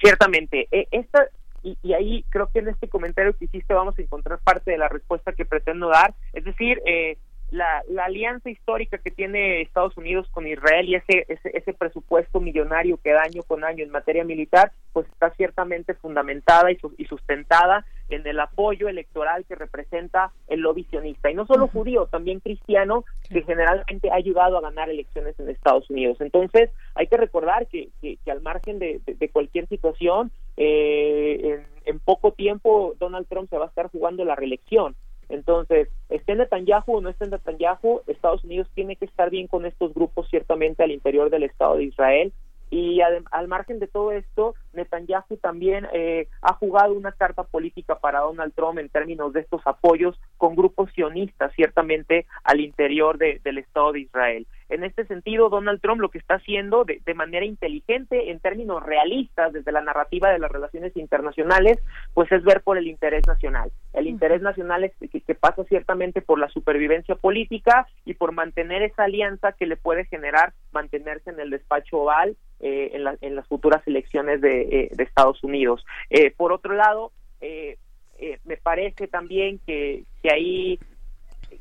Ciertamente, e, esta, y, y, ahí creo que en este comentario que hiciste vamos a encontrar parte de la respuesta que pretendo dar, es decir, eh, la, la, alianza histórica que tiene Estados Unidos con Israel y ese, ese, ese, presupuesto millonario que da año con año en materia militar, pues está ciertamente fundamentada y, y sustentada en el apoyo electoral que representa el lobby sionista. Y no solo judío, también cristiano, que generalmente ha ayudado a ganar elecciones en Estados Unidos. Entonces, hay que recordar que, que, al margen de, de, cualquier situación, eh, en, en poco tiempo Donald Trump se va a estar jugando la reelección. Entonces, esté Netanyahu o no esté Netanyahu, Estados Unidos tiene que estar bien con estos grupos ciertamente al interior del Estado de Israel y al, margen de todo esto, Netanyahu también eh, ha jugado una carta política para Donald Trump en términos de estos apoyos con grupos sionistas, ciertamente al interior del Estado de Israel. En este sentido, Donald Trump lo que está haciendo de, manera inteligente, en términos realistas, desde la narrativa de las relaciones internacionales, pues es ver por el interés nacional. El interés nacional es que, que pasa ciertamente por la supervivencia política y por mantener esa alianza que le puede generar mantenerse en el despacho oval eh, en, en, las futuras elecciones de, eh, de Estados Unidos. Eh, por otro lado, me parece también que, que ahí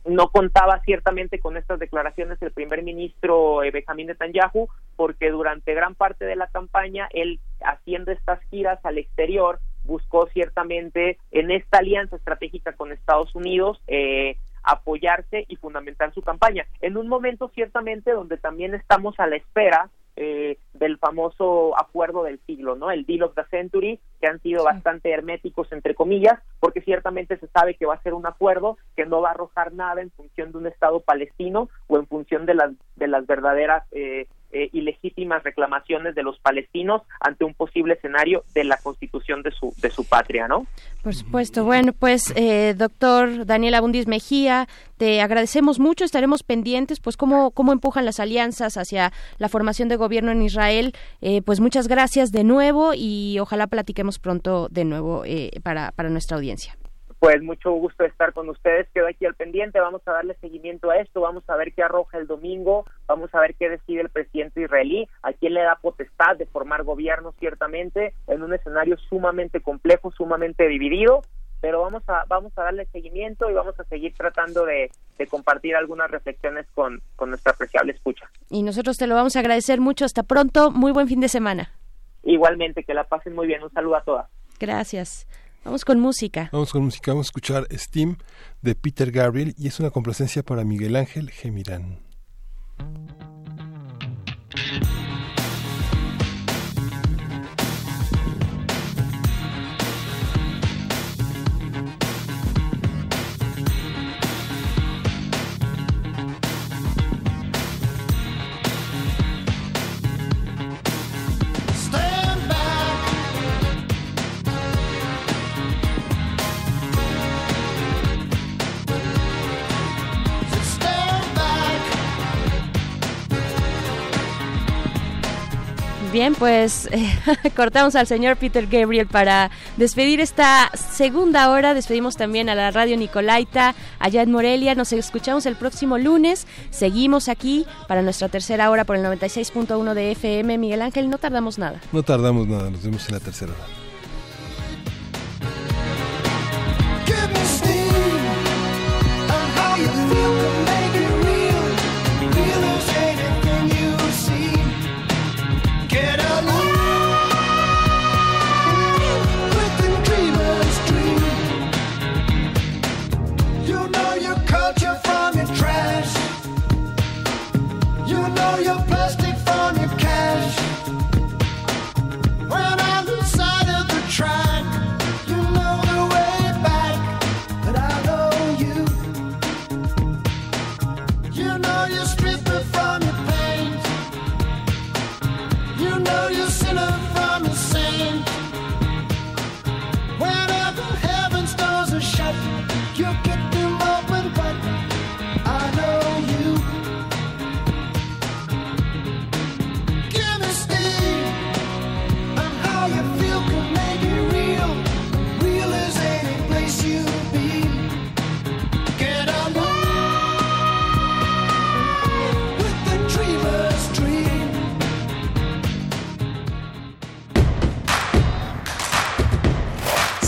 no contaba ciertamente con estas declaraciones del primer ministro eh, Benjamín Netanyahu, porque durante gran parte de la campaña, él haciendo estas giras al exterior, buscó ciertamente en esta alianza estratégica con Estados Unidos eh, apoyarse y fundamentar su campaña. En un momento ciertamente donde también estamos a la espera eh, del famoso acuerdo del siglo, ¿no? El Deal of the Century, que han sido bastante herméticos, entre comillas, porque ciertamente se sabe que va a ser un acuerdo que no va a arrojar nada en función de un Estado palestino o en función de las, de las verdaderas eh, eh, ilegítimas reclamaciones de los palestinos ante un posible escenario de la constitución de su, de su patria, ¿no? Por supuesto. Bueno, pues, eh, doctor Daniel Abundis Mejía, te agradecemos mucho. Estaremos pendientes, pues, cómo, cómo empujan las alianzas hacia la formación de gobierno en Israel. Eh, pues, muchas gracias de nuevo y ojalá platiquemos pronto de nuevo para, para nuestra audiencia pues mucho gusto estar con ustedes. Quedo aquí al pendiente. Vamos a darle seguimiento a esto. Vamos a ver qué arroja el domingo. Vamos a ver qué decide el presidente israelí. A quién le da potestad de formar gobierno, ciertamente, en un escenario sumamente complejo, sumamente dividido. Pero vamos a, vamos a darle seguimiento y vamos a seguir tratando de, de compartir algunas reflexiones con, con nuestra apreciable escucha. Y nosotros te lo vamos a agradecer mucho. Hasta pronto. Muy buen fin de semana. Igualmente, que la pasen muy bien. Un saludo a todas. Gracias. Vamos con música. Vamos con música. Vamos a escuchar Steam de Peter Gabriel y es una complacencia para Miguel Ángel Gemirán. Bien, pues eh, cortamos al señor Peter Gabriel para despedir esta segunda hora. Despedimos también a la radio Nicolaita allá en Morelia. Nos escuchamos el próximo lunes. Seguimos aquí para nuestra tercera hora por el 96.1 de FM. Miguel Ángel, no tardamos nada. No tardamos nada, nos vemos en la tercera hora. Know your plastic from your cash. When I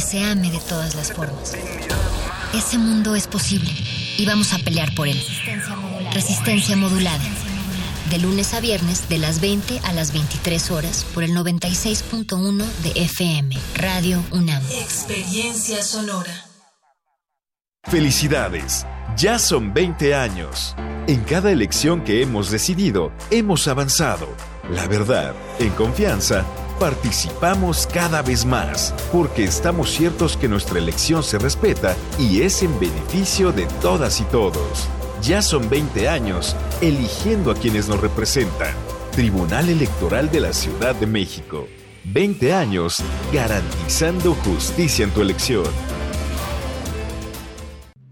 Donde se ame de todas las formas. Ese mundo es posible y vamos a pelear por él. Resistencia modulada. De lunes a viernes, de las 20 a las 23 horas, por el 96.1 de FM, Radio UNAM. Experiencia sonora. Felicidades, ya son 20 años. En cada elección que hemos decidido, hemos avanzado. La verdad, en confianza, participamos cada vez más, porque estamos ciertos que nuestra elección se respeta y es en beneficio de todas y todos. Ya son 20 años eligiendo a quienes nos representan. Tribunal Electoral de la Ciudad de México. 20 años garantizando justicia en tu elección.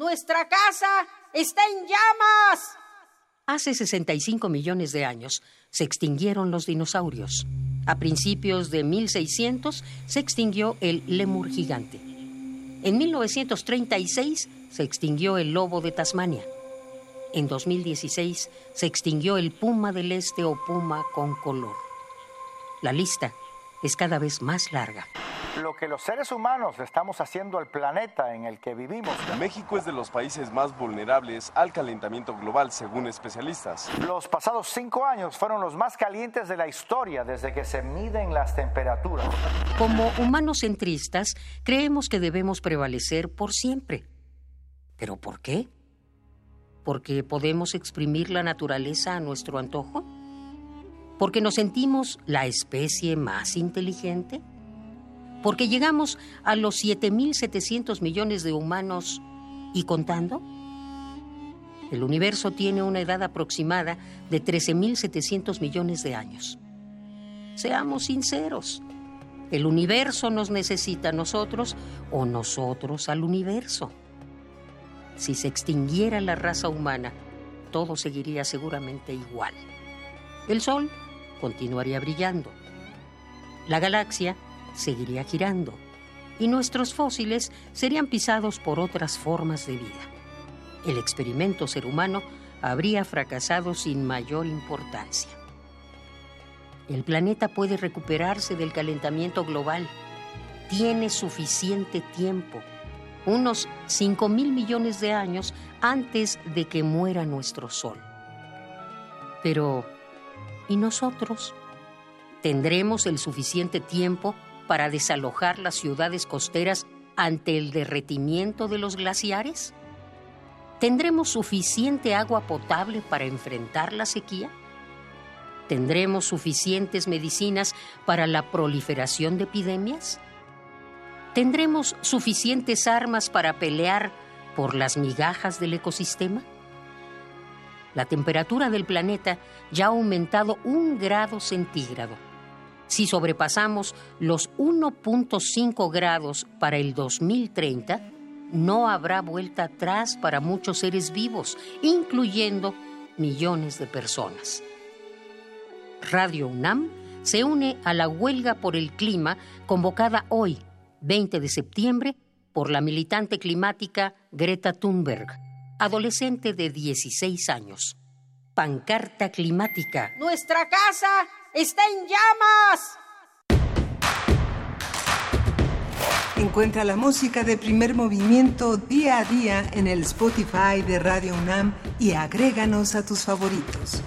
Nuestra casa está en llamas. Hace 65 millones de años se extinguieron los dinosaurios. A principios de 1600 se extinguió el lemur gigante. En 1936 se extinguió el lobo de Tasmania. En 2016 se extinguió el puma del este o puma con color. La lista es cada vez más larga. Lo que los seres humanos le estamos haciendo al planeta en el que vivimos. México es de los países más vulnerables al calentamiento global, según especialistas. Los pasados cinco años fueron los más calientes de la historia desde que se miden las temperaturas. Como humanos centristas, creemos que debemos prevalecer por siempre. ¿Pero por qué? ¿Porque podemos exprimir la naturaleza a nuestro antojo? ¿Porque nos sentimos la especie más inteligente? ¿Porque llegamos a los 7.700 millones de humanos y contando? El universo tiene una edad aproximada de 13.700 millones de años. Seamos sinceros, ¿el universo nos necesita a nosotros o nosotros al universo? Si se extinguiera la raza humana, todo seguiría seguramente igual. El Sol continuaría brillando. La galaxia seguiría girando y nuestros fósiles serían pisados por otras formas de vida. El experimento ser humano habría fracasado sin mayor importancia. El planeta puede recuperarse del calentamiento global. Tiene suficiente tiempo, unos 5 mil millones de años antes de que muera nuestro Sol. Pero, ¿y nosotros? ¿Tendremos el suficiente tiempo para desalojar las ciudades costeras ante el derretimiento de los glaciares? ¿Tendremos suficiente agua potable para enfrentar la sequía? ¿Tendremos suficientes medicinas para la proliferación de epidemias? ¿Tendremos suficientes armas para pelear por las migajas del ecosistema? La temperatura del planeta ya ha aumentado un grado centígrado si sobrepasamos los 1.5 grados para el 2030, no habrá vuelta atrás para muchos seres vivos, incluyendo millones de personas. Radio UNAM se une a la huelga por el clima convocada hoy, 20 de septiembre, por la militante climática Greta Thunberg, adolescente de 16 años. Pancarta climática. Nuestra casa está en llamas. Encuentra la música de primer movimiento día a día en el Spotify de Radio UNAM y agréganos a tus favoritos.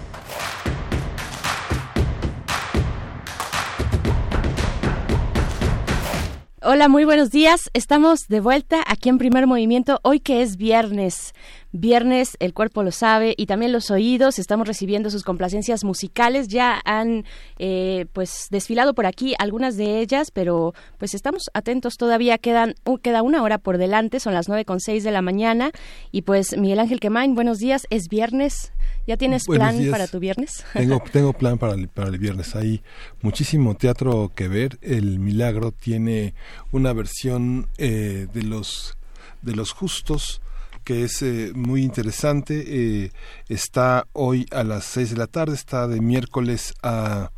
Hola, muy buenos días. Estamos de vuelta aquí en Primer Movimiento, hoy que es viernes. Viernes, el cuerpo lo sabe y también los oídos. Estamos recibiendo sus complacencias musicales. Ya han eh, pues desfilado por aquí algunas de ellas, pero pues estamos atentos todavía. Quedan, queda una hora por delante, son las nueve con seis de la mañana. Y pues Miguel Ángel Quemain, buenos días. Es viernes. ¿Ya tienes plan para tu viernes? Tengo, tengo plan para el, para el viernes. Hay muchísimo teatro que ver. El Milagro tiene una versión eh, de los de los justos que es eh, muy interesante. Eh, está hoy a las seis de la tarde, está de miércoles a,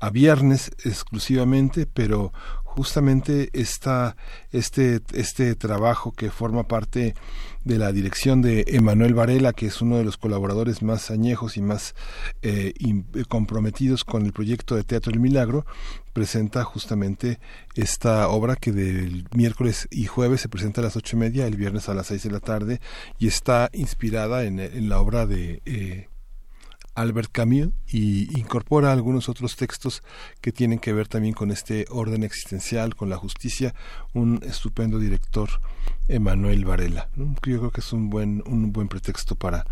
a viernes exclusivamente, pero justamente esta, este, este trabajo que forma parte de la dirección de Emanuel Varela, que es uno de los colaboradores más añejos y más eh, comprometidos con el proyecto de Teatro El Milagro, presenta justamente esta obra que del miércoles y jueves se presenta a las ocho y media, el viernes a las seis de la tarde, y está inspirada en, la obra de eh, Albert Camus y incorpora algunos otros textos que tienen que ver también con este orden existencial, con la justicia, un estupendo director, Emanuel Varela. Yo creo que es un buen, un buen pretexto para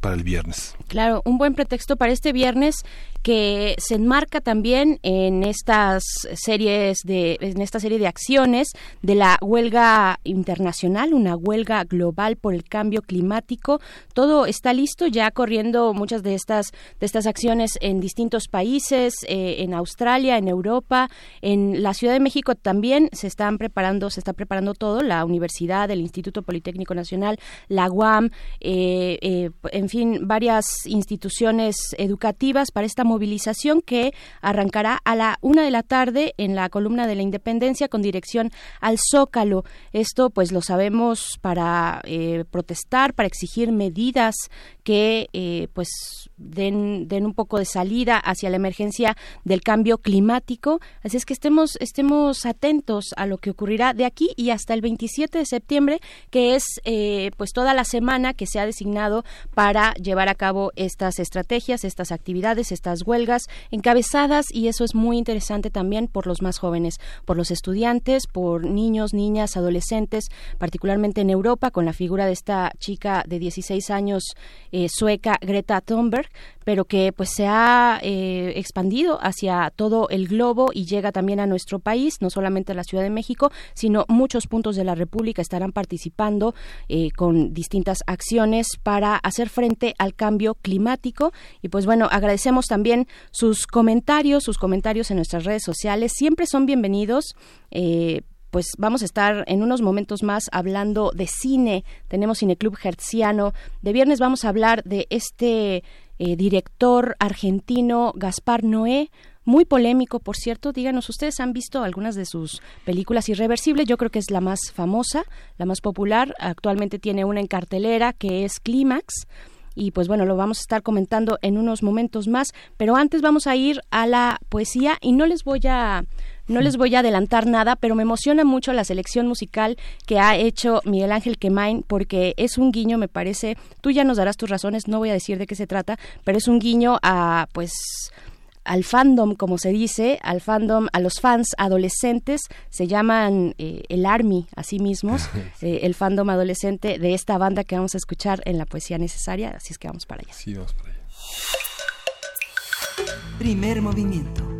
para el viernes. Claro, un buen pretexto para este viernes que se enmarca también en estas series de en esta serie de acciones de la huelga internacional, una huelga global por el cambio climático. Todo está listo ya corriendo muchas de estas de estas acciones en distintos países, eh, en Australia, en Europa, en la Ciudad de México también se están preparando, se está preparando todo, la universidad, el Instituto Politécnico Nacional, la UAM, eh, eh, en fin, varias instituciones educativas para esta movilización que arrancará a la una de la tarde en la columna de la Independencia con dirección al Zócalo. Esto, pues, lo sabemos para eh, protestar, para exigir medidas que, eh, pues, den, den un poco de salida hacia la emergencia del cambio climático. Así es que estemos, estemos atentos a lo que ocurrirá de aquí y hasta el 27 de septiembre, que es, eh, pues, toda la semana que se ha designado para llevar a cabo estas estrategias, estas actividades, estas huelgas encabezadas y eso es muy interesante también por los más jóvenes, por los estudiantes, por niños, niñas, adolescentes, particularmente en Europa con la figura de esta chica de 16 años eh, sueca Greta Thunberg, pero que pues se ha eh, expandido hacia todo el globo y llega también a nuestro país, no solamente a la Ciudad de México, sino muchos puntos de la República estarán participando eh, con distintas acciones para hacer frente al cambio climático. Y pues bueno, agradecemos también sus comentarios, sus comentarios en nuestras redes sociales, siempre son bienvenidos. Eh, pues vamos a estar en unos momentos más hablando de cine. Tenemos Cineclub Hertziano. De viernes vamos a hablar de este eh, director argentino Gaspar Noé, muy polémico, por cierto. Díganos, ¿ustedes han visto algunas de sus películas irreversibles? Yo creo que es la más famosa, la más popular. Actualmente tiene una en cartelera que es Clímax. Y pues bueno, lo vamos a estar comentando en unos momentos más. Pero antes vamos a ir a la poesía y no les voy a no les voy a adelantar nada, pero me emociona mucho la selección musical que ha hecho Miguel Ángel Quemain porque es un guiño, me parece. Tú ya nos darás tus razones, no voy a decir de qué se trata, pero es un guiño a pues al fandom, como se dice, al fandom, a los fans adolescentes, se llaman eh, el ARMY a sí mismos, eh, el fandom adolescente de esta banda que vamos a escuchar en la poesía necesaria, así es que vamos para allá. Sí, vamos para allá. Primer movimiento.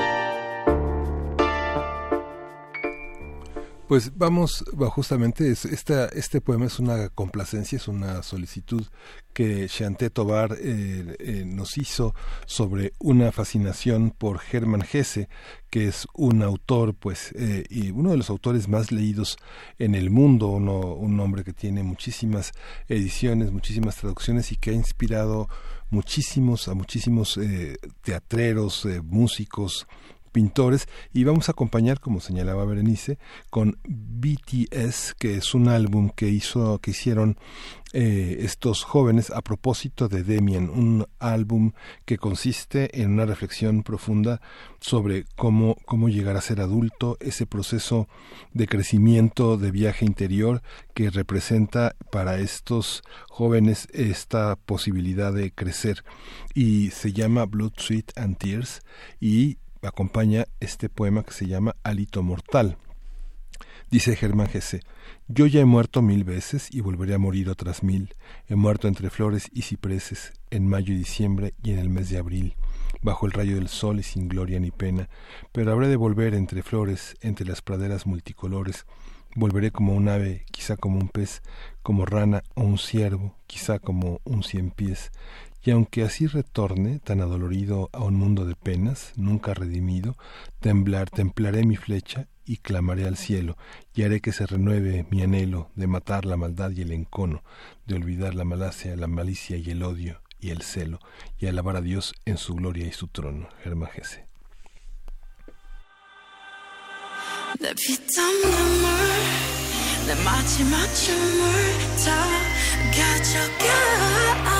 Pues vamos, justamente, es, esta, este poema es una complacencia, es una solicitud que Chanté Tobar eh, eh, nos hizo sobre una fascinación por Hermann Hesse, que es un autor, pues, eh, y uno de los autores más leídos en el mundo, un hombre que tiene muchísimas ediciones, muchísimas traducciones y que ha inspirado muchísimos, a muchísimos teatreros, músicos, pintores y vamos a acompañar como señalaba Berenice con BTS que es un álbum que hizo que hicieron eh, estos jóvenes a propósito de Demian, un álbum que consiste en una reflexión profunda sobre cómo, cómo llegar a ser adulto, ese proceso de crecimiento, de viaje interior que representa para estos jóvenes esta posibilidad de crecer. Y se llama Blood, Sweat and Tears y acompaña este poema que se llama Alito Mortal. Dice Germán Gese, yo ya he muerto mil veces y volveré a morir otras mil. He muerto entre flores y cipreses, en mayo y diciembre y en el mes de abril, bajo el rayo del sol y sin gloria ni pena, pero habré de volver entre flores, entre las praderas multicolores. Volveré como un ave, quizá como un pez, como rana o un ciervo, quizá como un cien pies, y aunque así retorne, tan adolorido a un mundo de penas, nunca redimido, temblar, templaré mi flecha y clamaré al cielo, y haré que se renueve mi anhelo de matar la maldad y el encono, de olvidar la malacia, la malicia y el odio y el celo, y alabar a Dios en su gloria y su trono. Germagese. 잘 알고 있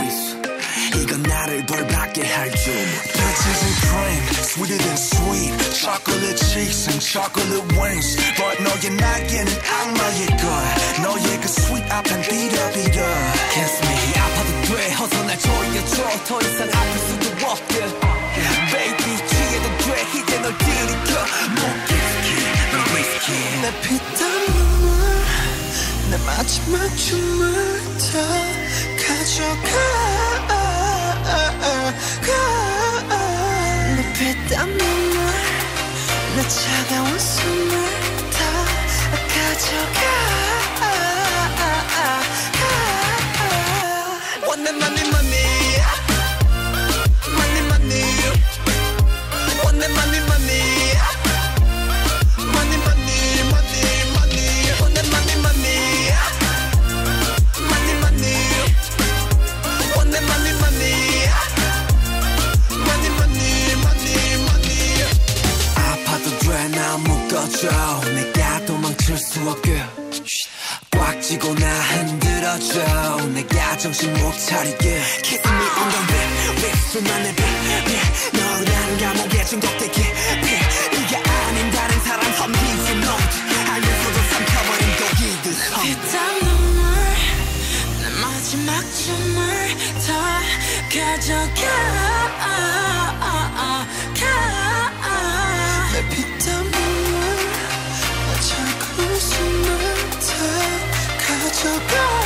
벌받게 할줄 Bitches and cream, sweeter than sweet Chocolate cheeks and chocolate wings But 너의 날개는 악마의 걸 너의 그 sweet 앞엔 비려비려 Kiss me 아파도 돼 어서 날 조여줘 더 이상 아플 수도 없게 Baby 취해도 돼 이제 널 들이켜 목기스키 널 위스키 내 피땀 눈물 내 마지막 춤을 다 가져가 내 피땀 눈물 내 차가운 숨을 다 가져가. 원내 money 묶어줘 내가 도망칠 수 없게. 꽉 쥐고 나 흔들어줘. 내가 정신 못 차리게. Kiss me on the lip, lip 수만의 빛 너란 감옥에 중독되게. 네가 아닌 다른 사람 선비지 note 알면서도 삼켜버린 독이듯 피땀 눈물 내 마지막 춤을 다 가져가 다가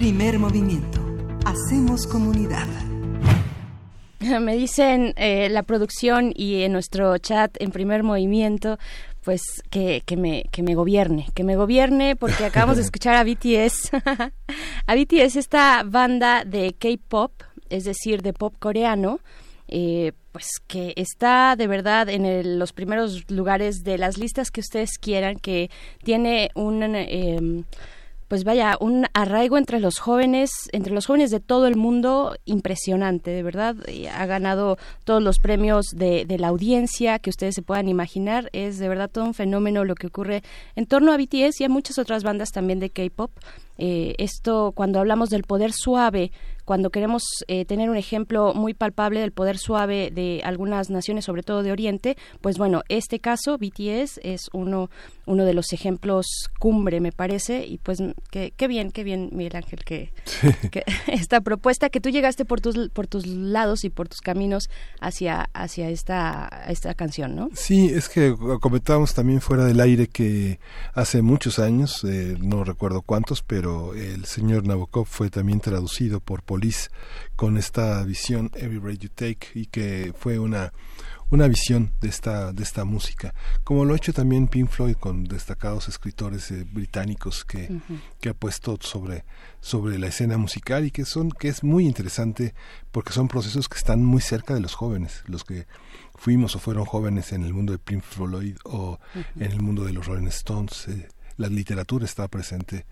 Primer movimiento. Hacemos comunidad. Me dicen eh, la producción y en nuestro chat en primer movimiento, pues que, que, me, que me gobierne, que me gobierne porque acabamos de escuchar a BTS. a BTS, esta banda de K-pop, es decir, de pop coreano, eh, pues que está de verdad en los primeros lugares de las listas que ustedes quieran, que tiene un... Eh, pues vaya, un arraigo entre los jóvenes, entre los jóvenes de todo el mundo impresionante, de verdad. Ha ganado todos los premios de, de, la audiencia que ustedes se puedan imaginar. Es de verdad todo un fenómeno lo que ocurre en torno a BTS y a muchas otras bandas también de K-pop. Eh, esto, cuando hablamos del poder suave, cuando queremos eh, tener un ejemplo muy palpable del poder suave de algunas naciones, sobre todo de Oriente, pues bueno, este caso, BTS, es uno, uno de los ejemplos cumbre, me parece, y pues qué bien, qué bien, Miguel Ángel, que, esta propuesta, que tú llegaste por tus, por tus lados y por tus caminos hacia, hacia esta, esta canción, ¿no? Sí, es que comentábamos también fuera del aire que hace muchos años, eh, no recuerdo cuántos, pero el señor Nabokov fue también traducido por Police con esta visión Every Breath You Take y que fue una una visión de esta de esta música. Como lo ha hecho también Pink Floyd con destacados escritores eh, británicos que, que ha puesto sobre sobre la escena musical y que son que es muy interesante porque son procesos que están muy cerca de los jóvenes. Los que fuimos o fueron jóvenes en el mundo de Pink Floyd o en el mundo de los Rolling Stones eh, la literatura está presente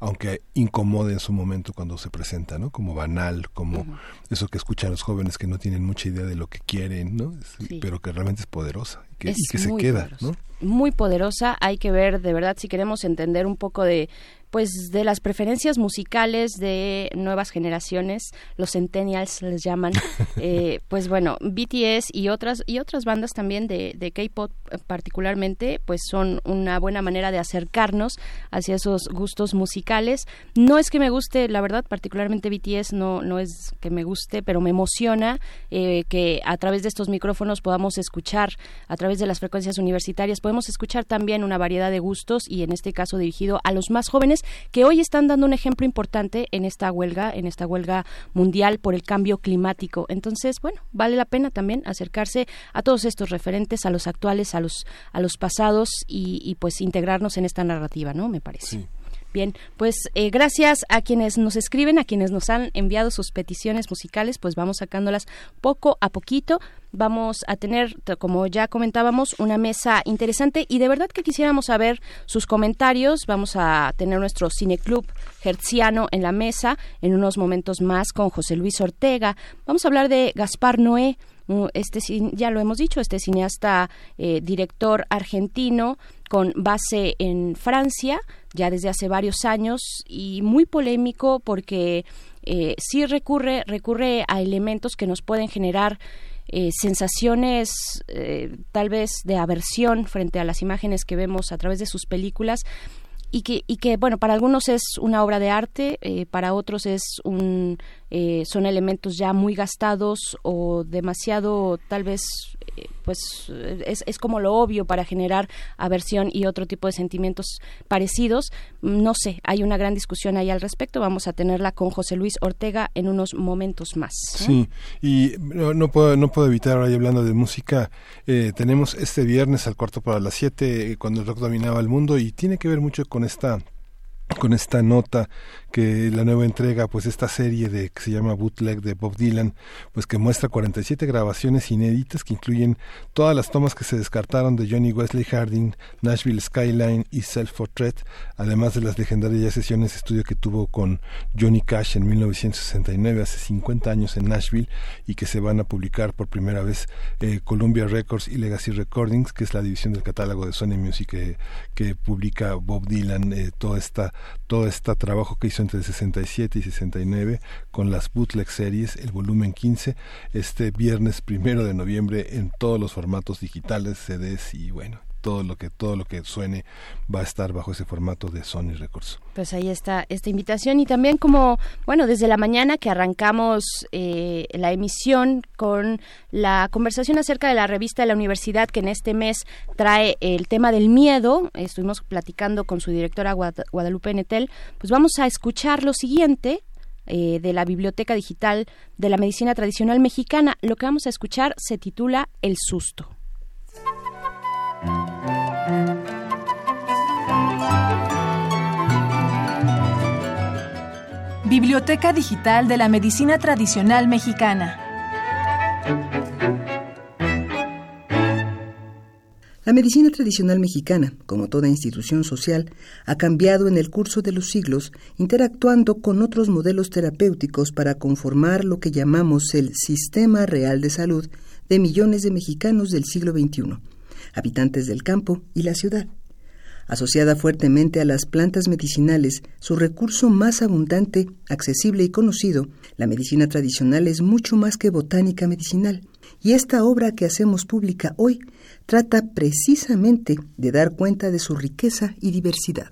aunque incomode en su momento cuando se presenta, ¿no? Como banal, como eso que escuchan los jóvenes que no tienen mucha idea de lo que quieren, ¿no? Pero que realmente es poderosa que, y que se queda, ¿no? Muy poderosa, hay que ver de verdad si queremos entender un poco de pues de las preferencias musicales de nuevas generaciones, los centennials les llaman, eh, pues bueno, BTS y otras y otras bandas también de, de K-pop particularmente, pues son una buena manera de acercarnos hacia esos gustos musicales. No es que me guste, la verdad, particularmente BTS no no es que me guste, pero me emociona eh, que a través de estos micrófonos podamos escuchar, a través de las frecuencias universitarias podemos escuchar también una variedad de gustos y en este caso dirigido a los más jóvenes que hoy están dando un ejemplo importante en esta huelga, en esta huelga mundial por el cambio climático. Entonces, bueno, vale la pena también acercarse a todos estos referentes, a los actuales, a los, a los pasados y, pues integrarnos en esta narrativa, ¿no? Me parece. Bien, pues eh, gracias a quienes nos escriben, a quienes nos han enviado sus peticiones musicales, pues vamos sacándolas poco a poquito. Vamos a tener, como ya comentábamos, una mesa interesante y de verdad que quisiéramos saber sus comentarios. Vamos a tener nuestro cineclub hertziano en la mesa en unos momentos más con José Luis Ortega. Vamos a hablar de Gaspar Noé este ya lo hemos dicho, este cineasta eh, director argentino con base en Francia ya desde hace varios años y muy polémico porque eh, sí recurre recurre a elementos que nos pueden generar eh, sensaciones eh, tal vez de aversión frente a las imágenes que vemos a través de sus películas y que, y que bueno para algunos es una obra de arte para otros es un eh, son elementos ya muy gastados o demasiado tal vez eh, pues es, es, como lo obvio para generar aversión y otro tipo de sentimientos parecidos. No sé hay una gran discusión ahí al respecto. Vamos a tenerla con José Luis Ortega en unos momentos más sí y no, puedo no puedo evitar ahora hablando de música tenemos este viernes al cuarto para las siete cuando el rock dominaba el mundo y tiene que ver mucho con esta con esta nota que la nueva entrega, pues esta serie de que se llama Bootleg de Bob Dylan, pues que muestra 47 grabaciones inéditas que incluyen todas las tomas que se descartaron de Johnny Wesley Harding, Nashville Skyline y Self Portrait, además de las legendarias sesiones de estudio que tuvo con Johnny Cash en 1969, hace 50 años en Nashville, y que se van a publicar por primera vez eh, Columbia Records y Legacy Recordings, que es la división del catálogo de Sony Music que, que publica Bob Dylan, eh, toda esta, todo este trabajo que hizo entre 67 y 69 con las bootleg series, el volumen 15, este viernes primero de noviembre en todos los formatos digitales, CDs y bueno, todo lo que todo lo que suene va a estar bajo ese formato de Sony Records. Pues ahí está esta invitación y también como bueno desde la mañana que arrancamos eh, la emisión con la conversación acerca de la revista de la universidad que en este mes trae el tema del miedo. Estuvimos platicando con su directora Guadalupe Netel. Pues vamos a escuchar lo siguiente eh, de la Biblioteca Digital de la Medicina Tradicional Mexicana. Lo que vamos a escuchar se titula El susto. Biblioteca Digital de la Medicina Tradicional Mexicana. La medicina tradicional mexicana, como toda institución social, ha cambiado en el curso de los siglos, interactuando con otros modelos terapéuticos para conformar lo que llamamos el sistema real de salud de millones de mexicanos del siglo XXI, habitantes del campo y la ciudad. Asociada fuertemente a las plantas medicinales, su recurso más abundante, accesible y conocido, la medicina tradicional es mucho más que botánica medicinal. Y esta obra que hacemos pública hoy trata precisamente de dar cuenta de su riqueza y diversidad.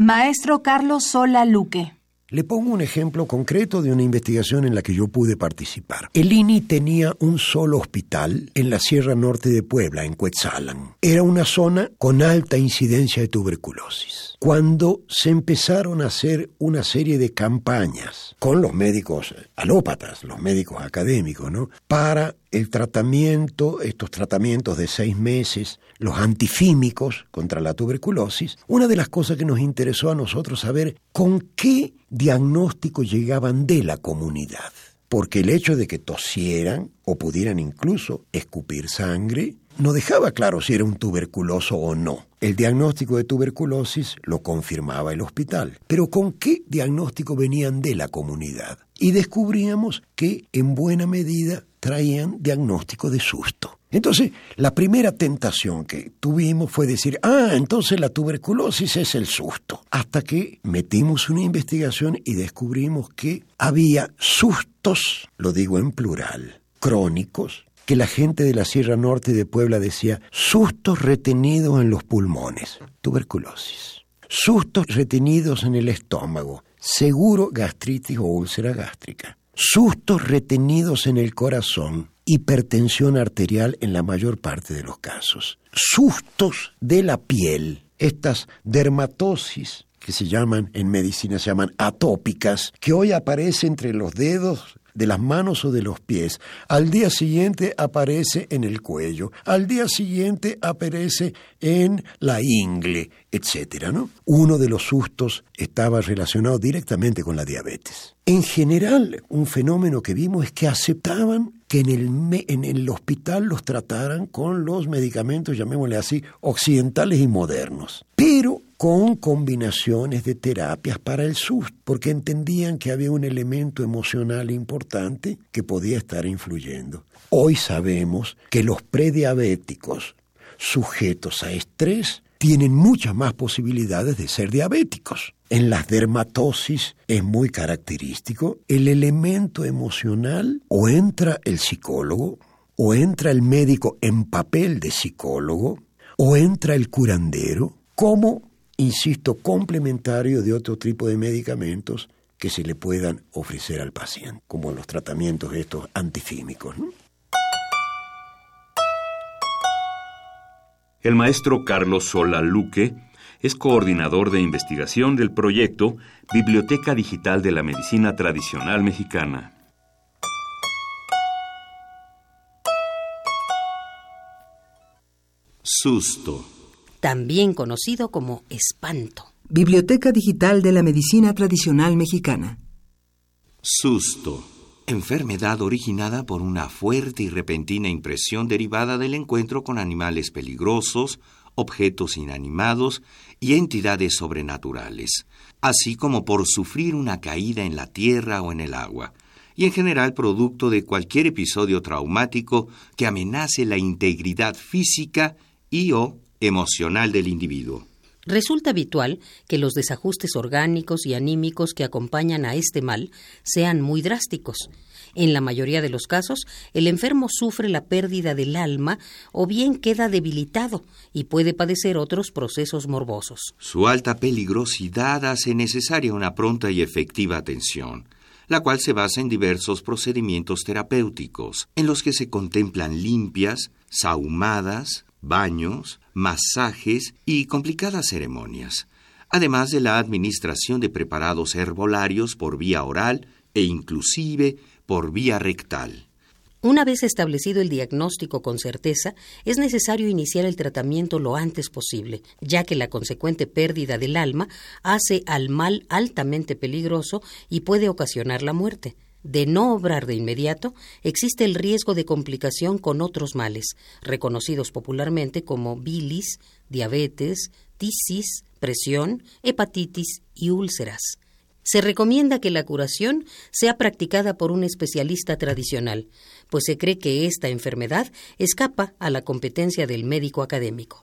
Maestro Carlos Sola Luque. Le pongo un ejemplo concreto de una investigación en la que yo pude participar. El INI tenía un solo hospital en la Sierra Norte de Puebla, en Cuetzalan. Era una zona con alta incidencia de tuberculosis. Cuando se empezaron a hacer una serie de campañas con los médicos alópatas, los médicos académicos, ¿no? Para el tratamiento, estos tratamientos de seis meses, los antifímicos contra la tuberculosis, una de las cosas que nos interesó a nosotros saber con qué diagnóstico llegaban de la comunidad. Porque el hecho de que tosieran o pudieran incluso escupir sangre no dejaba claro si era un tuberculoso o no. El diagnóstico de tuberculosis lo confirmaba el hospital. Pero ¿con qué diagnóstico venían de la comunidad? Y descubríamos que en buena medida traían diagnóstico de susto. Entonces, la primera tentación que tuvimos fue decir, ah, entonces la tuberculosis es el susto. Hasta que metimos una investigación y descubrimos que había sustos, lo digo en plural, crónicos, que la gente de la Sierra Norte de Puebla decía, sustos retenidos en los pulmones, tuberculosis. Sustos retenidos en el estómago, seguro gastritis o úlcera gástrica sustos retenidos en el corazón, hipertensión arterial en la mayor parte de los casos, sustos de la piel, estas dermatosis que se llaman en medicina se llaman atópicas, que hoy aparece entre los dedos de las manos o de los pies. Al día siguiente aparece en el cuello, al día siguiente aparece en la ingle, etcétera, ¿no? Uno de los sustos estaba relacionado directamente con la diabetes. En general, un fenómeno que vimos es que aceptaban que en el, en el hospital los trataran con los medicamentos, llamémosle así, occidentales y modernos. Pero con combinaciones de terapias para el susto, porque entendían que había un elemento emocional importante que podía estar influyendo. Hoy sabemos que los prediabéticos sujetos a estrés tienen muchas más posibilidades de ser diabéticos. En las dermatosis es muy característico el elemento emocional o entra el psicólogo o entra el médico en papel de psicólogo o entra el curandero como insisto, complementario de otro tipo de medicamentos que se le puedan ofrecer al paciente, como los tratamientos estos antifímicos. El maestro Carlos Sola Luque es coordinador de investigación del proyecto Biblioteca Digital de la Medicina Tradicional Mexicana. Susto también conocido como espanto. Biblioteca Digital de la Medicina Tradicional Mexicana. Susto. Enfermedad originada por una fuerte y repentina impresión derivada del encuentro con animales peligrosos, objetos inanimados y entidades sobrenaturales, así como por sufrir una caída en la tierra o en el agua, y en general producto de cualquier episodio traumático que amenace la integridad física y o emocional del individuo. Resulta habitual que los desajustes orgánicos y anímicos que acompañan a este mal sean muy drásticos. En la mayoría de los casos, el enfermo sufre la pérdida del alma o bien queda debilitado y puede padecer otros procesos morbosos. Su alta peligrosidad hace necesaria una pronta y efectiva atención. la cual se basa en diversos procedimientos terapéuticos, en los que se contemplan limpias, sahumadas, baños, masajes y complicadas ceremonias, además de la administración de preparados herbolarios por vía oral e inclusive por vía rectal. Una vez establecido el diagnóstico con certeza, es necesario iniciar el tratamiento lo antes posible, ya que la consecuente pérdida del alma hace al mal altamente peligroso y puede ocasionar la muerte. De no obrar de inmediato, existe el riesgo de complicación con otros males, reconocidos popularmente como bilis, diabetes, tisis, presión, hepatitis y úlceras se recomienda que la curación sea practicada por un especialista tradicional, pues se cree que esta enfermedad escapa a la competencia del médico académico.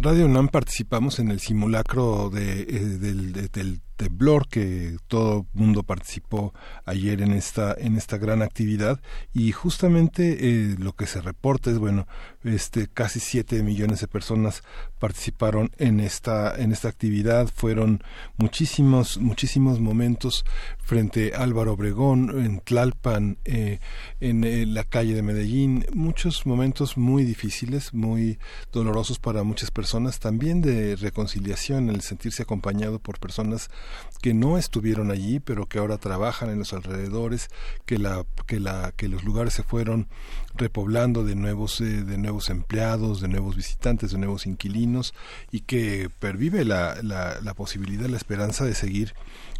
Radio UNAM participamos en el simulacro de, eh, del, del temblor que todo mundo participó ayer en esta en esta gran actividad. Y justamente eh, lo que se reporta es bueno este casi siete millones de personas participaron en esta en esta actividad. Fueron muchísimos muchísimos momentos frente a Álvaro Obregón en Tlalpan eh, en eh, la calle de Medellín. Muchos momentos muy difíciles muy dolorosos para muchas personas también de reconciliación el sentirse acompañado por personas que no estuvieron allí, pero que ahora trabajan en los alrededores, que la que la que los lugares se fueron repoblando de nuevos eh, de nuevos empleados, de nuevos visitantes, de nuevos inquilinos y que pervive la, la, la posibilidad, la esperanza de seguir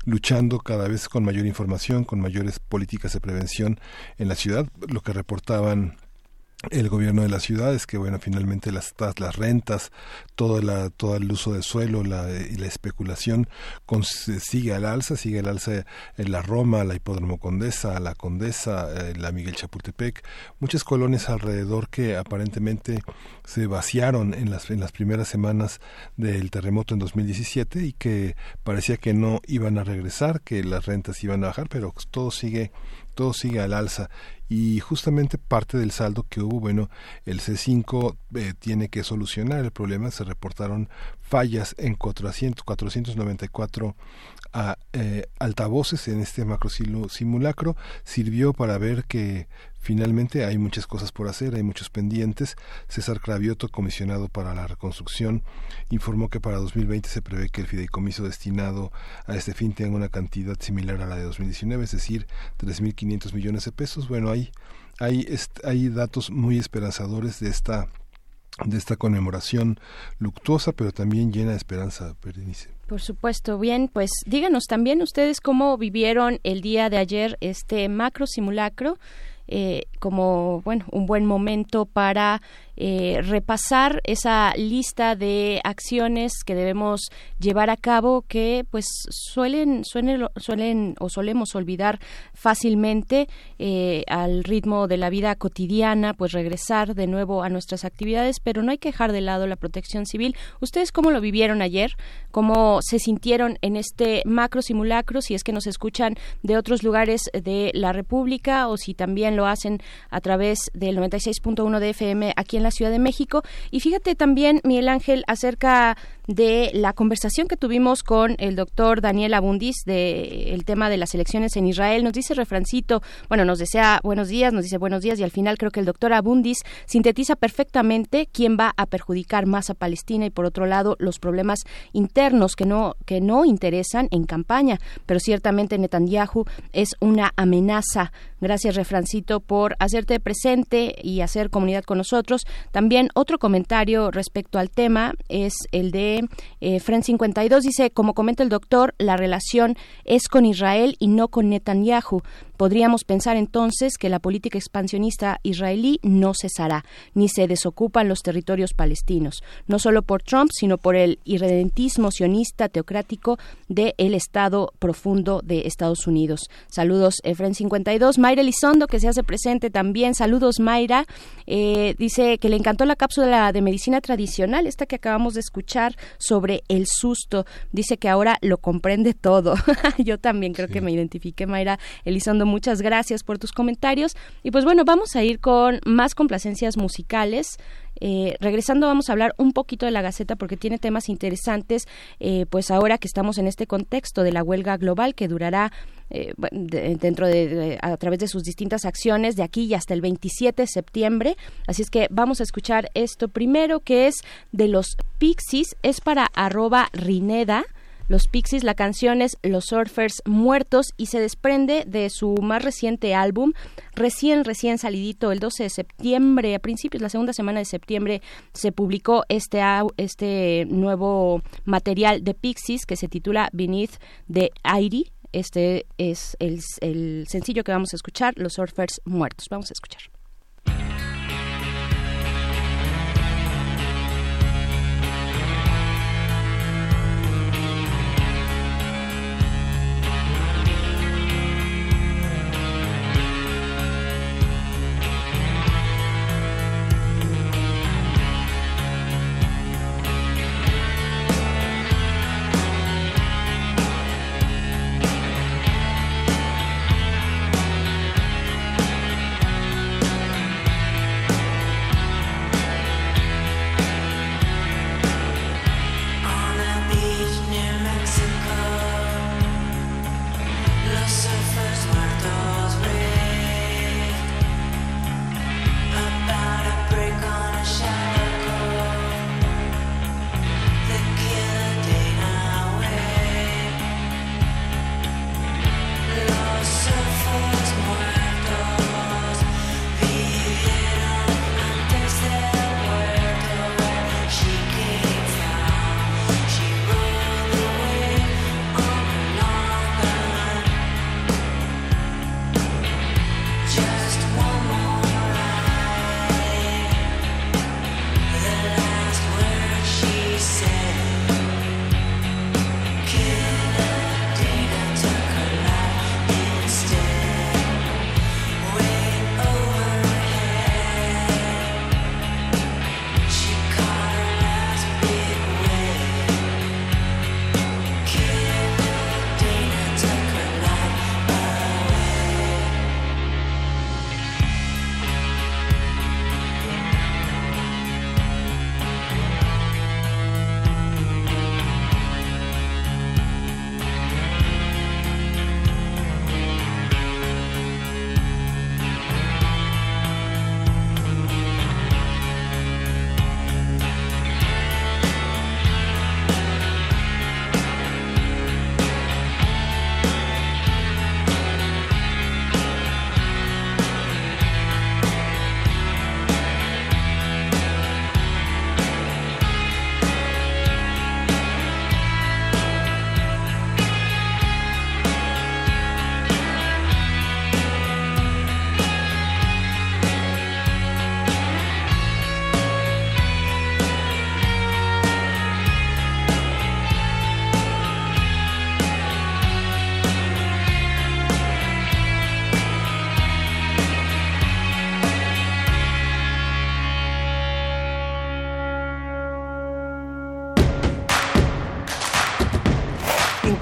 luchando cada vez con mayor información, con mayores políticas de prevención en la ciudad, lo que reportaban el gobierno de las ciudades que bueno finalmente las las rentas todo la todo el uso de suelo la, y la especulación sigue al alza sigue al alza en la Roma la Hipódromo Condesa la Condesa eh, la Miguel Chapultepec muchas colonias alrededor que aparentemente se vaciaron en las en las primeras semanas del terremoto en 2017 y que parecía que no iban a regresar que las rentas iban a bajar pero todo sigue todo sigue al alza. Y justamente parte del saldo que hubo, bueno, el C5 eh, tiene que solucionar el problema, se reportaron fallas en 400, 494 a, eh, altavoces en este macro simulacro, sirvió para ver que Finalmente, hay muchas cosas por hacer, hay muchos pendientes. César Cravioto, comisionado para la reconstrucción, informó que para 2020 se prevé que el fideicomiso destinado a este fin tenga una cantidad similar a la de 2019, es decir, 3.500 millones de pesos. Bueno, hay, hay, hay datos muy esperanzadores de esta de esta conmemoración luctuosa, pero también llena de esperanza, Berenice. Por supuesto. Bien, pues díganos también ustedes cómo vivieron el día de ayer este macro simulacro eh, como bueno un buen momento para eh, repasar esa lista de acciones que debemos llevar a cabo que pues suelen suelen, suelen o solemos olvidar fácilmente eh, al ritmo de la vida cotidiana pues regresar de nuevo a nuestras actividades. Pero no hay que dejar de lado la protección civil. Ustedes cómo lo vivieron ayer cómo se sintieron en este macro simulacro si es que nos escuchan de otros lugares de la República o si también lo hacen a través del 96.1 de FM aquí en la Ciudad de México. Y fíjate también, Miguel Ángel, acerca de la conversación que tuvimos con el doctor Daniel Abundis de el tema de las elecciones en Israel. Nos dice refrancito, bueno, nos desea buenos días, nos dice buenos días y al final creo que el doctor Abundis sintetiza perfectamente quién va a perjudicar más a Palestina y por otro lado los problemas internos que no que no interesan en campaña, pero ciertamente Netanyahu es una amenaza. Gracias, refrancito, por hacerte presente y hacer comunidad con nosotros. También otro comentario respecto al tema es el de eh, Fren 52. Dice, como comenta el doctor, la relación es con Israel y no con Netanyahu. Podríamos pensar entonces que la política expansionista israelí no cesará, ni se desocupan los territorios palestinos, no solo por Trump, sino por el irredentismo sionista teocrático del Estado profundo de Estados Unidos. Saludos, Efren 52. Mayra Elizondo, que se hace presente también. Saludos, Mayra. Eh, dice que le encantó la cápsula de medicina tradicional, esta que acabamos de escuchar sobre el susto. Dice que ahora lo comprende todo. Yo también creo que me identifique, Mayra Elizondo. Muchas gracias por tus comentarios. Y pues bueno, vamos a ir con más complacencias musicales. Eh, regresando vamos a hablar un poquito de la Gaceta porque tiene temas interesantes, eh, pues ahora que estamos en este contexto de la huelga global que durará eh, dentro de, a través de sus distintas acciones de aquí y hasta el 27 de septiembre. Así es que vamos a escuchar esto primero que es de los Pixies, es para arroba Rineda los Pixies, la canción es Los Surfers Muertos y se desprende de su más reciente álbum, recién, recién salidito, el 12 de septiembre, a principios, la segunda semana de septiembre, se publicó este, este nuevo material de Pixies que se titula Beneath the Airy. Este es el, el sencillo que vamos a escuchar, Los Surfers Muertos. Vamos a escuchar.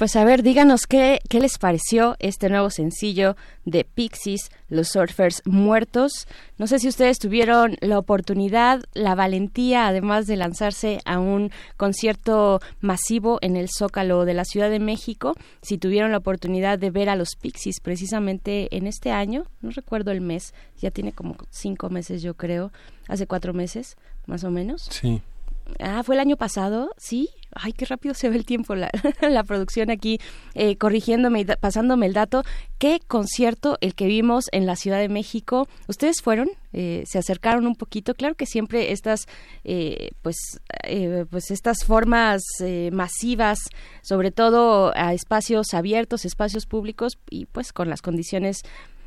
Pues a ver, díganos qué, qué les pareció este nuevo sencillo de Pixies, Los Surfers Muertos. No sé si ustedes tuvieron la oportunidad, la valentía, además de lanzarse a un concierto masivo en el Zócalo de la Ciudad de México, si tuvieron la oportunidad de ver a los Pixies precisamente en este año, no recuerdo el mes, ya tiene como cinco meses yo creo, hace cuatro meses más o menos. Sí. Ah, fue el año pasado, sí, ay, qué rápido se ve el tiempo, la, producción aquí eh, corrigiéndome y pasándome el dato. ¿Qué concierto el que vimos en la Ciudad de México? ¿Ustedes fueron? Eh, ¿Se acercaron un poquito? Claro que siempre estas, eh, pues, pues estas formas masivas, sobre todo a espacios abiertos, espacios públicos y pues con las condiciones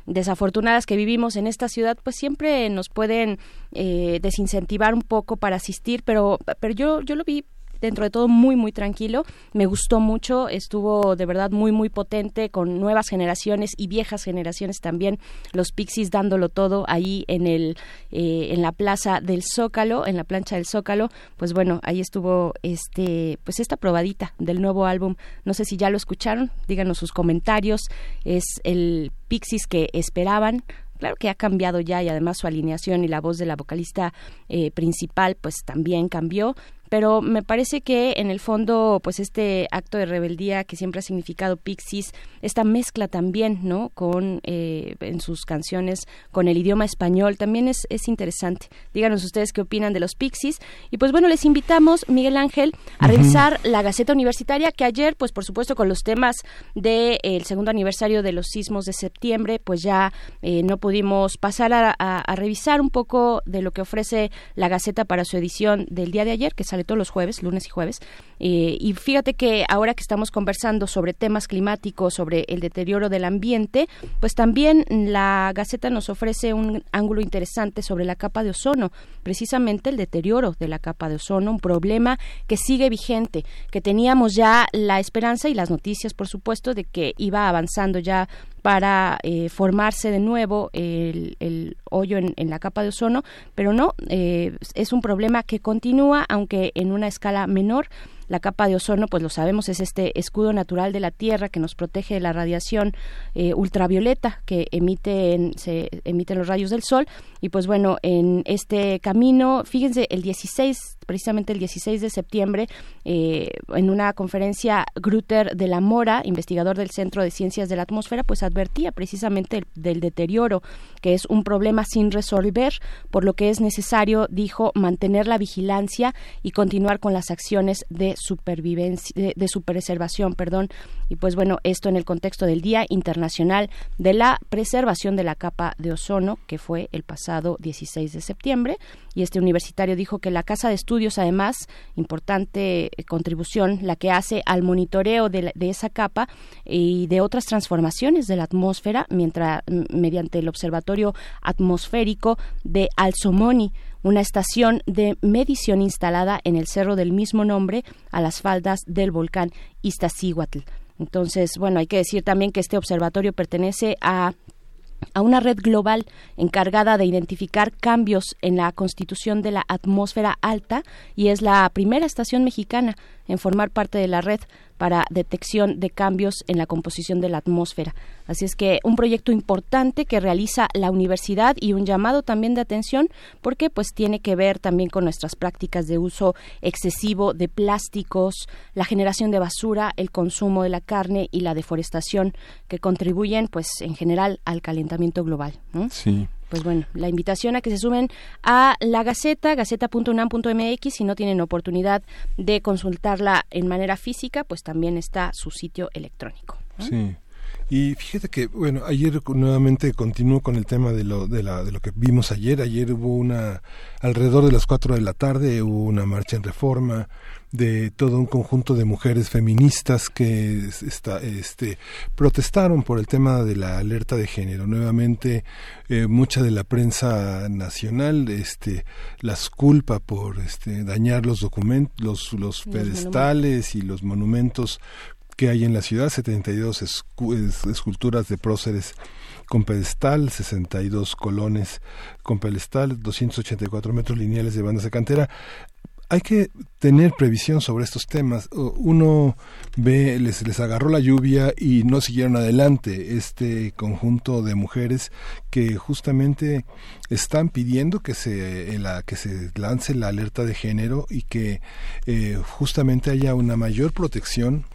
desafortunadas que vivimos en esta ciudad, pues siempre nos pueden eh, desincentivar un poco para asistir, pero, pero yo, yo lo vi dentro de todo muy muy tranquilo. Me gustó mucho estuvo de verdad muy muy potente con nuevas generaciones y viejas generaciones también los Pixies dándolo todo ahí en el eh, en la plaza del Zócalo en la plancha del Zócalo. Pues bueno ahí estuvo este pues esta probadita del nuevo álbum. No sé si ya lo escucharon díganos sus comentarios. Es el Pixies que esperaban. Claro que ha cambiado ya y además su alineación y la voz de la vocalista eh, principal pues también cambió pero me parece que en el fondo, pues este acto de rebeldía que siempre ha significado Pixies, esta mezcla también, ¿no? Con eh, en sus canciones con el idioma español también es, es interesante. Díganos ustedes qué opinan de los Pixies y pues bueno les invitamos Miguel Ángel a revisar la Gaceta Universitaria que ayer, pues por supuesto con los temas del segundo aniversario de los sismos de septiembre, pues ya eh, no pudimos pasar a, a revisar un poco de lo que ofrece la Gaceta para su edición del día de ayer que sale los jueves, lunes y jueves. Eh, y fíjate que ahora que estamos conversando sobre temas climáticos, sobre el deterioro del ambiente, pues también la Gaceta nos ofrece un ángulo interesante sobre la capa de ozono, precisamente el deterioro de la capa de ozono, un problema que sigue vigente, que teníamos ya la esperanza y las noticias, por supuesto, de que iba avanzando ya para eh, formarse de nuevo el, hoyo en, la capa de ozono, pero no, eh, es un problema que continúa, aunque en una escala menor. La capa de ozono, pues lo sabemos, es este escudo natural de la Tierra que nos protege de la radiación eh, ultravioleta que emiten, se emiten los rayos del Sol. Y pues bueno, en este camino, fíjense, el 16, precisamente el 16 de septiembre, eh, en una conferencia, Grutter de la Mora, investigador del Centro de Ciencias de la Atmósfera, pues advertía precisamente del deterioro, que es un problema sin resolver, por lo que es necesario, dijo, mantener la vigilancia y continuar con las acciones de supervivencia, de, su preservación, perdón. Y pues bueno, esto en el contexto del Día Internacional de la Preservación de la Capa de Ozono, que fue el pasado 16 de septiembre. Y este universitario dijo que la Casa de Estudios, además, importante eh, contribución, la que hace al monitoreo de, de esa capa y de otras transformaciones de la atmósfera, mientras mediante el Observatorio Atmosférico de Alzomoni una estación de medición instalada en el cerro del mismo nombre a las faldas del volcán Iztaccíhuatl. Entonces, bueno, hay que decir también que este observatorio pertenece a a una red global encargada de identificar cambios en la constitución de la atmósfera alta y es la primera estación mexicana en formar parte de la red para detección de cambios en la composición de la atmósfera. Así es que un proyecto importante que realiza la universidad y un llamado también de atención porque pues tiene que ver también con nuestras prácticas de uso excesivo de plásticos, la generación de basura, el consumo de la carne y la deforestación que contribuyen pues en general al calentamiento global. Sí pues bueno, la invitación a que se sumen a la Gaceta, gaceta.unam.mx, si no tienen oportunidad de consultarla en manera física, pues también está su sitio electrónico. Sí. Y fíjate que, bueno, ayer nuevamente continúo con el tema de lo, de, la, de lo que vimos ayer. Ayer hubo una, alrededor de las cuatro de la tarde, hubo una marcha en reforma, de todo un conjunto de mujeres feministas que está, este, protestaron por el tema de la alerta de género. Nuevamente, eh, mucha de la prensa nacional este, las culpa por este, dañar los documentos, los, los pedestales y los monumentos que hay en la ciudad, 72 esculturas de próceres con pedestal, 62 colones con pedestal, 284 metros lineales de bandas de cantera hay que tener previsión sobre estos temas. Uno ve, les, les agarró la lluvia y no siguieron adelante este conjunto de mujeres que justamente están pidiendo que se, la, que se lance la alerta de género y que eh, justamente haya una mayor protección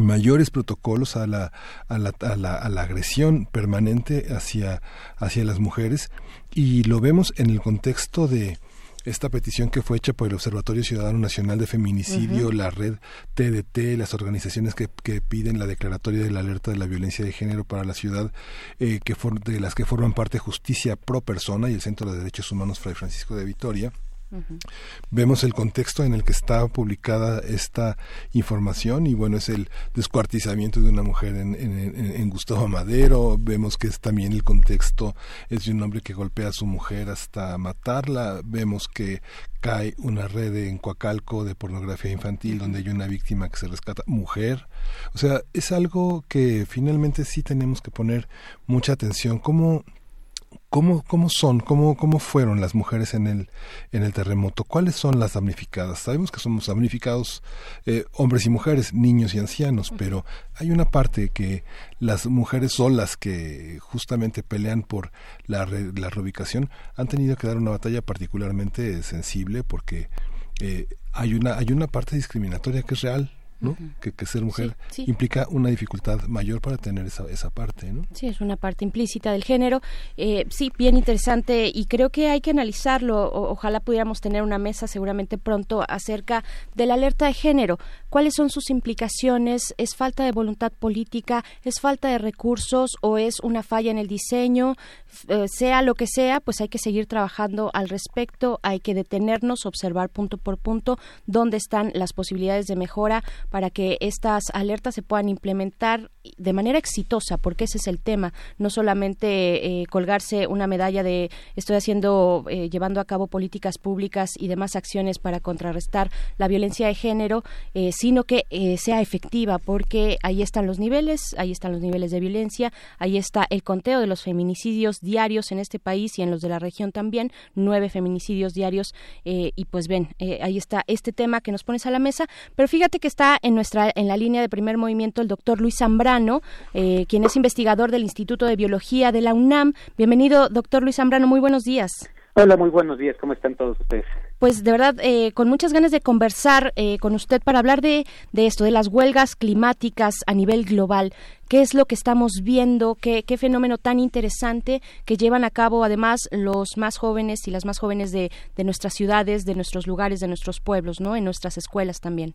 mayores protocolos a la, a la, a la, a la agresión permanente hacia, hacia las mujeres. Y lo vemos en el contexto de esta petición que fue hecha por el Observatorio Ciudadano Nacional de Feminicidio, la red TDT, las organizaciones que, que, piden la declaratoria de la alerta de la violencia de género para la ciudad, eh, que de las que forman parte Justicia Pro Persona y el Centro de Derechos Humanos Fray Francisco de Vitoria Vemos el contexto en el que está publicada esta información y bueno, es el descuartizamiento de una mujer en, Gustavo Madero, vemos que es también el contexto es de un hombre que golpea a su mujer hasta matarla, vemos que cae una red en Coacalco de pornografía infantil donde hay una víctima que se rescata, mujer, o sea, es algo que finalmente sí tenemos que poner mucha atención, ¿cómo ¿Cómo, cómo son, cómo, cómo fueron las mujeres en el, en el terremoto? ¿Cuáles son las damnificadas? Sabemos que somos damnificados eh, hombres y mujeres, niños y ancianos, pero hay una parte que las mujeres solas que justamente pelean por la, la reubicación han tenido que dar una batalla particularmente sensible porque eh, hay, una, hay una parte discriminatoria que es real, que, ser mujer implica una dificultad mayor para tener esa, esa parte, ¿no? Sí, es una parte implícita del género. Eh, sí, bien interesante y creo que hay que analizarlo. ojalá pudiéramos tener una mesa seguramente pronto acerca de la alerta de género. ¿Cuáles son sus implicaciones? ¿Es falta de voluntad política? ¿Es falta de recursos o es una falla en el diseño? Eh, sea lo que sea, pues hay que seguir trabajando al respecto. Hay que detenernos, observar punto por punto dónde están las posibilidades de mejora para que estas alertas se puedan implementar de manera exitosa, porque ese es el tema, no solamente eh, colgarse una medalla de estoy haciendo, eh, llevando a cabo políticas públicas y demás acciones para contrarrestar la violencia de género, eh, sino que sea efectiva, porque ahí están los niveles, ahí están los niveles de violencia, ahí está el conteo de los feminicidios diarios en este país y en los de la región también, nueve feminicidios diarios, y pues ven, ahí está este tema que nos pones a la mesa, pero fíjate que está en nuestra en la línea de primer movimiento el doctor Luis Zambrano, eh, quien es investigador del Instituto de Biología de la UNAM. Bienvenido, doctor Luis Zambrano. Muy buenos días. Hola, muy buenos días. ¿Cómo están todos ustedes? Pues de verdad, eh, con muchas ganas de conversar eh, con usted para hablar de, de, esto, de las huelgas climáticas a nivel global. ¿Qué es lo que estamos viendo? ¿Qué, ¿Qué, fenómeno tan interesante que llevan a cabo además los más jóvenes y las más jóvenes de, de nuestras ciudades, de nuestros lugares, de nuestros pueblos, ¿no? En nuestras escuelas también.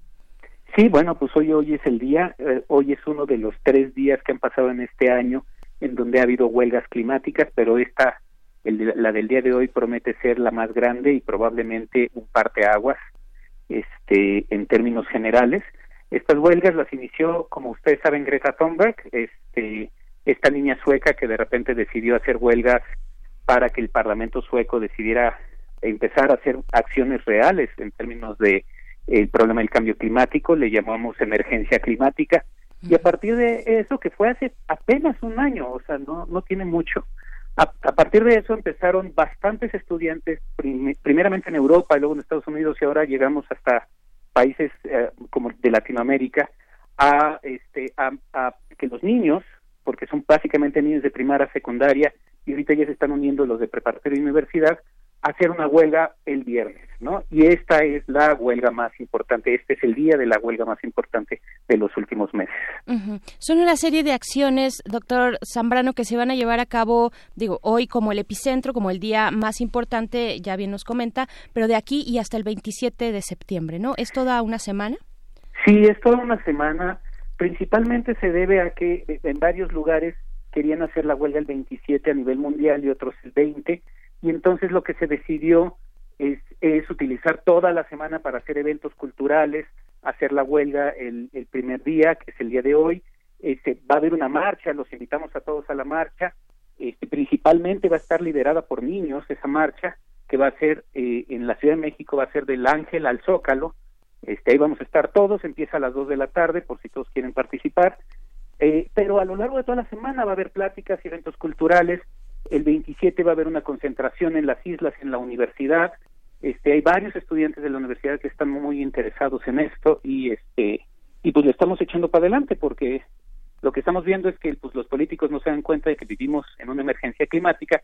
Sí, bueno, pues hoy, hoy es el día, eh, hoy es uno de los tres días que han pasado en este año en donde ha habido huelgas climáticas, pero esta, la del día de hoy promete ser la más grande y probablemente un parteaguas, este, en términos generales. Estas huelgas las inició, como ustedes saben, Greta Thunberg, este, esta niña sueca que de repente decidió hacer huelgas para que el Parlamento sueco decidiera empezar a hacer acciones reales en términos de el problema del cambio climático, le llamamos emergencia climática, y a partir de eso, que fue hace apenas un año, o sea, no, no tiene mucho, a, partir de eso empezaron bastantes estudiantes, primeramente en Europa y luego en Estados Unidos, y ahora llegamos hasta países eh, como de Latinoamérica, a, este, a, a que los niños, porque son básicamente niños de primaria, secundaria, y ahorita ya se están uniendo los de preparatoria y universidad, hacer una huelga el viernes, ¿no? Y esta es la huelga más importante, este es el día de la huelga más importante de los últimos meses. Son una serie de acciones, doctor Zambrano, que se van a llevar a cabo, digo, hoy como el epicentro, como el día más importante, ya bien nos comenta, pero de aquí y hasta el 27 de septiembre, ¿no? ¿Es toda una semana? Sí, es toda una semana. Principalmente se debe a que en varios lugares querían hacer la huelga el 27 a nivel mundial y otros el 20 y entonces lo que se decidió es, utilizar toda la semana para hacer eventos culturales, hacer la huelga el, el primer día, que es el día de hoy, este, va a haber una marcha, los invitamos a todos a la marcha, este, principalmente va a estar liderada por niños esa marcha, que va a ser eh, en la Ciudad de México, va a ser del Ángel al Zócalo, este, ahí vamos a estar todos, empieza a las dos de la tarde, por si todos quieren participar, eh, pero a lo largo de toda la semana va a haber pláticas y eventos culturales, el 27 va a haber una concentración en las islas, en la universidad. Este, hay varios estudiantes de la universidad que están muy interesados en esto y este y pues le estamos echando para adelante porque lo que estamos viendo es que pues los políticos no se dan cuenta de que vivimos en una emergencia climática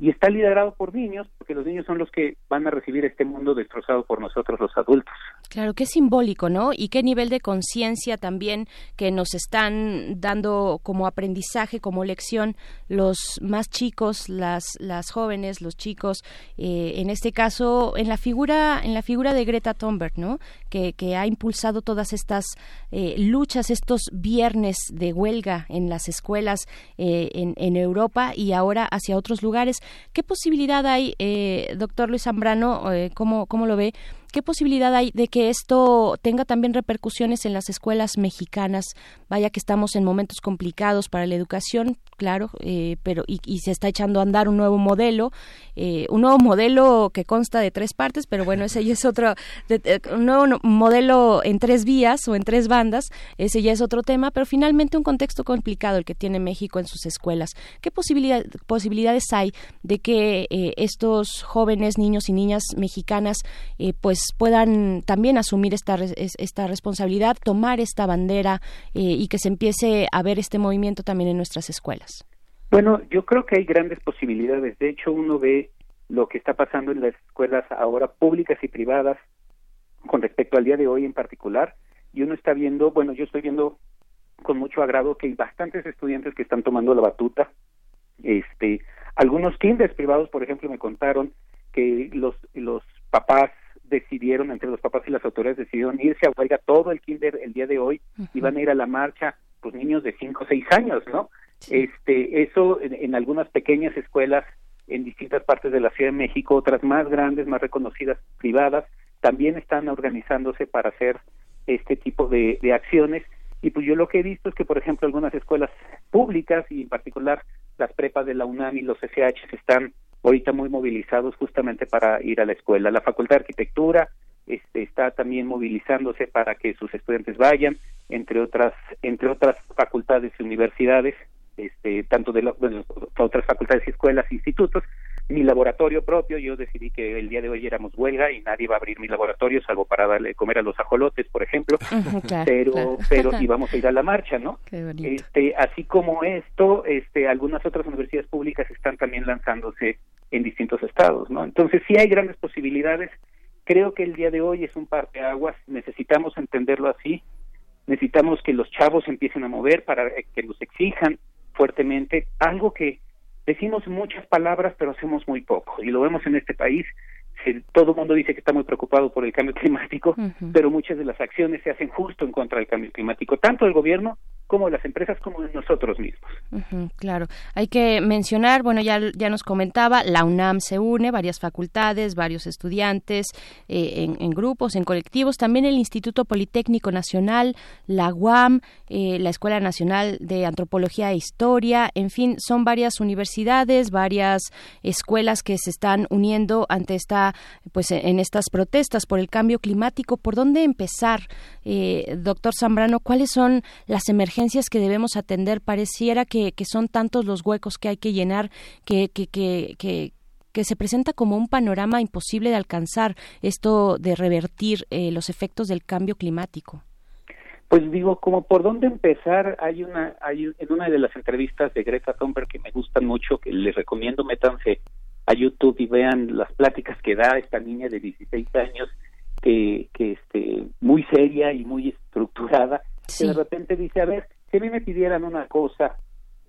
y está liderado por niños, porque los niños son los que van a recibir este mundo destrozado por nosotros los adultos. Claro, qué simbólico, ¿no? Y qué nivel de conciencia también que nos están dando como aprendizaje, como lección los más chicos, las las jóvenes, los chicos, eh, en este caso en la figura en la figura de Greta Thunberg, ¿no? Que, que ha impulsado todas estas eh, luchas, estos viernes de huelga en las escuelas eh, en, en Europa y ahora hacia otros lugares. ¿Qué posibilidad hay, eh, doctor Luis Zambrano, eh, cómo, cómo lo ve, ¿Qué posibilidad hay de que esto tenga también repercusiones en las escuelas mexicanas? Vaya que estamos en momentos complicados para la educación, claro, eh, pero y, se está echando a andar un nuevo modelo, eh, un nuevo modelo que consta de tres partes, pero bueno, ese ya es otro, un nuevo modelo en tres vías o en tres bandas, ese ya es otro tema, pero finalmente un contexto complicado el que tiene México en sus escuelas. ¿Qué posibilidad, posibilidades hay de que eh, estos jóvenes, niños y niñas mexicanas, pues pues, puedan también asumir esta, esta responsabilidad, tomar esta bandera eh, y que se empiece a ver este movimiento también en nuestras escuelas? Bueno, yo creo que hay grandes posibilidades. De hecho, uno ve lo que está pasando en las escuelas ahora públicas y privadas con respecto al día de hoy en particular. Y uno está viendo, bueno, yo estoy viendo con mucho agrado que hay bastantes estudiantes que están tomando la batuta. Este, algunos kinders privados, por ejemplo, me contaron que los los papás decidieron, entre los papás y las autoridades, decidieron irse a huelga todo el kinder el día de hoy y van a ir a la marcha pues niños de 5 o 6 años, ¿no? Este, eso en, algunas pequeñas escuelas en distintas partes de la Ciudad de México, otras más grandes, más reconocidas, privadas, también están organizándose para hacer este tipo de, de acciones. Y pues yo lo que he visto es que, por ejemplo, algunas escuelas públicas y en particular las prepas de la UNAM y los SH están ahorita muy movilizados justamente para ir a la escuela. La Facultad de Arquitectura este, está también movilizándose para que sus estudiantes vayan, entre otras, entre otras facultades y universidades, este, tanto de, otras facultades y escuelas institutos, mi laboratorio propio, yo decidí que el día de hoy éramos huelga y nadie va a abrir mi laboratorio salvo para darle comer a los ajolotes, por ejemplo, pero pero íbamos a ir a la marcha, ¿no? Este, así como esto, este algunas otras universidades públicas están también lanzándose en distintos estados, ¿no? Entonces sí hay grandes posibilidades. Creo que el día de hoy es un aguas necesitamos entenderlo así, necesitamos que los chavos empiecen a mover para que nos exijan fuertemente algo que decimos muchas palabras pero hacemos muy poco y lo vemos en este país todo el mundo dice que está muy preocupado por el cambio climático, pero muchas de las acciones se hacen justo en contra del cambio climático, tanto el gobierno como las empresas como nosotros mismos. claro, hay que mencionar, bueno, ya, ya nos comentaba, la UNAM se une, varias facultades, varios estudiantes eh, en, grupos, en colectivos, también el Instituto Politécnico Nacional, la UAM, eh, la Escuela Nacional de Antropología e Historia, en fin, son varias universidades, varias escuelas que se están uniendo ante esta, pues, en estas protestas por el cambio climático. ¿Por dónde empezar, eh, doctor Zambrano? ¿Cuáles son las emergencias que debemos atender. Pareciera que, que son tantos los huecos que hay que llenar que, que, que, que que se presenta como un panorama imposible de alcanzar esto de revertir eh, los efectos del cambio climático. Pues digo, como por dónde empezar, hay una, hay en una de las entrevistas de Greta Thunberg que me gustan mucho, que les recomiendo, métanse a YouTube y vean las pláticas que da esta niña de 16 años, que, que este, muy seria y muy estructurada, que de repente dice, a ver, si a mí me pidieran una cosa,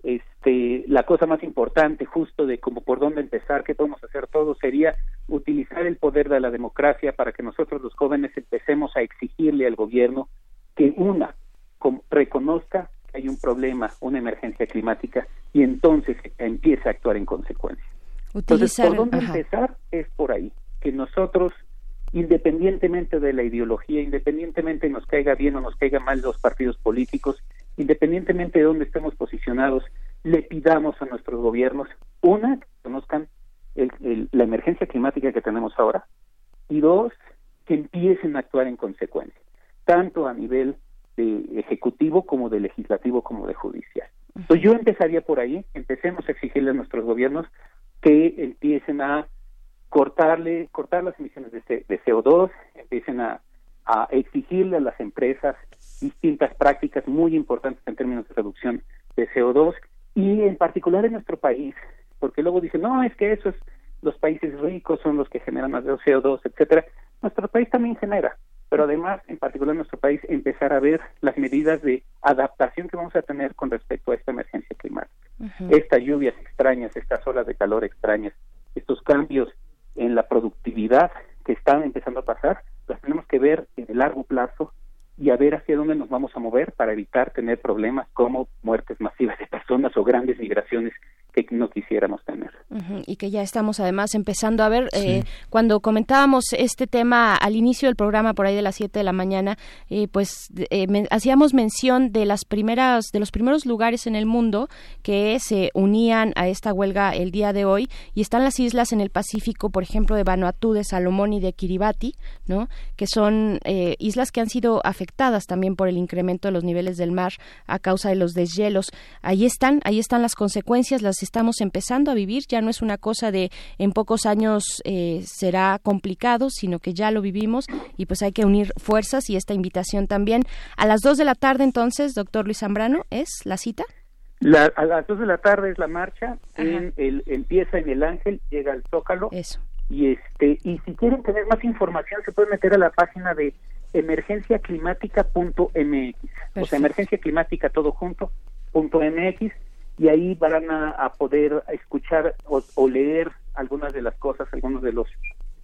este, la cosa más importante justo de como por dónde empezar, qué podemos hacer todos, sería utilizar el poder de la democracia para que nosotros los jóvenes empecemos a exigirle al gobierno que una reconozca que hay un problema, una emergencia climática y entonces empiece a actuar en consecuencia. entonces, por dónde empezar es por ahí, que nosotros independientemente de la ideología, independientemente nos caiga bien o nos caiga mal los partidos políticos, independientemente de dónde estemos posicionados, le pidamos a nuestros gobiernos, una, que conozcan la emergencia climática que tenemos ahora, y dos, que empiecen a actuar en consecuencia, tanto a nivel de ejecutivo como de legislativo como de judicial. Entonces yo empezaría por ahí, empecemos a exigirle a nuestros gobiernos que empiecen a cortarle, cortar las emisiones de, CO2, empiecen a, exigirle a las empresas distintas prácticas muy importantes en términos de reducción de CO2 y en particular en nuestro país porque luego dicen, no, es que eso es, los países ricos son los que generan más de CO2, etcétera. Nuestro país también genera, pero además, en particular en nuestro país, empezar a ver las medidas de adaptación que vamos a tener con respecto a esta emergencia climática. Estas lluvias extrañas, estas olas de calor extrañas, estos cambios en la productividad que están empezando a pasar, las tenemos que ver en el largo plazo y a ver hacia dónde nos vamos a mover para evitar tener problemas como muertes masivas de personas o grandes migraciones que no quisiéramos tener. y que ya estamos además empezando a ver, eh, cuando comentábamos este tema al inicio del programa, por ahí de las 7 de la mañana, eh, pues eh, hacíamos mención de las primeras, de los primeros lugares en el mundo que se unían a esta huelga el día de hoy, y están las islas en el Pacífico, por ejemplo, de Vanuatu, de Salomón y de Kiribati, ¿no? que son islas que han sido afectadas también por el incremento de los niveles del mar a causa de los deshielos. Ahí están, ahí están las consecuencias, las estamos empezando a vivir, ya no es una cosa de en pocos años eh, será complicado, sino que ya lo vivimos y pues hay que unir fuerzas y esta invitación también. A las dos de la tarde entonces, doctor Luis Zambrano, ¿es la cita? a las dos de la tarde es la marcha, en el, empieza en el Ángel, llega al Zócalo. Eso. Y, este, y si quieren tener más información se pueden meter a la página de emergenciaclimática.mx, o sea, emergencia climática todo junto, punto MX, y ahí van a, poder escuchar o, leer algunas de las cosas, algunos de los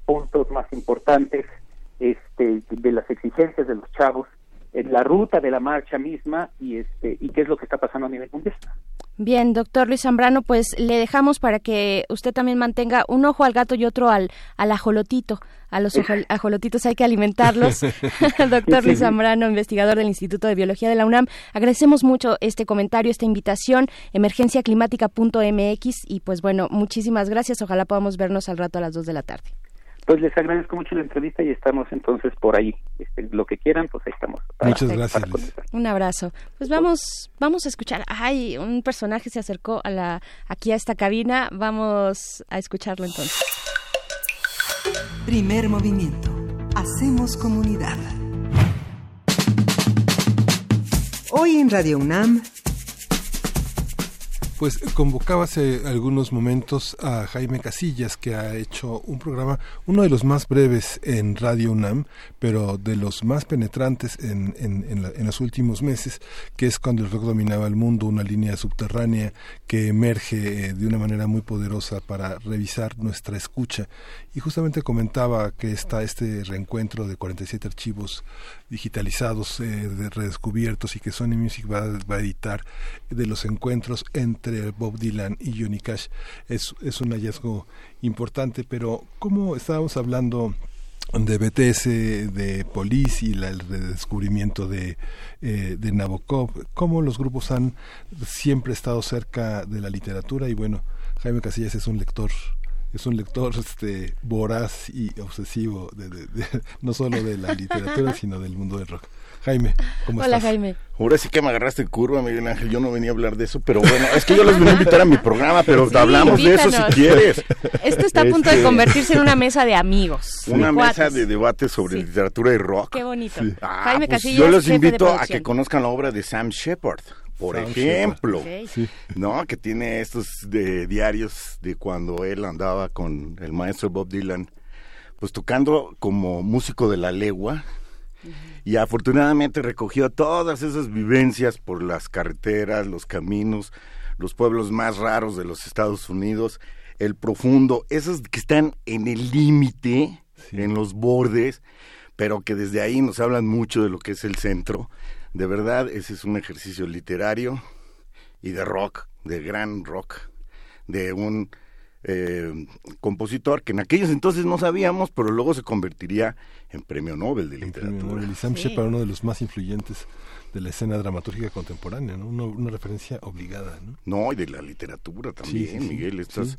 puntos más importantes este, de las exigencias de los chavos, en la ruta de la marcha misma y, este, y qué es lo que está pasando a nivel mundial. Bien, doctor Luis Zambrano, pues le dejamos para que usted también mantenga un ojo al gato y otro al, al ajolotito. A los ajolotitos hay que alimentarlos. doctor Luis Zambrano, investigador del Instituto de Biología de la UNAM, agradecemos mucho este comentario, esta invitación, emergenciaclimática.mx y pues bueno, muchísimas gracias. Ojalá podamos vernos al rato a las dos de la tarde. Pues les agradezco mucho la entrevista y estamos entonces por ahí. Este, lo que quieran, pues ahí estamos. Muchas gracias. un abrazo. Pues vamos, vamos a escuchar. Ay, un personaje se acercó a la, aquí a esta cabina. Vamos a escucharlo entonces. Primer movimiento. Hacemos comunidad. Hoy en Radio UNAM. Pues convocaba hace algunos momentos a Jaime Casillas, que ha hecho un programa, uno de los más breves en Radio UNAM, pero de los más penetrantes en, en, los últimos meses, que es cuando el rock dominaba el mundo, una línea subterránea que emerge eh, de una manera muy poderosa para revisar nuestra escucha. Y justamente comentaba que está este reencuentro de 47 archivos digitalizados, eh, redescubiertos y que Sony Music va, va a editar de los encuentros entre Bob Dylan y Johnny Cash. Es, es un hallazgo importante, pero como estábamos hablando de BTS, de Police y el redescubrimiento de, eh, de Nabokov, cómo los grupos han siempre estado cerca de la literatura. Y bueno, Jaime Casillas es un lector es un lector este voraz y obsesivo de, no solo de la literatura sino del mundo del rock. Jaime, ¿cómo Hola, Jaime. Ahora sí que me agarraste curva, Miguel Ángel. Yo no venía a hablar de eso, pero bueno, es que yo les venía a invitar a mi programa, pero hablamos de eso si quieres. Esto está a punto de este, convertirse en una mesa de amigos. Una mesa de debate sobre literatura y rock. Qué bonito. Jaime pues Yo los invito a que conozcan la obra de Sam Shepard por ejemplo, ¿no? Que tiene estos de diarios de cuando él andaba con el maestro Bob Dylan, pues tocando como músico de la legua, y afortunadamente recogió todas esas vivencias por las carreteras, los caminos, los pueblos más raros de los Estados Unidos, el profundo, esos que están en el límite, en los bordes, pero que desde ahí nos hablan mucho de lo que es el centro. De verdad, ese es un ejercicio literario y de rock, de gran rock, de un eh, compositor que en aquellos entonces no sabíamos, pero luego se convertiría en premio Nobel de literatura. Y Sam Shepard, uno de los más influyentes de la escena dramatúrgica contemporánea, ¿no? una, referencia obligada. ¿no? no, y de la literatura también, Miguel. Estás,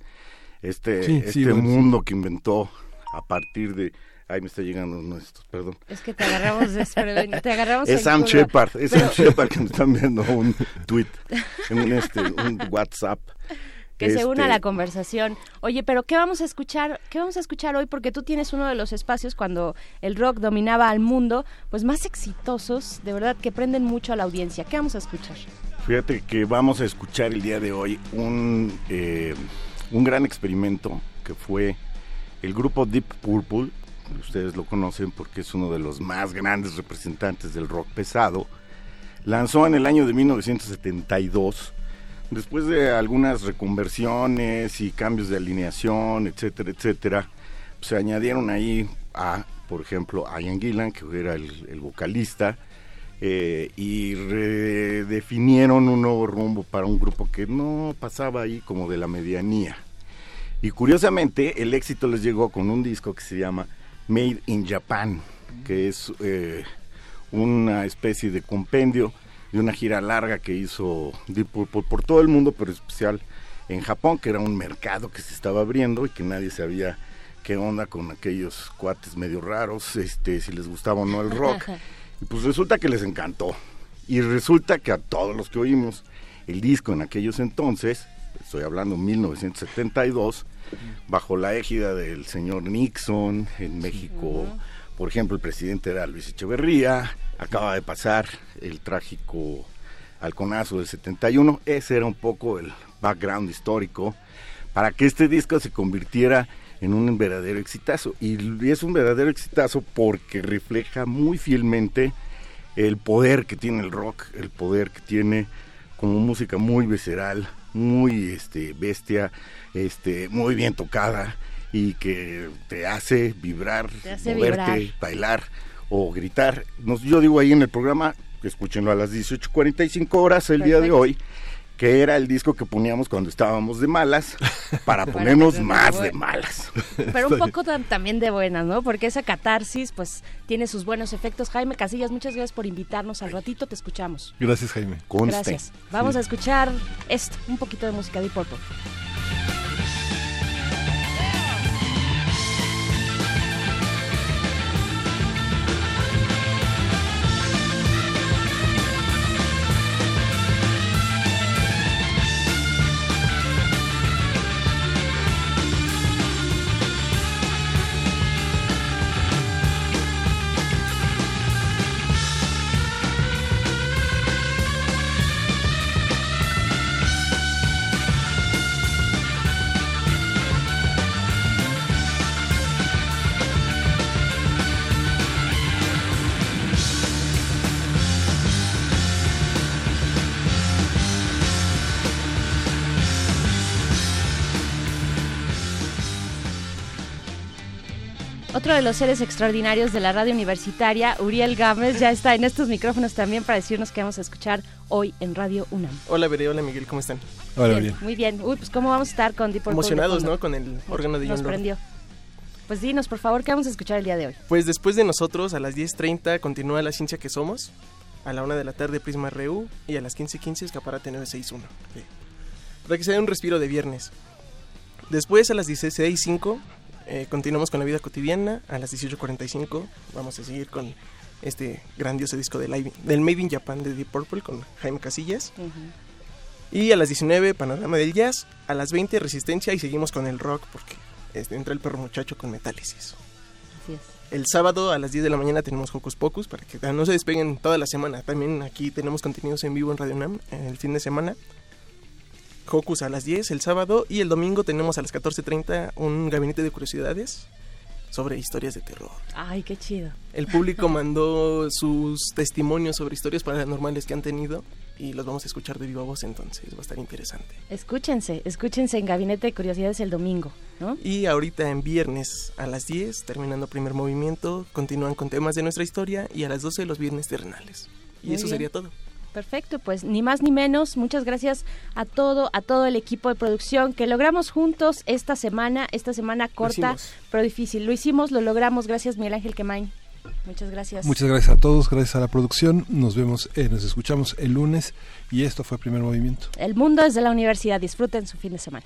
este este mundo que inventó a partir de... Ay, me está llegando uno de estos, perdón. Es que te agarramos te agarramos Es Sam Shepard, es Sam Shepard que me están viendo un tweet, un, este, un WhatsApp que se una a la este, conversación. Oye, pero ¿qué vamos a escuchar? ¿Qué vamos a escuchar hoy? Porque tú tienes uno de los espacios cuando el rock dominaba al mundo, pues más exitosos, de verdad que prenden mucho a la audiencia. ¿Qué vamos a escuchar? Fíjate que vamos a escuchar el día de hoy un eh, un gran experimento que fue el grupo Deep Purple, ustedes lo conocen porque es uno de los más grandes representantes del rock pesado, lanzó en el año de 1972, después de algunas reconversiones y cambios de alineación, etcétera, etcétera, se añadieron ahí a, por ejemplo, Ian Gillan, que era el, vocalista, eh, y redefinieron un nuevo rumbo para un grupo que no pasaba ahí como de la medianía. Y curiosamente, el éxito les llegó con un disco que se llama Made in Japan, que es eh, una especie de compendio de una gira larga que hizo Deep Purple por todo el mundo, pero especial en Japón, que era un mercado que se estaba abriendo y que nadie sabía qué onda con aquellos cuates medio raros, este, si les gustaba o no el rock. Y pues resulta que les encantó. Y resulta que a todos los que oímos el disco en aquellos entonces, estoy hablando 1972, bajo la égida del señor Nixon en México, por ejemplo, el presidente era Luis Echeverría, acaba de pasar el trágico halconazo del 71, ese era un poco el background histórico para que este disco se convirtiera en un verdadero exitazo. Y es un verdadero exitazo porque refleja muy fielmente el poder que tiene el rock, el poder que tiene como música muy visceral, muy este bestia, este muy bien tocada y que te hace vibrar, moverte, bailar o gritar. Nos, yo digo ahí en el programa, escúchenlo a las 18:45 horas el día de hoy que era el disco que poníamos cuando estábamos de malas, para ponernos más de malas. Pero un poco también de buenas, ¿no? Porque esa catarsis, pues, tiene sus buenos efectos. Jaime Casillas, muchas gracias por invitarnos al ratito, te escuchamos. Gracias, Jaime. Gracias. Vamos a escuchar esto, un poquito de música de Purple. Otro de los seres extraordinarios de la radio universitaria, Uriel Gámez, ya está en estos micrófonos también para decirnos qué vamos a escuchar hoy en Radio UNAM. Hola, Bere, hola, Miguel, ¿cómo están? Hola, bien, Muy bien. Uy, pues ¿cómo vamos a estar con Deep Emocionados, ¿no? Con el órgano de Nos prendió. Pues dinos, por favor, ¿qué vamos a escuchar el día de hoy? Pues después de nosotros, a las 10.30 continúa La Ciencia que Somos, a la 1 de la tarde Prisma RU y a las 15.15 Escaparate 961. Para que se dé un respiro de viernes. Después a las 16.05 eh, continuamos con la vida cotidiana. A las 18.45 vamos a seguir con este grandioso disco del, del Made in Japan de Deep Purple con Jaime Casillas. Y a las 19, Panorama del Jazz. A las 20, Resistencia. Y seguimos con el rock porque este, entra el perro muchacho con Metálisis. Así es. El sábado a las 10 de la mañana tenemos Hocus Pocus para que no se despeguen toda la semana. También aquí tenemos contenidos en vivo en Radio Nam en el fin de semana. Hocus a las 10 el sábado y el domingo tenemos a las 14.30 un gabinete de curiosidades sobre historias de terror. Ay, qué chido. El público mandó sus testimonios sobre historias paranormales que han tenido y los vamos a escuchar de viva voz entonces, va a estar interesante. Escúchense, escúchense en Gabinete de Curiosidades el domingo, ¿no? Y ahorita en viernes a las 10, terminando primer movimiento, continúan con temas de nuestra historia y a las 12 los viernes terrenales. Y eso sería todo. Perfecto, pues ni más ni menos. Muchas gracias a todo, a todo el equipo de producción que logramos juntos esta semana, esta semana corta, pero difícil. Lo hicimos, lo logramos. Gracias, Miguel Ángel Quemain. Muchas gracias. Muchas gracias a todos, gracias a la producción. Nos vemos, eh, nos escuchamos el lunes y esto fue Primer Movimiento. El mundo desde la universidad. Disfruten su fin de semana.